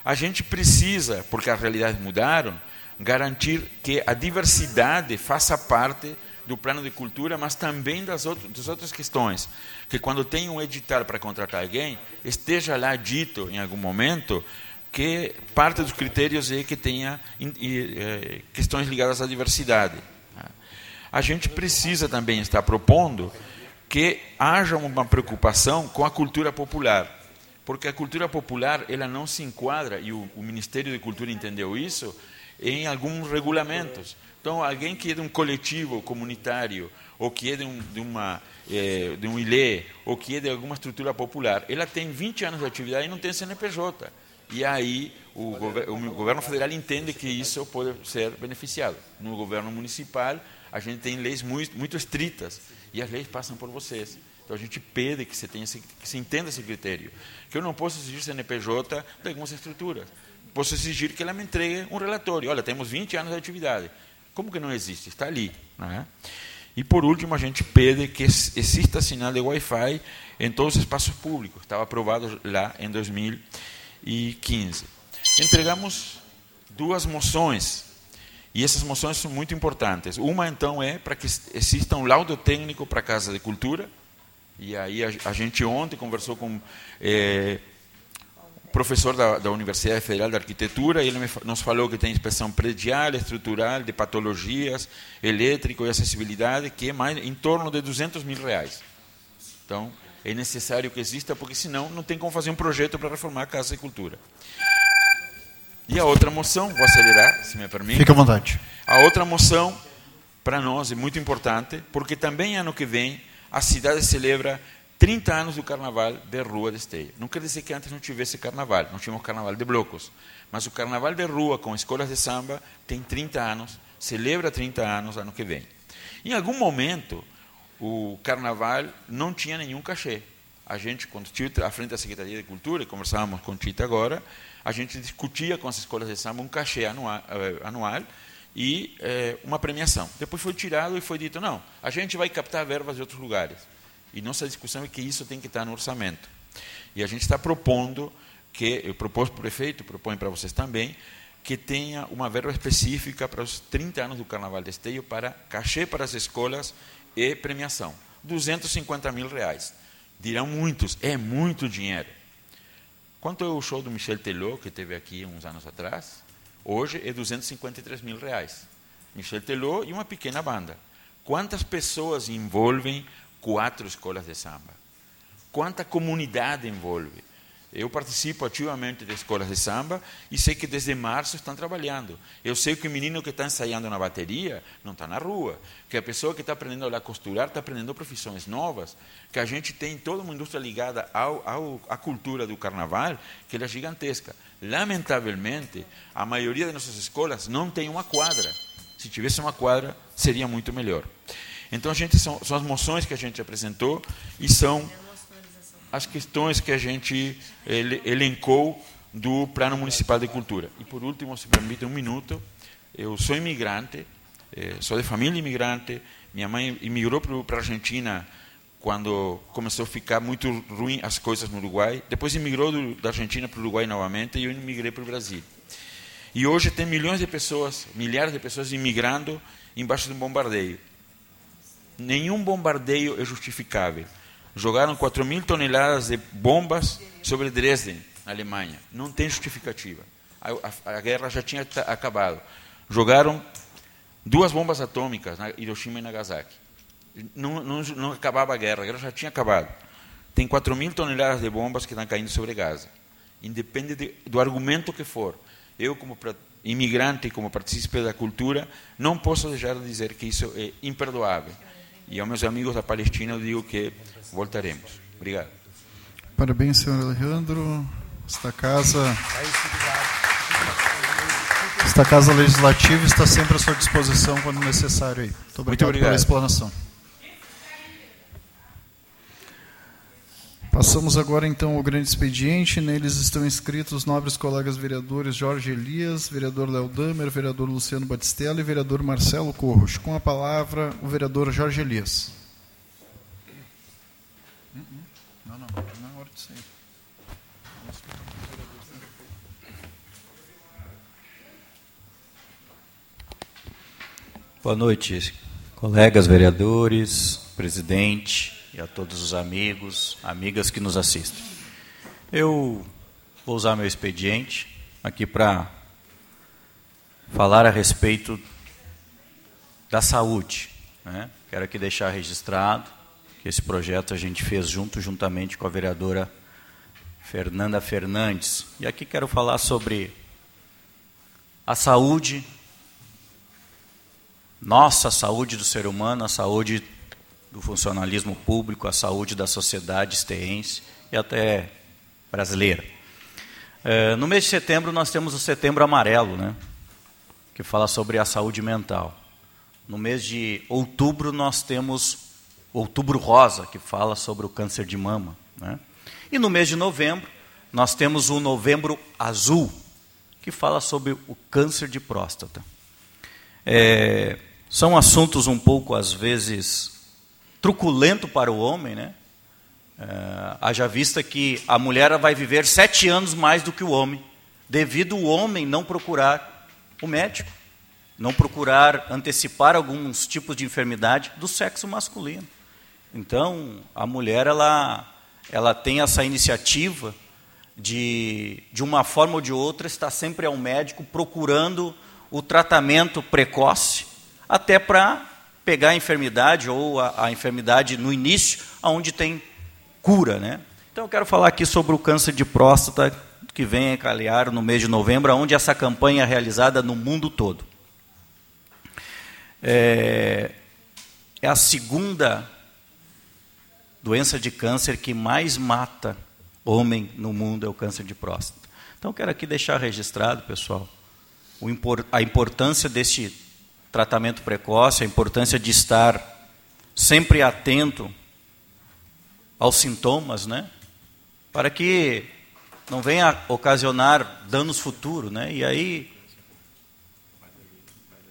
A gente precisa, porque as realidades mudaram, garantir que a diversidade faça parte do plano de cultura, mas também das, outras, das outras questões. Que quando tem um edital para contratar alguém, esteja lá dito em algum momento que parte dos critérios é que tenha é, questões ligadas à diversidade. A gente precisa também estar propondo que haja uma preocupação com a cultura popular, porque a cultura popular ela não se enquadra e o, o Ministério de Cultura entendeu isso em alguns regulamentos. Então, alguém que é de um coletivo comunitário ou que é de, um, de uma é, de um ilê ou que é de alguma estrutura popular, ela tem 20 anos de atividade e não tem CNPJ. E aí o, o governo federal entende que isso pode ser beneficiado. No governo municipal, a gente tem leis muito, muito estritas e as leis passam por vocês. Então a gente pede que você tenha que se entenda esse critério. Que eu não posso exigir CNPJ de algumas estruturas. Posso exigir que ela me entregue um relatório. Olha, temos 20 anos de atividade. Como que não existe? Está ali. Né? E por último, a gente pede que exista sinal de Wi-Fi em todos os espaços públicos. Estava aprovado lá em 2000 2015. Entregamos duas moções, e essas moções são muito importantes. Uma, então, é para que exista um laudo técnico para a Casa de Cultura, e aí a, gente ontem conversou com o professor da, da, Universidade Federal de Arquitetura, ele me, nos falou que tem inspeção predial, estrutural, de patologias, elétrico e acessibilidade, que é mais em torno de 200 mil reais. Então, é necessário que exista, porque senão não tem como fazer um projeto para reformar a Casa de Cultura. E a outra moção, vou acelerar, se me permite. Fique à vontade. A outra moção, para nós, é muito importante, porque também ano que vem a cidade celebra 30 anos do carnaval de rua de Esteio. Não quer dizer que antes não tivesse carnaval, não tínhamos carnaval de blocos, mas o carnaval de rua com escolas de samba tem 30 anos, celebra 30 anos ano que vem. Em algum momento, o carnaval não tinha nenhum cachê. A gente, quando estive à frente da Secretaria de Cultura, e conversávamos com Tita agora, a gente discutia com as escolas de samba um cachê anual, eh, anual e eh, uma premiação. Depois foi tirado e foi dito, não, a gente vai captar verbas de outros lugares. E nossa discussão é que isso tem que estar no orçamento. E a gente está propondo que, eu propus para o prefeito, proponho para vocês também, que tenha uma verba específica para os 30 anos do Carnaval de Esteio para cachê para as escolas e premiação. 250 mil reais. Dirão muitos, é muito dinheiro. Quanto é o show do Michel Teló, que teve aqui uns anos atrás? Hoje é 253 mil reais. Michel Teló e uma pequena banda. Quantas pessoas envolvem quatro escolas de samba? Quanta comunidade envolve? Eu participo ativamente de escolas de samba e sei que desde março estão trabalhando. Eu sei que o menino que está ensaiando na bateria não está na rua, que a pessoa que está aprendendo a costurar está aprendendo profissões novas, que a gente tem toda uma indústria ligada ao, ao, à cultura do carnaval, que é gigantesca. Lamentavelmente, a maioria das nossas escolas não tem uma quadra. Se tivesse uma quadra, seria muito melhor. Então, a gente são, são as moções que a gente apresentou e são as questões que a gente elencou do Plano Municipal de Cultura. E por último, se permite um minuto, eu sou imigrante, eh, sou de família imigrante, minha mãe imigrou para a Argentina quando começou a ficar muito ruim as coisas no Uruguai, depois imigrou do, da Argentina para o Uruguai novamente e eu imigrei para o Brasil. E hoje tem milhões de pessoas, milhares de pessoas imigrando embaixo de um bombardeio. Nenhum bombardeio é justificável jogaram 4 mil toneladas de bombas sobre Dresden, Alemanha. Não tem justificativa. A, a, a guerra já tinha acabado. Jogaram duas bombas atômicas na Hiroshima e Nagasaki. Não, não, não acabava a guerra, a guerra já tinha acabado. Tem 4 mil toneladas de bombas que estão caindo sobre Gaza. Independe de, do argumento que for. Eu, como imigrante, como participante da cultura, não posso deixar de dizer que isso é imperdoável. E aos meus amigos da Palestina eu digo que voltaremos. Obrigado. Parabéns, senhor Alejandro. Esta casa. Esta casa legislativa está sempre à sua disposição quando necessário. Aí. Muito obrigado, Muito obrigado. pela explanação. Passamos agora então ao grande expediente. Neles estão inscritos os nobres colegas vereadores Jorge Elias, vereador Léo Damer, vereador Luciano Batistella e vereador Marcelo Corros. Com a palavra, o vereador Jorge Elias. Boa noite, colegas vereadores, presidente e a todos os amigos, amigas que nos assistem. Eu vou usar meu expediente aqui para falar a respeito da saúde. Né? Quero aqui deixar registrado que esse projeto a gente fez junto, juntamente com a vereadora Fernanda Fernandes. E aqui quero falar sobre a saúde, nossa saúde do ser humano, a saúde do funcionalismo público, a saúde da sociedade esteense e até brasileira. É, no mês de setembro nós temos o Setembro Amarelo, né, que fala sobre a saúde mental. No mês de outubro nós temos Outubro Rosa, que fala sobre o câncer de mama. Né? E no mês de novembro nós temos o Novembro Azul, que fala sobre o câncer de próstata. É, são assuntos um pouco, às vezes, truculento para o homem, né? É, haja vista que a mulher vai viver sete anos mais do que o homem, devido o homem não procurar o médico, não procurar antecipar alguns tipos de enfermidade do sexo masculino. Então, a mulher ela, ela tem essa iniciativa de, de uma forma ou de outra, estar sempre ao médico procurando o tratamento precoce, até para pegar a enfermidade ou a, a enfermidade no início, onde tem cura, né? Então eu quero falar aqui sobre o câncer de próstata que vem a calhar no mês de novembro, onde essa campanha é realizada no mundo todo. É, é a segunda doença de câncer que mais mata homem no mundo é o câncer de próstata. Então quero aqui deixar registrado, pessoal, a importância deste tratamento precoce, a importância de estar sempre atento aos sintomas, né? Para que não venha ocasionar danos futuros, né? E aí,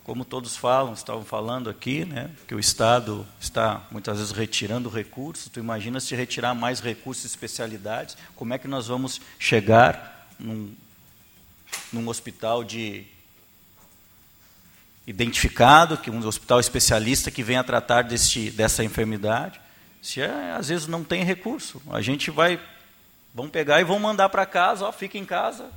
como todos falam, estavam falando aqui, né? Que o Estado está muitas vezes retirando recursos. Tu imagina se retirar mais recursos e especialidades, como é que nós vamos chegar num, num hospital de identificado, que um hospital especialista que venha tratar desse, dessa enfermidade. Se é, às vezes não tem recurso, a gente vai, vão pegar e vão mandar para casa, ó, fica em casa,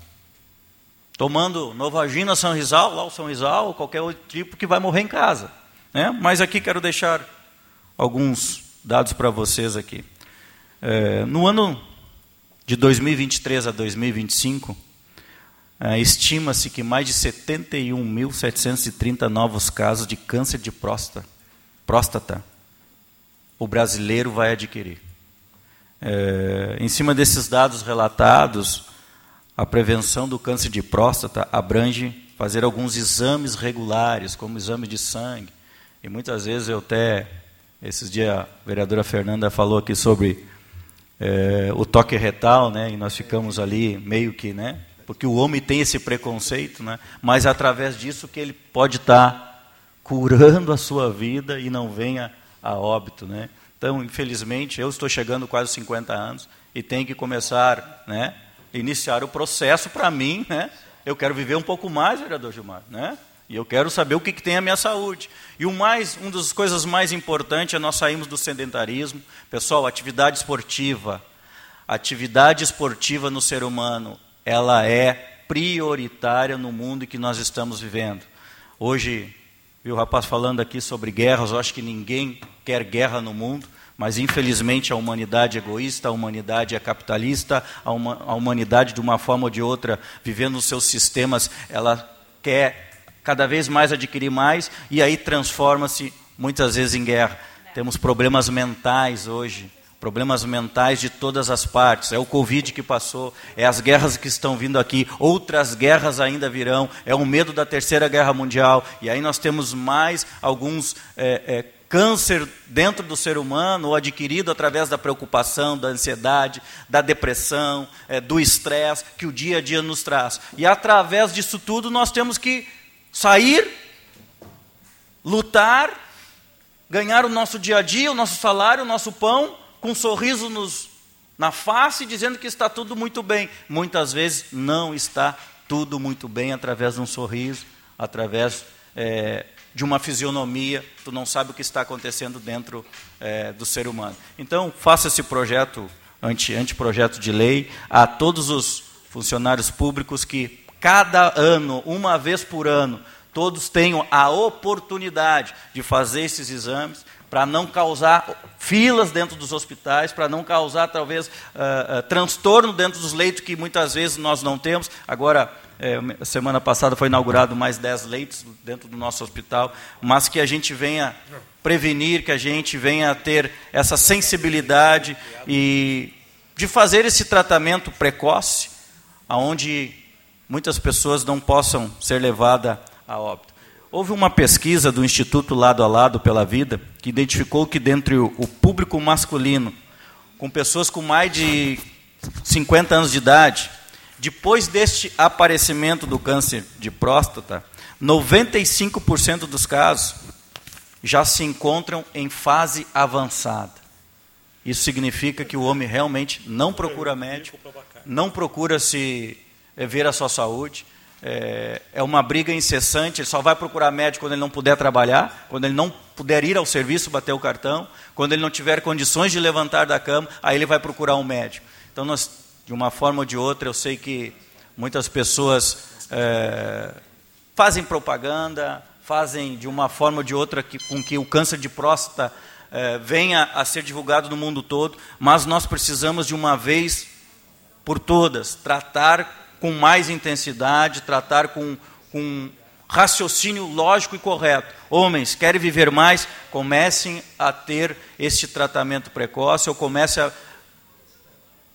tomando Novagina São Rizal, lá o São Rizal, qualquer outro tipo que vai morrer em casa. Né? Mas aqui quero deixar alguns dados para vocês aqui. É, no ano de 2023 a 2025, é, Estima-se que mais de 71.730 novos casos de câncer de próstata, próstata o brasileiro vai adquirir. É, em cima desses dados relatados, a prevenção do câncer de próstata abrange fazer alguns exames regulares, como exame de sangue. E muitas vezes eu até, esses dias a vereadora Fernanda falou aqui sobre é, o toque retal, né, e nós ficamos ali meio que, né, porque o homem tem esse preconceito, né? mas através disso que ele pode estar tá curando a sua vida e não venha a óbito. Né? Então, infelizmente, eu estou chegando quase 50 anos e tenho que começar, né, iniciar o processo para mim. Né? Eu quero viver um pouco mais, vereador Gilmar. Né? E eu quero saber o que, que tem a minha saúde. E o mais, uma das coisas mais importantes é nós sairmos do sedentarismo. Pessoal, atividade esportiva. Atividade esportiva no ser humano ela é prioritária no mundo que nós estamos vivendo. Hoje, vi o rapaz falando aqui sobre guerras, eu acho que ninguém quer guerra no mundo, mas infelizmente a humanidade é egoísta, a humanidade é capitalista, a, uma, a humanidade de uma forma ou de outra, vivendo os seus sistemas, ela quer cada vez mais adquirir mais e aí transforma-se muitas vezes em guerra. Temos problemas mentais hoje, problemas mentais de todas as partes. É o Covid que passou, é as guerras que estão vindo aqui, outras guerras ainda virão, é o medo da terceira guerra mundial. E aí nós temos mais alguns é, é, câncer dentro do ser humano, ou adquirido através da preocupação, da ansiedade, da depressão, é, do estresse que o dia a dia nos traz. E através disso tudo nós temos que sair, lutar, ganhar o nosso dia a dia, o nosso salário, o nosso pão, com um sorriso nos, na face, dizendo que está tudo muito bem. Muitas vezes não está tudo muito bem através de um sorriso, através é, de uma fisionomia, tu não sabe o que está acontecendo dentro é, do ser humano. Então, faça esse projeto, anti, anteprojeto de lei, a todos os funcionários públicos que, cada ano, uma vez por ano, todos tenham a oportunidade de fazer esses exames, para não causar filas dentro dos hospitais, para não causar, talvez, uh, uh, transtorno dentro dos leitos que muitas vezes nós não temos. Agora, é, semana passada foi inaugurado mais 10 leitos dentro do nosso hospital, mas que a gente venha prevenir, que a gente venha ter essa sensibilidade e de fazer esse tratamento precoce, aonde muitas pessoas não possam ser levadas a óbito. Houve uma pesquisa do Instituto Lado a Lado pela Vida que identificou que dentre o público masculino, com pessoas com mais de 50 anos de idade, depois deste aparecimento do câncer de próstata, 95% dos casos já se encontram em fase avançada. Isso significa que o homem realmente não procura médico, não procura se eh, ver a sua saúde. É, é uma briga incessante. Ele só vai procurar médico quando ele não puder trabalhar, quando ele não puder ir ao serviço bater o cartão, quando ele não tiver condições de levantar da cama, aí ele vai procurar um médico. Então nós de uma forma ou de outra, eu sei que muitas pessoas é, fazem propaganda, fazem de uma forma ou de outra que, com que o câncer de próstata é, venha a ser divulgado no mundo todo, mas nós precisamos de uma vez por todas tratar com mais intensidade, tratar com, com raciocínio lógico e correto. Homens, querem viver mais? Comecem a ter este tratamento precoce ou comecem a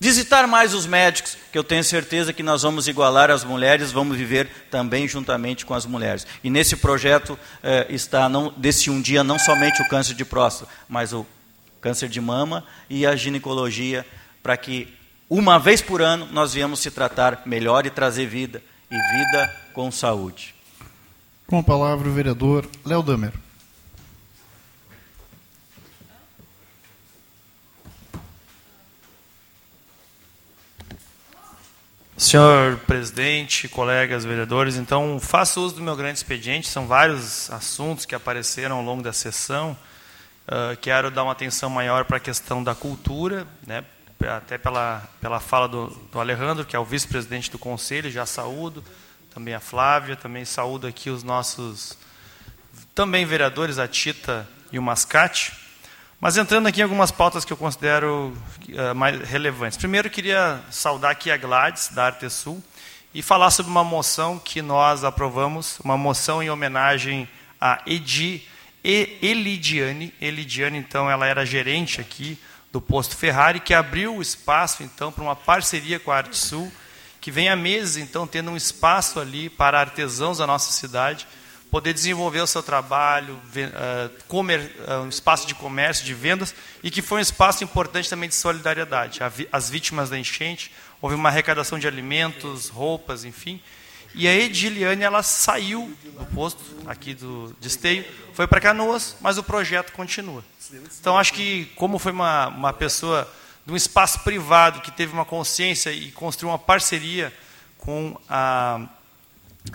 Visitar mais os médicos, que eu tenho certeza que nós vamos igualar as mulheres, vamos viver também juntamente com as mulheres. E nesse projeto eh, está, não, desse um dia, não somente o câncer de próstata, mas o câncer de mama e a ginecologia, para que uma vez por ano nós viemos se tratar melhor e trazer vida, e vida com saúde. Com a palavra o vereador Léo Damer. Senhor presidente, colegas vereadores, então faço uso do meu grande expediente, são vários assuntos que apareceram ao longo da sessão. Uh, quero dar uma atenção maior para a questão da cultura, né, até pela, pela fala do, do Alejandro, que é o vice-presidente do conselho, já saúdo, também a Flávia, também saúdo aqui os nossos também vereadores, a Tita e o Mascate. Mas entrando aqui em algumas pautas que eu considero uh, mais relevantes. Primeiro, queria saudar aqui a Gladys, da Artesul, e falar sobre uma moção que nós aprovamos, uma moção em homenagem a Edi, e Elidiane. Elidiane, então, ela era gerente aqui do posto Ferrari, que abriu o espaço, então, para uma parceria com a Artesul, que vem há meses, então, tendo um espaço ali para artesãos da nossa cidade, poder desenvolver o seu trabalho, uh, comer, uh, um espaço de comércio, de vendas, e que foi um espaço importante também de solidariedade. As vítimas da enchente, houve uma arrecadação de alimentos, roupas, enfim. E a Ediliane, ela saiu do posto aqui do de foi para Canoas, mas o projeto continua. Então, acho que, como foi uma, uma pessoa de um espaço privado que teve uma consciência e construiu uma parceria com a,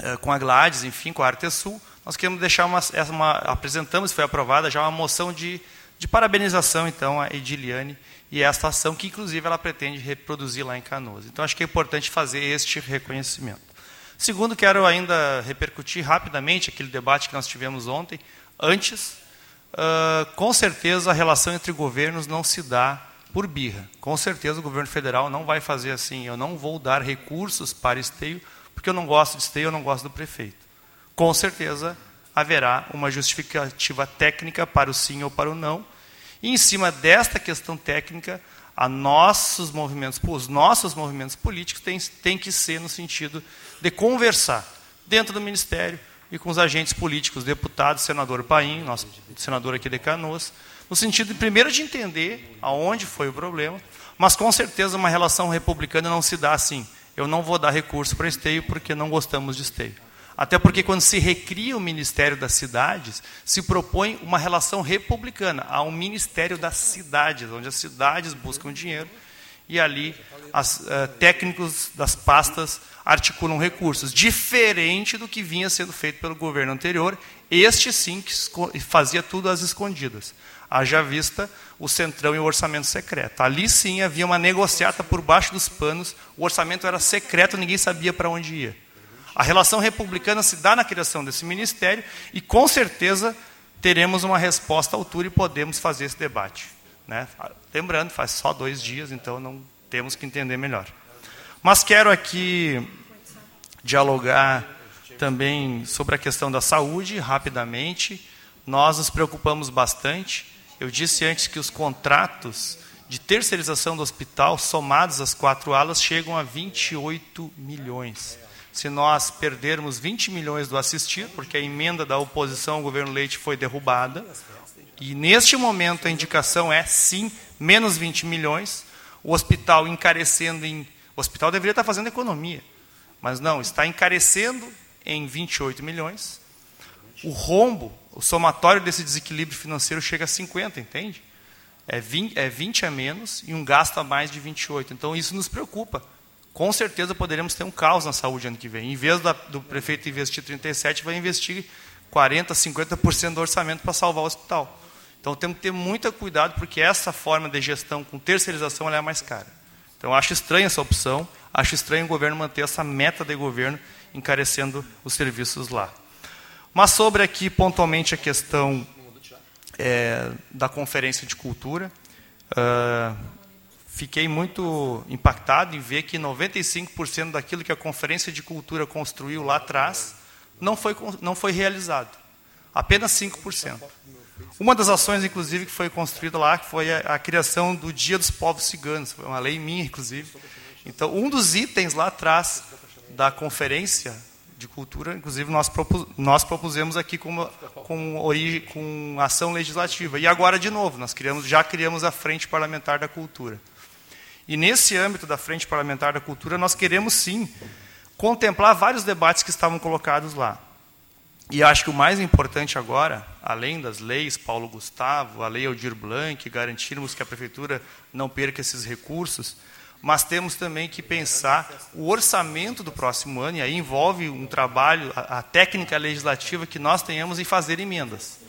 eh, com a Gladys, enfim, com a Artesul, nós queremos deixar uma, uma apresentamos, foi aprovada já uma moção de, de parabenização, então, a Ediliane e esta ação que, inclusive, ela pretende reproduzir lá em Canoas. Então, acho que é importante fazer este reconhecimento. Segundo, quero ainda repercutir rapidamente aquele debate que nós tivemos ontem. Antes, uh, com certeza, a relação entre governos não se dá por birra. Com certeza, o governo federal não vai fazer assim. Eu não vou dar recursos para esteio, porque eu não gosto de esteio, eu não gosto do prefeito com certeza haverá uma justificativa técnica para o sim ou para o não. E em cima desta questão técnica, a nossos movimentos, os nossos movimentos políticos têm, têm que ser no sentido de conversar dentro do ministério, e com os agentes políticos, deputado, senador Paim, nosso senador aqui de Canoas, no sentido, primeiro, de entender aonde foi o problema, mas com certeza uma relação republicana não se dá assim. Eu não vou dar recurso para esteio porque não gostamos de esteio. Até porque quando se recria o Ministério das Cidades, se propõe uma relação republicana. Há um Ministério das Cidades, onde as cidades buscam dinheiro e ali os uh, técnicos das pastas articulam recursos, diferente do que vinha sendo feito pelo governo anterior, este sim que fazia tudo às escondidas. Haja vista o centrão e o orçamento secreto. Ali sim havia uma negociata por baixo dos panos, o orçamento era secreto, ninguém sabia para onde ia. A relação republicana se dá na criação desse ministério e com certeza teremos uma resposta à altura e podemos fazer esse debate. Né? Lembrando, faz só dois dias, então não temos que entender melhor. Mas quero aqui dialogar também sobre a questão da saúde, rapidamente. Nós nos preocupamos bastante. Eu disse antes que os contratos de terceirização do hospital, somados às quatro alas, chegam a 28 milhões. Se nós perdermos 20 milhões do assistir, porque a emenda da oposição ao governo Leite foi derrubada, e neste momento a indicação é sim, menos 20 milhões, o hospital encarecendo em. O hospital deveria estar fazendo economia. Mas não, está encarecendo em 28 milhões. O rombo, o somatório desse desequilíbrio financeiro chega a 50, entende? É 20, é 20 a menos e um gasto a mais de 28. Então isso nos preocupa. Com certeza poderemos ter um caos na saúde ano que vem. Em vez da, do prefeito investir 37, vai investir 40, 50% do orçamento para salvar o hospital. Então temos que ter muito cuidado, porque essa forma de gestão com terceirização é mais cara. Então acho estranha essa opção. Acho estranho o governo manter essa meta de governo encarecendo os serviços lá. Mas sobre aqui pontualmente a questão é, da conferência de cultura, uh, fiquei muito impactado em ver que 95% daquilo que a conferência de cultura construiu lá atrás não foi, não foi realizado. Apenas 5%. Uma das ações, inclusive, que foi construída lá foi a, a criação do Dia dos Povos Ciganos, foi uma lei minha, inclusive, então, um dos itens lá atrás da conferência de cultura, inclusive nós, propus, nós propusemos aqui com, com, origem, com ação legislativa. E agora, de novo, nós criamos, já criamos a Frente Parlamentar da Cultura. E nesse âmbito da Frente Parlamentar da Cultura, nós queremos sim contemplar vários debates que estavam colocados lá. E acho que o mais importante agora, além das leis Paulo Gustavo, a lei Aldir Blanc, garantirmos que a prefeitura não perca esses recursos, mas temos também que pensar o orçamento do próximo ano, e aí envolve um trabalho, a, a técnica legislativa que nós tenhamos em fazer emendas.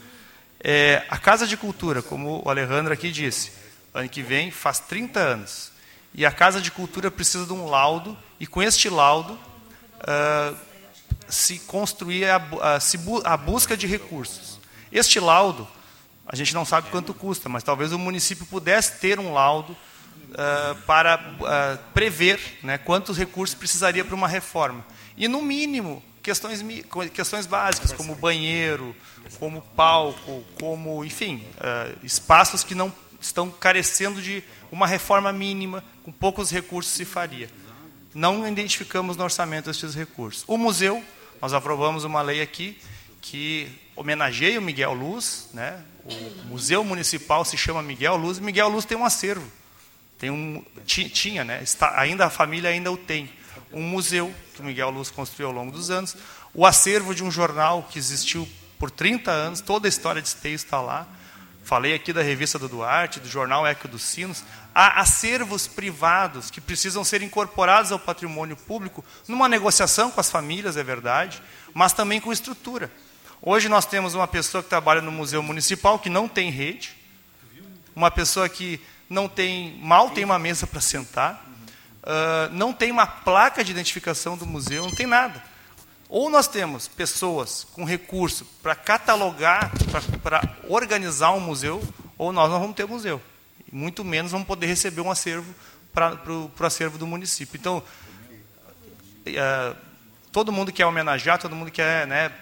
É, a Casa de Cultura, como o Alejandro aqui disse, ano que vem faz 30 anos. E a Casa de Cultura precisa de um laudo, e com este laudo uh, se construir a, a, se bu a busca de recursos. Este laudo, a gente não sabe quanto custa, mas talvez o município pudesse ter um laudo uh, para uh, prever né, quantos recursos precisaria para uma reforma. E, no mínimo, questões, questões básicas, como banheiro, como palco, como, enfim, uh, espaços que não estão carecendo de uma reforma mínima, com poucos recursos se faria. Não identificamos no orçamento esses recursos. O museu, nós aprovamos uma lei aqui que homenageia o Miguel Luz, né? o Museu Municipal se chama Miguel Luz, Miguel Luz tem um acervo. Tem um, tinha, né? Está, ainda a família ainda o tem. Um museu que o Miguel Luz construiu ao longo dos anos. O acervo de um jornal que existiu por 30 anos, toda a história de Esteio está lá. Falei aqui da revista do Duarte, do jornal Eco dos Sinos. Há acervos privados que precisam ser incorporados ao patrimônio público numa negociação com as famílias, é verdade, mas também com estrutura. Hoje nós temos uma pessoa que trabalha no Museu Municipal que não tem rede, uma pessoa que não tem, mal tem uma mesa para sentar, uh, não tem uma placa de identificação do museu, não tem nada. Ou nós temos pessoas com recurso para catalogar, para organizar um museu, ou nós não vamos ter museu. Muito menos vamos poder receber um acervo para o acervo do município. Então, uh, todo mundo quer homenagear, todo mundo quer né,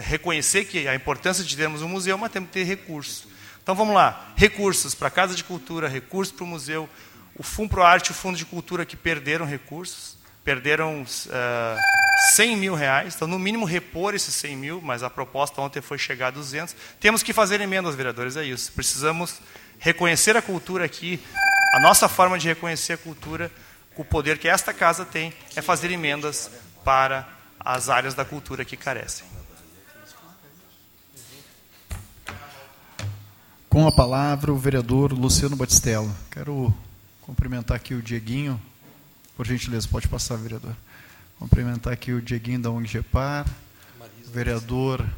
reconhecer que a importância de termos um museu, mas temos que ter recursos. Então vamos lá, recursos para a Casa de Cultura, recursos para o museu, o Fundo Pro Arte e o Fundo de Cultura que perderam recursos. Perderam uh, 100 mil reais, então no mínimo repor esses 100 mil, mas a proposta ontem foi chegar a 200. Temos que fazer emendas, vereadores, é isso. Precisamos reconhecer a cultura aqui, a nossa forma de reconhecer a cultura, o poder que esta casa tem é fazer emendas para as áreas da cultura que carecem. Com a palavra, o vereador Luciano Batistello. Quero cumprimentar aqui o Dieguinho. Por gentileza, pode passar, vereador. Cumprimentar aqui o Dieguinho da ONG Gepar, vereador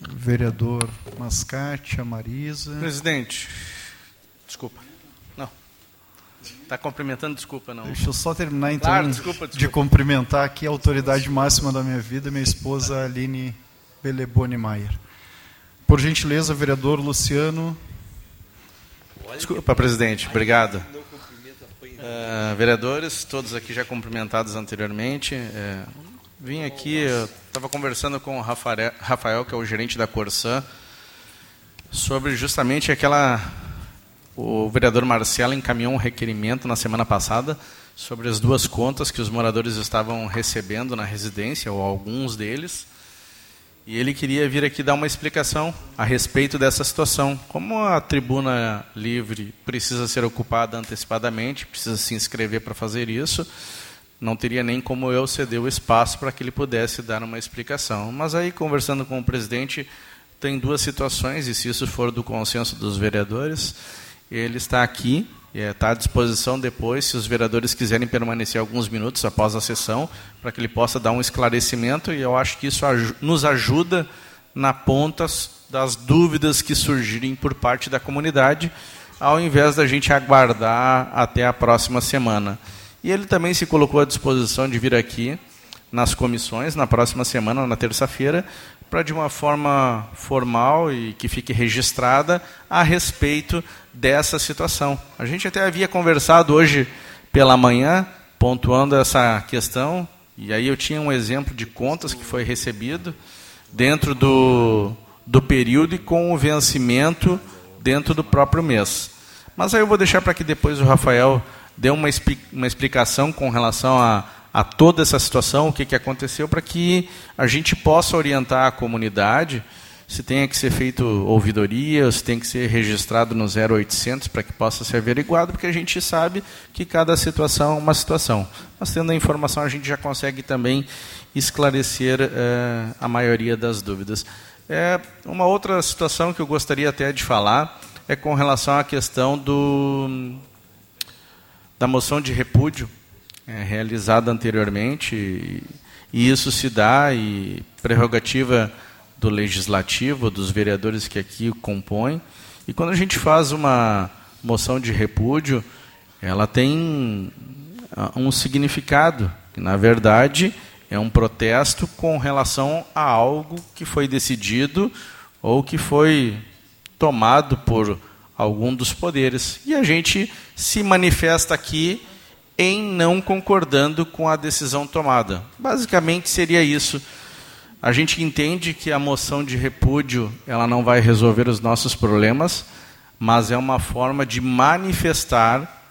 vereador Mascate, a Marisa. Presidente, desculpa. Não. Está cumprimentando, desculpa, não. Deixa eu só terminar, então, claro, desculpa, desculpa. de cumprimentar aqui a autoridade máxima da minha vida, minha esposa Aline Beleboni Maier. Por gentileza, vereador Luciano. Desculpa, presidente. Obrigado. Uh, vereadores, todos aqui já cumprimentados anteriormente. Uh, vim aqui, estava conversando com o Rafael, Rafael, que é o gerente da Corsã, sobre justamente aquela. O vereador Marcelo encaminhou um requerimento na semana passada sobre as duas contas que os moradores estavam recebendo na residência, ou alguns deles. E ele queria vir aqui dar uma explicação a respeito dessa situação. Como a tribuna livre precisa ser ocupada antecipadamente, precisa se inscrever para fazer isso, não teria nem como eu ceder o espaço para que ele pudesse dar uma explicação. Mas aí, conversando com o presidente, tem duas situações, e se isso for do consenso dos vereadores, ele está aqui está é, à disposição depois, se os vereadores quiserem permanecer alguns minutos após a sessão, para que ele possa dar um esclarecimento, e eu acho que isso nos ajuda na ponta das dúvidas que surgirem por parte da comunidade, ao invés da gente aguardar até a próxima semana. E ele também se colocou à disposição de vir aqui nas comissões na próxima semana, na terça-feira, para de uma forma formal e que fique registrada a respeito dessa situação. A gente até havia conversado hoje pela manhã, pontuando essa questão, e aí eu tinha um exemplo de contas que foi recebido dentro do, do período e com o vencimento dentro do próprio mês. Mas aí eu vou deixar para que depois o Rafael dê uma, uma explicação com relação a a toda essa situação, o que, que aconteceu, para que a gente possa orientar a comunidade se tem que ser feito ouvidoria, se tem que ser registrado no 0800 para que possa ser averiguado, porque a gente sabe que cada situação é uma situação. Mas tendo a informação, a gente já consegue também esclarecer é, a maioria das dúvidas. É, uma outra situação que eu gostaria até de falar é com relação à questão do, da moção de repúdio é, realizada anteriormente, e, e isso se dá, e prerrogativa do legislativo, dos vereadores que aqui compõem. E quando a gente faz uma moção de repúdio, ela tem ah, um significado, que na verdade é um protesto com relação a algo que foi decidido ou que foi tomado por algum dos poderes. E a gente se manifesta aqui em não concordando com a decisão tomada. Basicamente seria isso. A gente entende que a moção de repúdio ela não vai resolver os nossos problemas, mas é uma forma de manifestar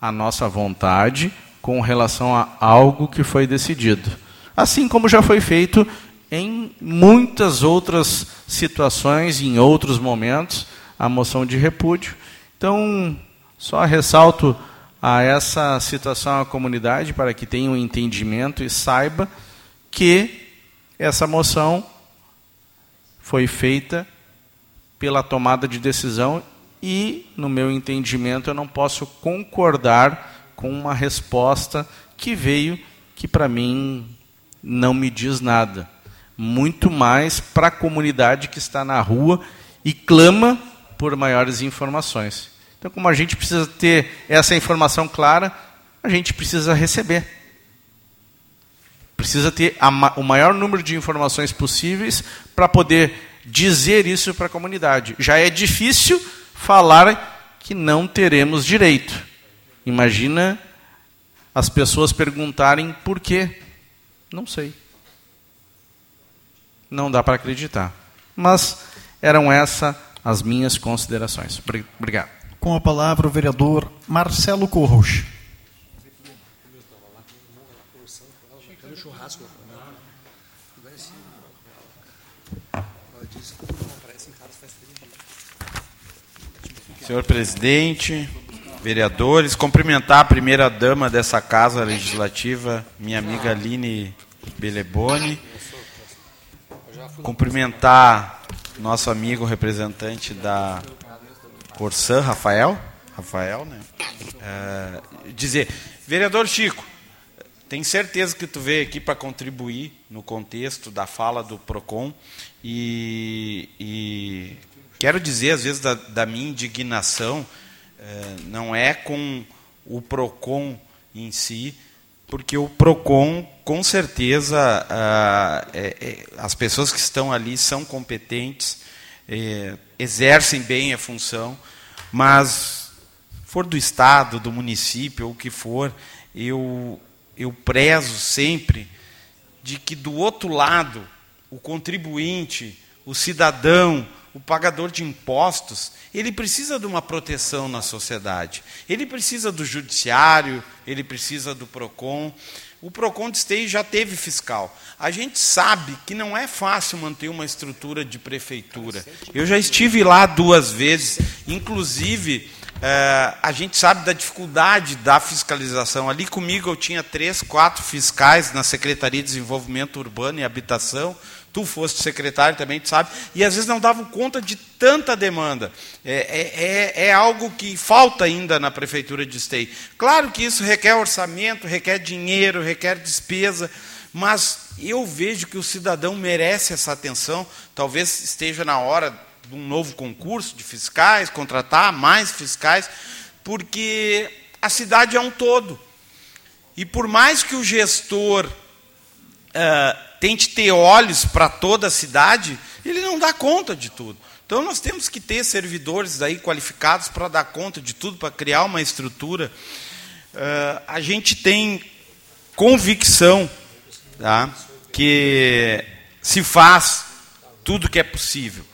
a nossa vontade com relação a algo que foi decidido. Assim como já foi feito em muitas outras situações, em outros momentos, a moção de repúdio. Então, só ressalto a essa situação à comunidade para que tenha um entendimento e saiba que essa moção foi feita pela tomada de decisão e, no meu entendimento, eu não posso concordar com uma resposta que veio que para mim não me diz nada. Muito mais para a comunidade que está na rua e clama por maiores informações. Então, como a gente precisa ter essa informação clara, a gente precisa receber. Precisa ter a, o maior número de informações possíveis para poder dizer isso para a comunidade. Já é difícil falar que não teremos direito. Imagina as pessoas perguntarem por quê. Não sei. Não dá para acreditar. Mas eram essas as minhas considerações. Obrigado. Com a palavra o vereador Marcelo Corros. Senhor presidente, vereadores, cumprimentar a primeira dama dessa casa legislativa, minha amiga Aline Beleboni. Cumprimentar nosso amigo representante da Corsã, Rafael. Rafael, né? É, dizer, vereador Chico, tenho certeza que tu veio aqui para contribuir no contexto da fala do PROCON e, e quero dizer, às vezes, da, da minha indignação, é, não é com o PROCON em si, porque o PROCON, com certeza, é, é, as pessoas que estão ali são competentes, é, exercem bem a função, mas for do Estado, do município, ou o que for, eu, eu prezo sempre de que do outro lado, o contribuinte, o cidadão, o pagador de impostos, ele precisa de uma proteção na sociedade. Ele precisa do judiciário, ele precisa do PROCON. O PROCON de Esteio já teve fiscal. A gente sabe que não é fácil manter uma estrutura de prefeitura. Eu já estive lá duas vezes, inclusive é, a gente sabe da dificuldade da fiscalização. Ali comigo eu tinha três, quatro fiscais na Secretaria de Desenvolvimento Urbano e Habitação. Tu foste secretário também, tu sabe. E às vezes não davam conta de tanta demanda. É, é, é, é algo que falta ainda na Prefeitura de Esteio. Claro que isso requer orçamento, requer dinheiro, requer despesa, mas eu vejo que o cidadão merece essa atenção. Talvez esteja na hora de um novo concurso de fiscais, contratar mais fiscais, porque a cidade é um todo. E por mais que o gestor uh, tente ter olhos para toda a cidade, ele não dá conta de tudo. Então nós temos que ter servidores aí qualificados para dar conta de tudo, para criar uma estrutura. Uh, a gente tem convicção tá, que se faz tudo que é possível.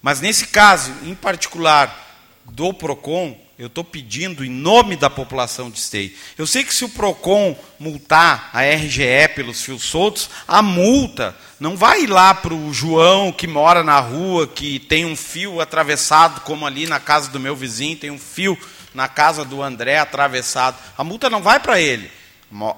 Mas nesse caso, em particular, do PROCON, eu estou pedindo em nome da população de Esteio. Eu sei que se o PROCON multar a RGE pelos fios soltos, a multa não vai lá para o João que mora na rua, que tem um fio atravessado, como ali na casa do meu vizinho, tem um fio na casa do André atravessado. A multa não vai para ele.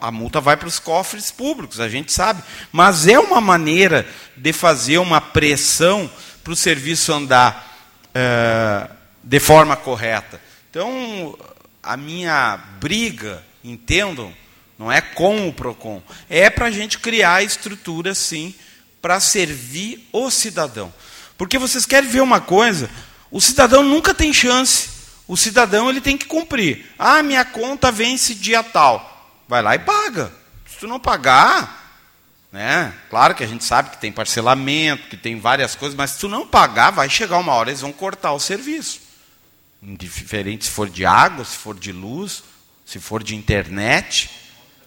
A multa vai para os cofres públicos, a gente sabe. Mas é uma maneira de fazer uma pressão para o serviço andar é, de forma correta. Então, a minha briga, entendam, não é com o PROCON, é para a gente criar a estrutura, sim, para servir o cidadão. Porque vocês querem ver uma coisa, o cidadão nunca tem chance. O cidadão ele tem que cumprir. Ah, minha conta vence dia tal. Vai lá e paga. Se tu não pagar, né? Claro que a gente sabe que tem parcelamento, que tem várias coisas, mas se tu não pagar, vai chegar uma hora eles vão cortar o serviço. Indiferente se for de água, se for de luz, se for de internet,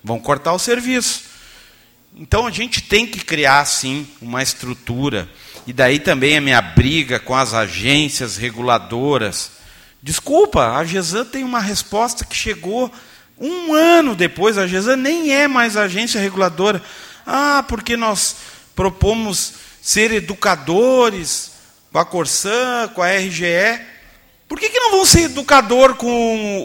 vão cortar o serviço. Então a gente tem que criar sim uma estrutura. E daí também a minha briga com as agências reguladoras. Desculpa, a GESAN tem uma resposta que chegou um ano depois, a GESAN nem é mais agência reguladora. Ah, porque nós propomos ser educadores com a Corsã, com a RGE. Por que, que não vão ser educador com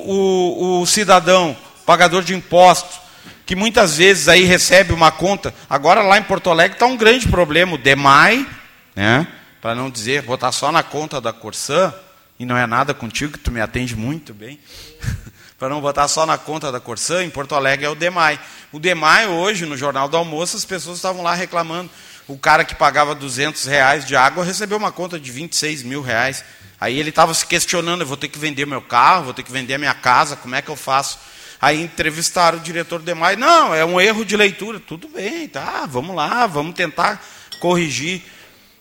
o, o cidadão, pagador de impostos, que muitas vezes aí recebe uma conta? Agora lá em Porto Alegre está um grande problema, o DEMAI, né? para não dizer, botar só na conta da Corsã, e não é nada contigo, que tu me atende muito bem. para não botar só na conta da Corsã, em Porto Alegre é o DEMAI. O DEMAI, hoje, no Jornal do Almoço, as pessoas estavam lá reclamando. O cara que pagava 200 reais de água recebeu uma conta de 26 mil reais. Aí ele estava se questionando, eu vou ter que vender meu carro, vou ter que vender a minha casa, como é que eu faço? Aí entrevistaram o diretor do DEMAI, não, é um erro de leitura. Tudo bem, tá, vamos lá, vamos tentar corrigir.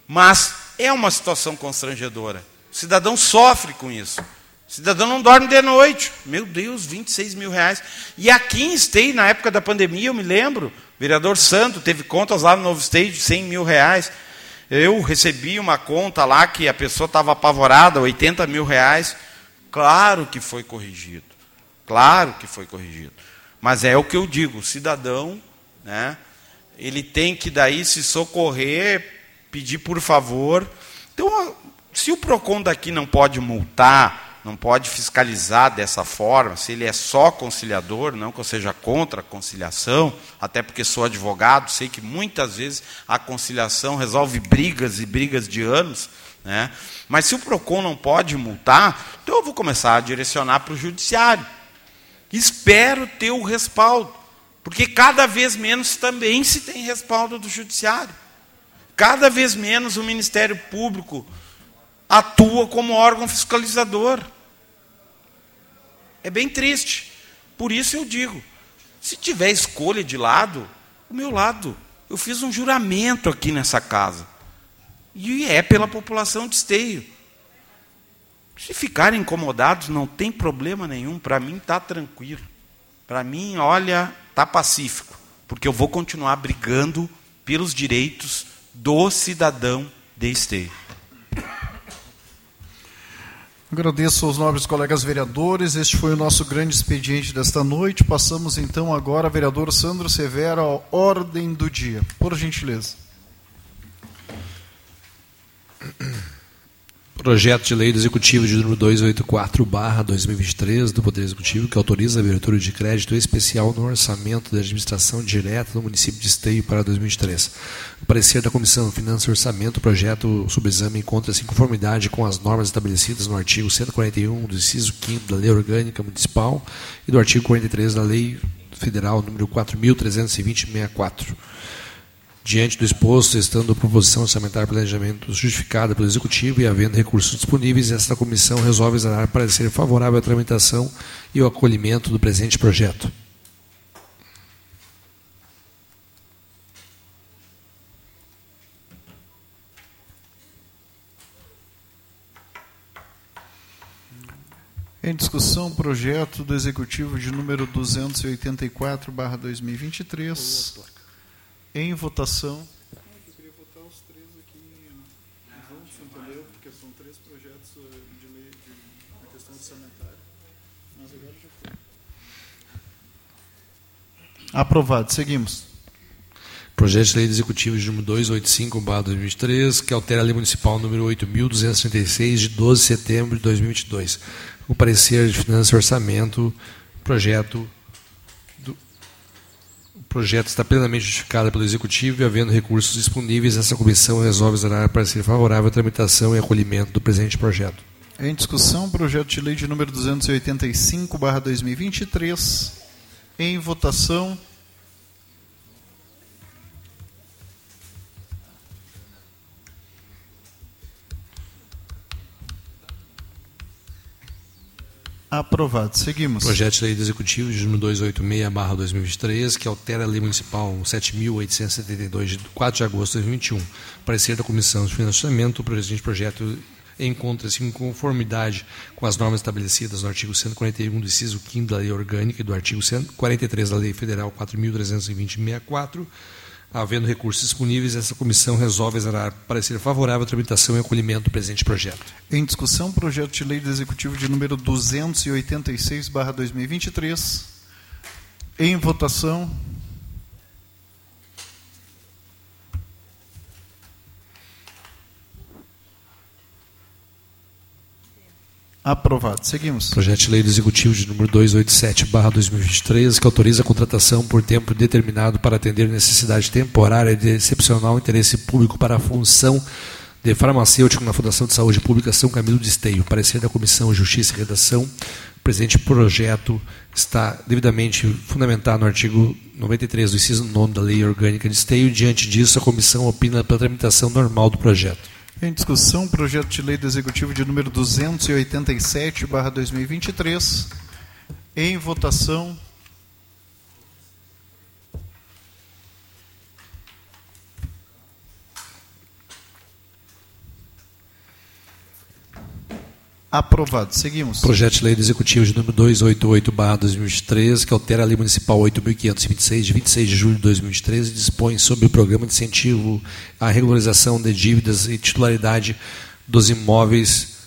Mas é uma situação constrangedora. O cidadão sofre com isso. O cidadão não dorme de noite. Meu Deus, 26 mil reais. E aqui em Esteio, na época da pandemia, eu me lembro, o vereador Santo teve contas lá no Novo Esteio de 100 mil reais. Eu recebi uma conta lá que a pessoa estava apavorada, 80 mil reais. Claro que foi corrigido. Claro que foi corrigido. Mas é o que eu digo, o cidadão, né, ele tem que daí se socorrer, pedir por favor. Então, se o PROCON daqui não pode multar, não pode fiscalizar dessa forma, se ele é só conciliador, não que eu seja contra a conciliação, até porque sou advogado, sei que muitas vezes a conciliação resolve brigas e brigas de anos, né? mas se o PROCON não pode multar, então eu vou começar a direcionar para o judiciário. Espero ter o respaldo, porque cada vez menos também se tem respaldo do judiciário. Cada vez menos o Ministério Público atua como órgão fiscalizador. É bem triste. Por isso eu digo: se tiver escolha de lado, o meu lado. Eu fiz um juramento aqui nessa casa. E é pela população de esteio. Se ficarem incomodados, não tem problema nenhum. Para mim está tranquilo. Para mim, olha, está pacífico. Porque eu vou continuar brigando pelos direitos do cidadão de esteio. Agradeço aos nobres colegas vereadores. Este foi o nosso grande expediente desta noite. Passamos então agora, vereador Sandro Severo, à ordem do dia. Por gentileza. Projeto de Lei do Executivo de número 284/2023 do Poder Executivo que autoriza a abertura de crédito especial no orçamento da administração direta do município de Esteio para 2023. O parecer da Comissão Finanças e Orçamento, o projeto subexame encontra-se em conformidade com as normas estabelecidas no artigo 141 do inciso 5 da Lei Orgânica Municipal e do artigo 43 da Lei Federal número 4320-64. Diante do exposto, estando a proposição orçamentária de planejamento justificada pelo Executivo e havendo recursos disponíveis, esta comissão resolve exarar parecer favorável à tramitação e ao acolhimento do presente projeto. Em discussão, projeto do Executivo de número 284-2023. Em votação. Eu queria votar os três aqui juntos, entendeu? Porque são três projetos de lei de questão orçamentária. Mas agora já foi. Aprovado. Seguimos. Projeto de Lei do Executivo de número 285-2023, que altera a Lei Municipal número 8.236, de 12 de setembro de 2022. O parecer de Finanças e Orçamento, projeto projeto está plenamente justificado pelo Executivo e, havendo recursos disponíveis, essa comissão resolve exonerar para ser favorável à tramitação e acolhimento do presente projeto. Em discussão, projeto de lei de número 285-2023. Em votação. Aprovado. Seguimos. Projeto de Lei do Executivo de número 286-2023, que altera a Lei Municipal 7.872, de 4 de agosto de 2021. Parecer da Comissão de Financiamento, o presente projeto encontra-se em conformidade com as normas estabelecidas no artigo 141 do inciso 5 da Lei Orgânica e do artigo 143 da Lei Federal 4.320-64, Havendo recursos disponíveis, essa comissão resolve exonerar parecer favorável à tramitação e acolhimento do presente projeto. Em discussão, projeto de lei do Executivo de número 286-2023. Em votação. Aprovado. Seguimos. Projeto de Lei do Executivo de número 287/2023, que autoriza a contratação por tempo determinado para atender necessidade temporária de excepcional interesse público para a função de farmacêutico na Fundação de Saúde Pública São Camilo de Esteio. Parecer da Comissão Justiça e Redação. O presente projeto está devidamente fundamentado no artigo 93 do inciso 9 da Lei Orgânica de Esteio. Diante disso, a comissão opina pela tramitação normal do projeto. Em discussão, projeto de lei do Executivo de número 287/2023. Em votação. Aprovado. Seguimos. Projeto de Lei do Executivo de número 288-2023, que altera a Lei Municipal 8.526, de 26 de julho de 2013, e dispõe sobre o programa de incentivo à regularização de dívidas e titularidade dos imóveis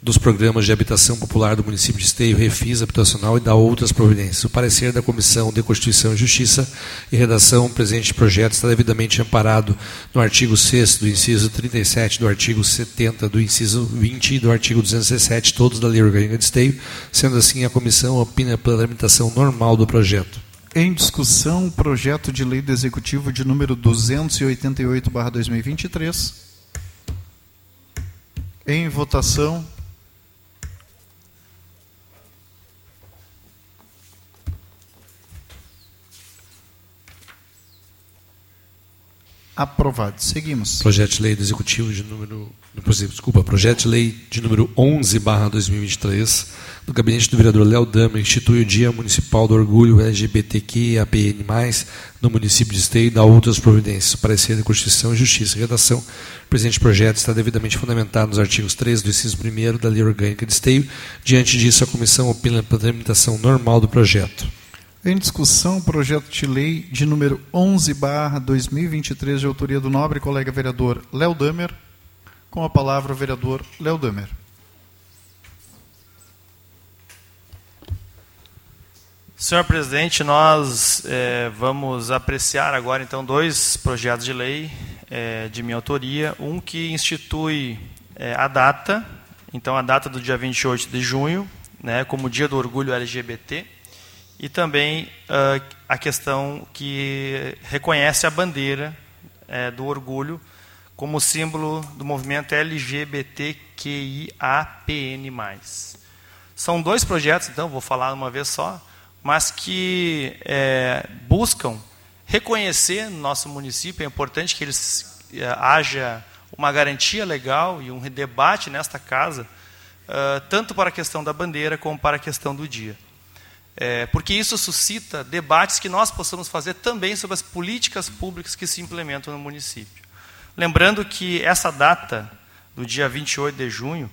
dos programas de habitação popular do município de Esteio, refis habitacional e da outras providências. O parecer da Comissão de Constituição e Justiça e redação presente projeto está devidamente amparado no artigo 6 do inciso 37, do artigo 70, do inciso 20 e do artigo 217, todos da Lei Orgânica de Esteio. Sendo assim, a comissão opina pela tramitação normal do projeto. Em discussão, projeto de lei do Executivo de número 288/2023. Em votação. Aprovado. Seguimos. Projeto de lei do Executivo de número. Desculpa, projeto de lei de número 11 2023 do gabinete do vereador Léo Dama institui o Dia Municipal do Orgulho LGBTQIAPN+, no município de Esteio e dá outras providências. Parecer da Constituição e Justiça. Redação. O presente projeto está devidamente fundamentado nos artigos 3 do inciso 1 da Lei Orgânica de Esteio. Diante disso, a comissão opina pela tramitação normal do projeto. Em discussão, projeto de lei de número 11, barra 2023, de autoria do nobre colega vereador Léo Damer. Com a palavra, o vereador Léo Damer. Senhor presidente, nós é, vamos apreciar agora então dois projetos de lei é, de minha autoria. Um que institui é, a data, então a data do dia 28 de junho, né, como Dia do Orgulho LGBT e também uh, a questão que reconhece a bandeira é, do orgulho como símbolo do movimento LGBTQIAPN+. São dois projetos, então, vou falar uma vez só, mas que é, buscam reconhecer no nosso município, é importante que eles é, haja uma garantia legal e um debate nesta casa, uh, tanto para a questão da bandeira como para a questão do dia é, porque isso suscita debates que nós possamos fazer também sobre as políticas públicas que se implementam no município. Lembrando que essa data, do dia 28 de junho,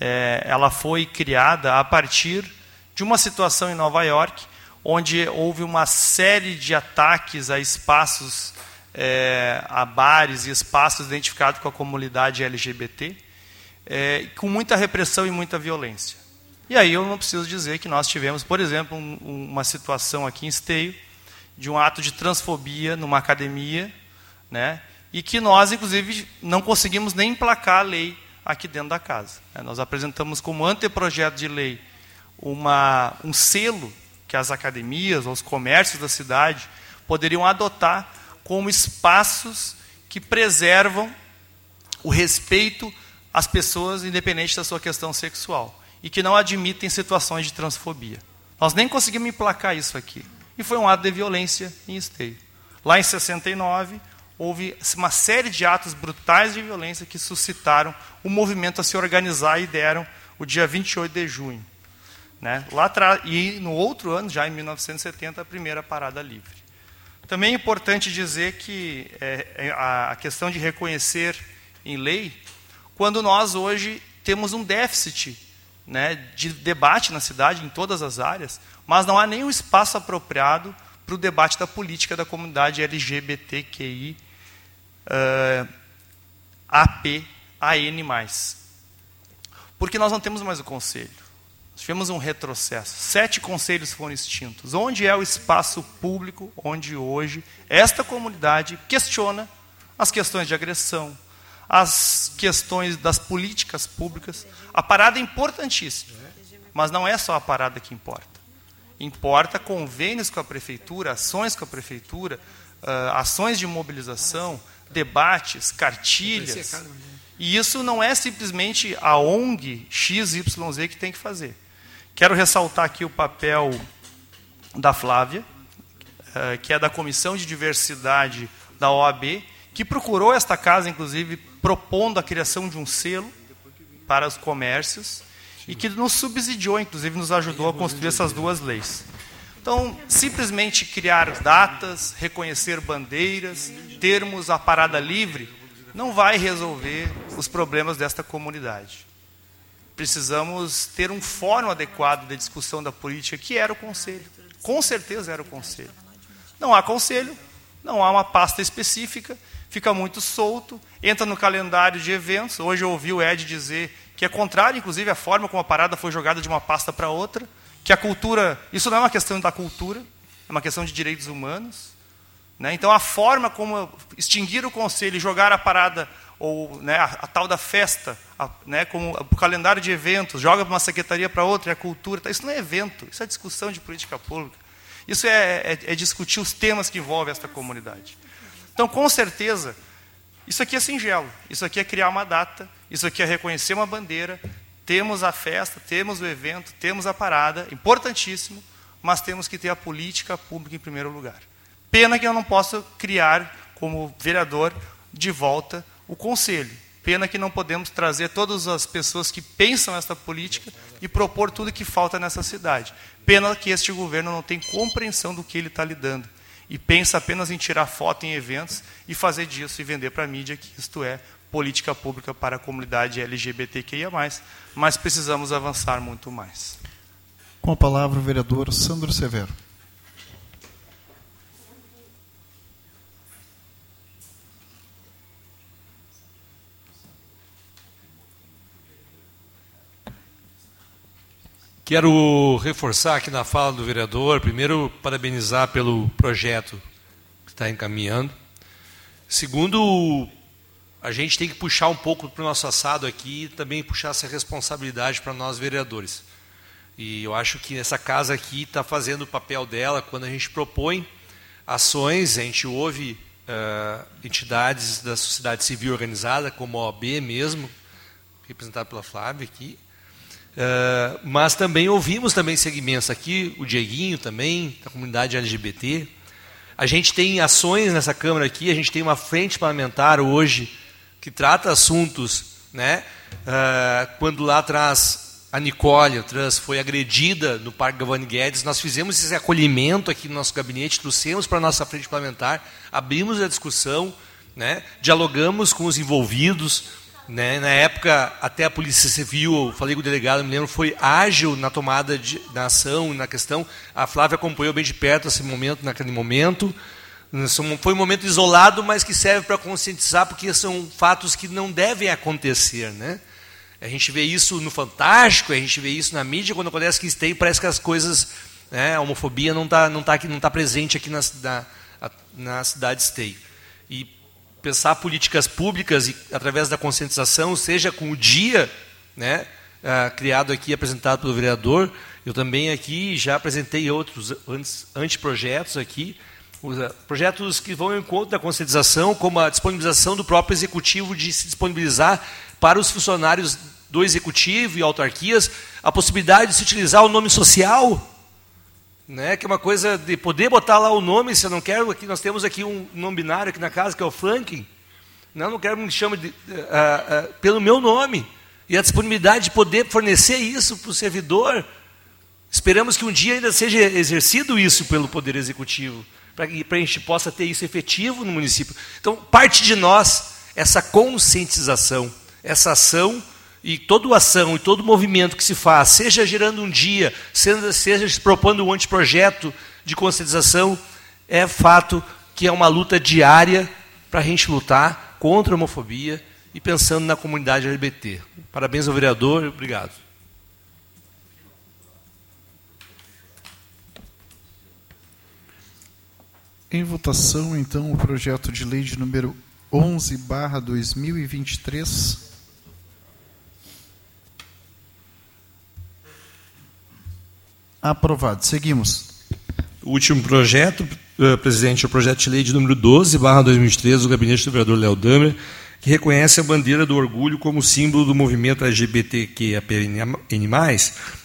é, ela foi criada a partir de uma situação em Nova York, onde houve uma série de ataques a espaços, é, a bares e espaços identificados com a comunidade LGBT, é, com muita repressão e muita violência. E aí eu não preciso dizer que nós tivemos, por exemplo, um, uma situação aqui em Esteio, de um ato de transfobia numa academia, né, e que nós, inclusive, não conseguimos nem emplacar a lei aqui dentro da casa. Né. Nós apresentamos como anteprojeto de lei uma, um selo que as academias, os comércios da cidade poderiam adotar como espaços que preservam o respeito às pessoas, independente da sua questão sexual e que não admitem situações de transfobia. Nós nem conseguimos emplacar isso aqui. E foi um ato de violência em esteio. Lá em 69, houve uma série de atos brutais de violência que suscitaram o movimento a se organizar e deram o dia 28 de junho. Né? Lá e no outro ano, já em 1970, a primeira parada livre. Também é importante dizer que é, é a questão de reconhecer em lei, quando nós hoje temos um déficit né, de debate na cidade, em todas as áreas, mas não há nenhum espaço apropriado para o debate da política da comunidade LGBTQI uh, AP, AN+. Porque nós não temos mais o conselho. Nós tivemos um retrocesso. Sete conselhos foram extintos. Onde é o espaço público onde hoje esta comunidade questiona as questões de agressão, as questões das políticas públicas. A parada é importantíssima, mas não é só a parada que importa. Importa convênios com a prefeitura, ações com a prefeitura, uh, ações de mobilização, debates, cartilhas. E isso não é simplesmente a ONG XYZ que tem que fazer. Quero ressaltar aqui o papel da Flávia, uh, que é da Comissão de Diversidade da OAB, que procurou esta casa, inclusive, propondo a criação de um selo para os comércios e que nos subsidiou, inclusive nos ajudou a construir essas duas leis. Então, simplesmente criar datas, reconhecer bandeiras, termos a parada livre, não vai resolver os problemas desta comunidade. Precisamos ter um fórum adequado de discussão da política, que era o conselho. Com certeza era o conselho. Não há conselho, não há uma pasta específica, fica muito solto, entra no calendário de eventos. Hoje eu ouvi o Ed dizer que é contrário, inclusive, à forma como a parada foi jogada de uma pasta para outra, que a cultura, isso não é uma questão da cultura, é uma questão de direitos humanos. Né? Então, a forma como extinguir o conselho e jogar a parada, ou né, a, a, tal da festa, a, né, como o calendário de eventos, joga de uma secretaria para outra, é a cultura, tá? isso não é evento, isso é discussão de política pública. Isso é, é, é discutir os temas que envolvem esta comunidade. Então, com certeza, isso aqui é singelo, isso aqui é criar uma data, isso aqui é reconhecer uma bandeira, temos a festa, temos o evento, temos a parada, importantíssimo, mas temos que ter a política pública em primeiro lugar. Pena que eu não posso criar, como vereador, de volta o conselho. Pena que não podemos trazer todas as pessoas que pensam esta política e propor tudo que falta nessa cidade. Pena que este governo não tem compreensão do que ele está lidando e pensa apenas em tirar foto em eventos e fazer disso e vender para a mídia que isto é política pública para a comunidade LGBTQIA+, mas precisamos avançar muito mais. Com a palavra o vereador Sandro Severo. Quero reforçar aqui na fala do vereador, primeiro, parabenizar pelo projeto que está encaminhando. Segundo, a gente tem que puxar um pouco para o nosso assado aqui e também puxar essa responsabilidade para nós vereadores. E eu acho que essa casa aqui está fazendo o papel dela quando a gente propõe ações, a gente ouve uh, entidades da sociedade civil organizada, como a OAB mesmo, representada pela Flávia aqui, Uh, mas também ouvimos também segmentos aqui, o Dieguinho também, da comunidade LGBT. A gente tem ações nessa Câmara aqui, a gente tem uma frente parlamentar hoje que trata assuntos, né? Uh, quando lá atrás a Nicole trans foi agredida no Parque Gavani Guedes, nós fizemos esse acolhimento aqui no nosso gabinete, trouxemos para a nossa frente parlamentar, abrimos a discussão, né? dialogamos com os envolvidos, né? Na época, até a Polícia Civil, falei com o delegado, me lembro, foi ágil na tomada de, da ação, na questão. A Flávia acompanhou bem de perto esse momento, naquele momento. Foi um momento isolado, mas que serve para conscientizar, porque são fatos que não devem acontecer. Né? A gente vê isso no Fantástico, a gente vê isso na mídia, quando acontece que tem, parece que as coisas. Né, a homofobia não está não tá, não tá presente aqui na, na, na cidade Esteio. Pensar políticas públicas e, através da conscientização, seja com o dia né, ah, criado aqui, apresentado pelo vereador. Eu também aqui já apresentei outros anteprojetos aqui, ah, projetos que vão em encontro da conscientização, como a disponibilização do próprio executivo de se disponibilizar para os funcionários do executivo e autarquias a possibilidade de se utilizar o nome social né, que é uma coisa de poder botar lá o nome, se eu não quero, aqui nós temos aqui um nome binário aqui na casa, que é o Franklin, não, não quero que me chame de, uh, uh, pelo meu nome, e a disponibilidade de poder fornecer isso para o servidor, esperamos que um dia ainda seja exercido isso pelo Poder Executivo, para que a gente possa ter isso efetivo no município. Então, parte de nós, essa conscientização, essa ação e toda ação e todo movimento que se faz, seja gerando um dia, seja, seja se propondo um anteprojeto de conscientização, é fato que é uma luta diária para a gente lutar contra a homofobia e pensando na comunidade LGBT. Parabéns ao vereador, obrigado. Em votação, então, o projeto de lei de número 11, barra 2023, Aprovado. Seguimos. O último projeto, uh, presidente, é o projeto de lei de número 12, barra 2013, do gabinete do vereador Léo Damer, que reconhece a bandeira do orgulho como símbolo do movimento LGBTQIAPN+,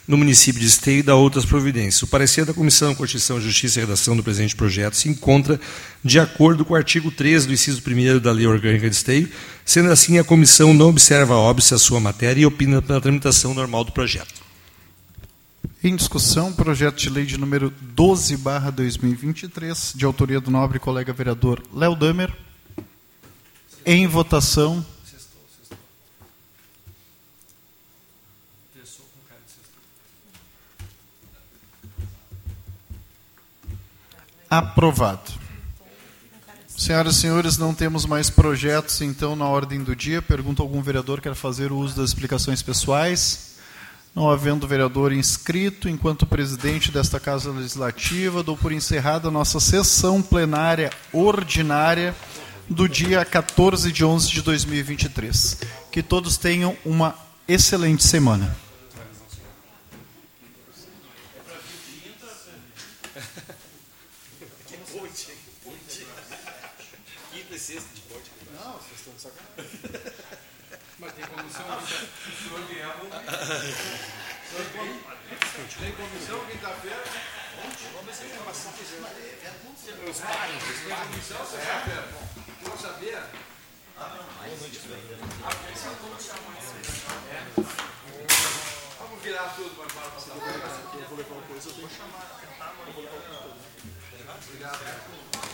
no município de Esteio e da outras providências. O parecer da Comissão Constituição, Justiça e Redação do presente projeto se encontra de acordo com o artigo 13 do inciso 1 da Lei Orgânica de Esteio, sendo assim, a comissão não observa óbice a sua matéria e opina pela tramitação normal do projeto. Em discussão, projeto de lei de número 12, barra 2023, de autoria do nobre colega vereador Léo Damer. Em votação. Aprovado. Senhoras e senhores, não temos mais projetos, então, na ordem do dia. Pergunto a algum vereador quer fazer uso das explicações pessoais. Não havendo vereador inscrito, enquanto presidente desta Casa Legislativa, dou por encerrada a nossa sessão plenária ordinária do dia 14 de 11 de 2023. Que todos tenham uma excelente semana. Quinta e sexta de corte. Não, vocês estão de sacanagem. Mas tem comissão. Se o senhor vier, vamos Tem comissão quinta-feira? Vamos ver se tem informação que Os pais, tem comissão sexta-feira? Quer saber? Vamos virar tudo para passar. Eu vou levar uma coisa, eu tenho que chamar. Obrigado.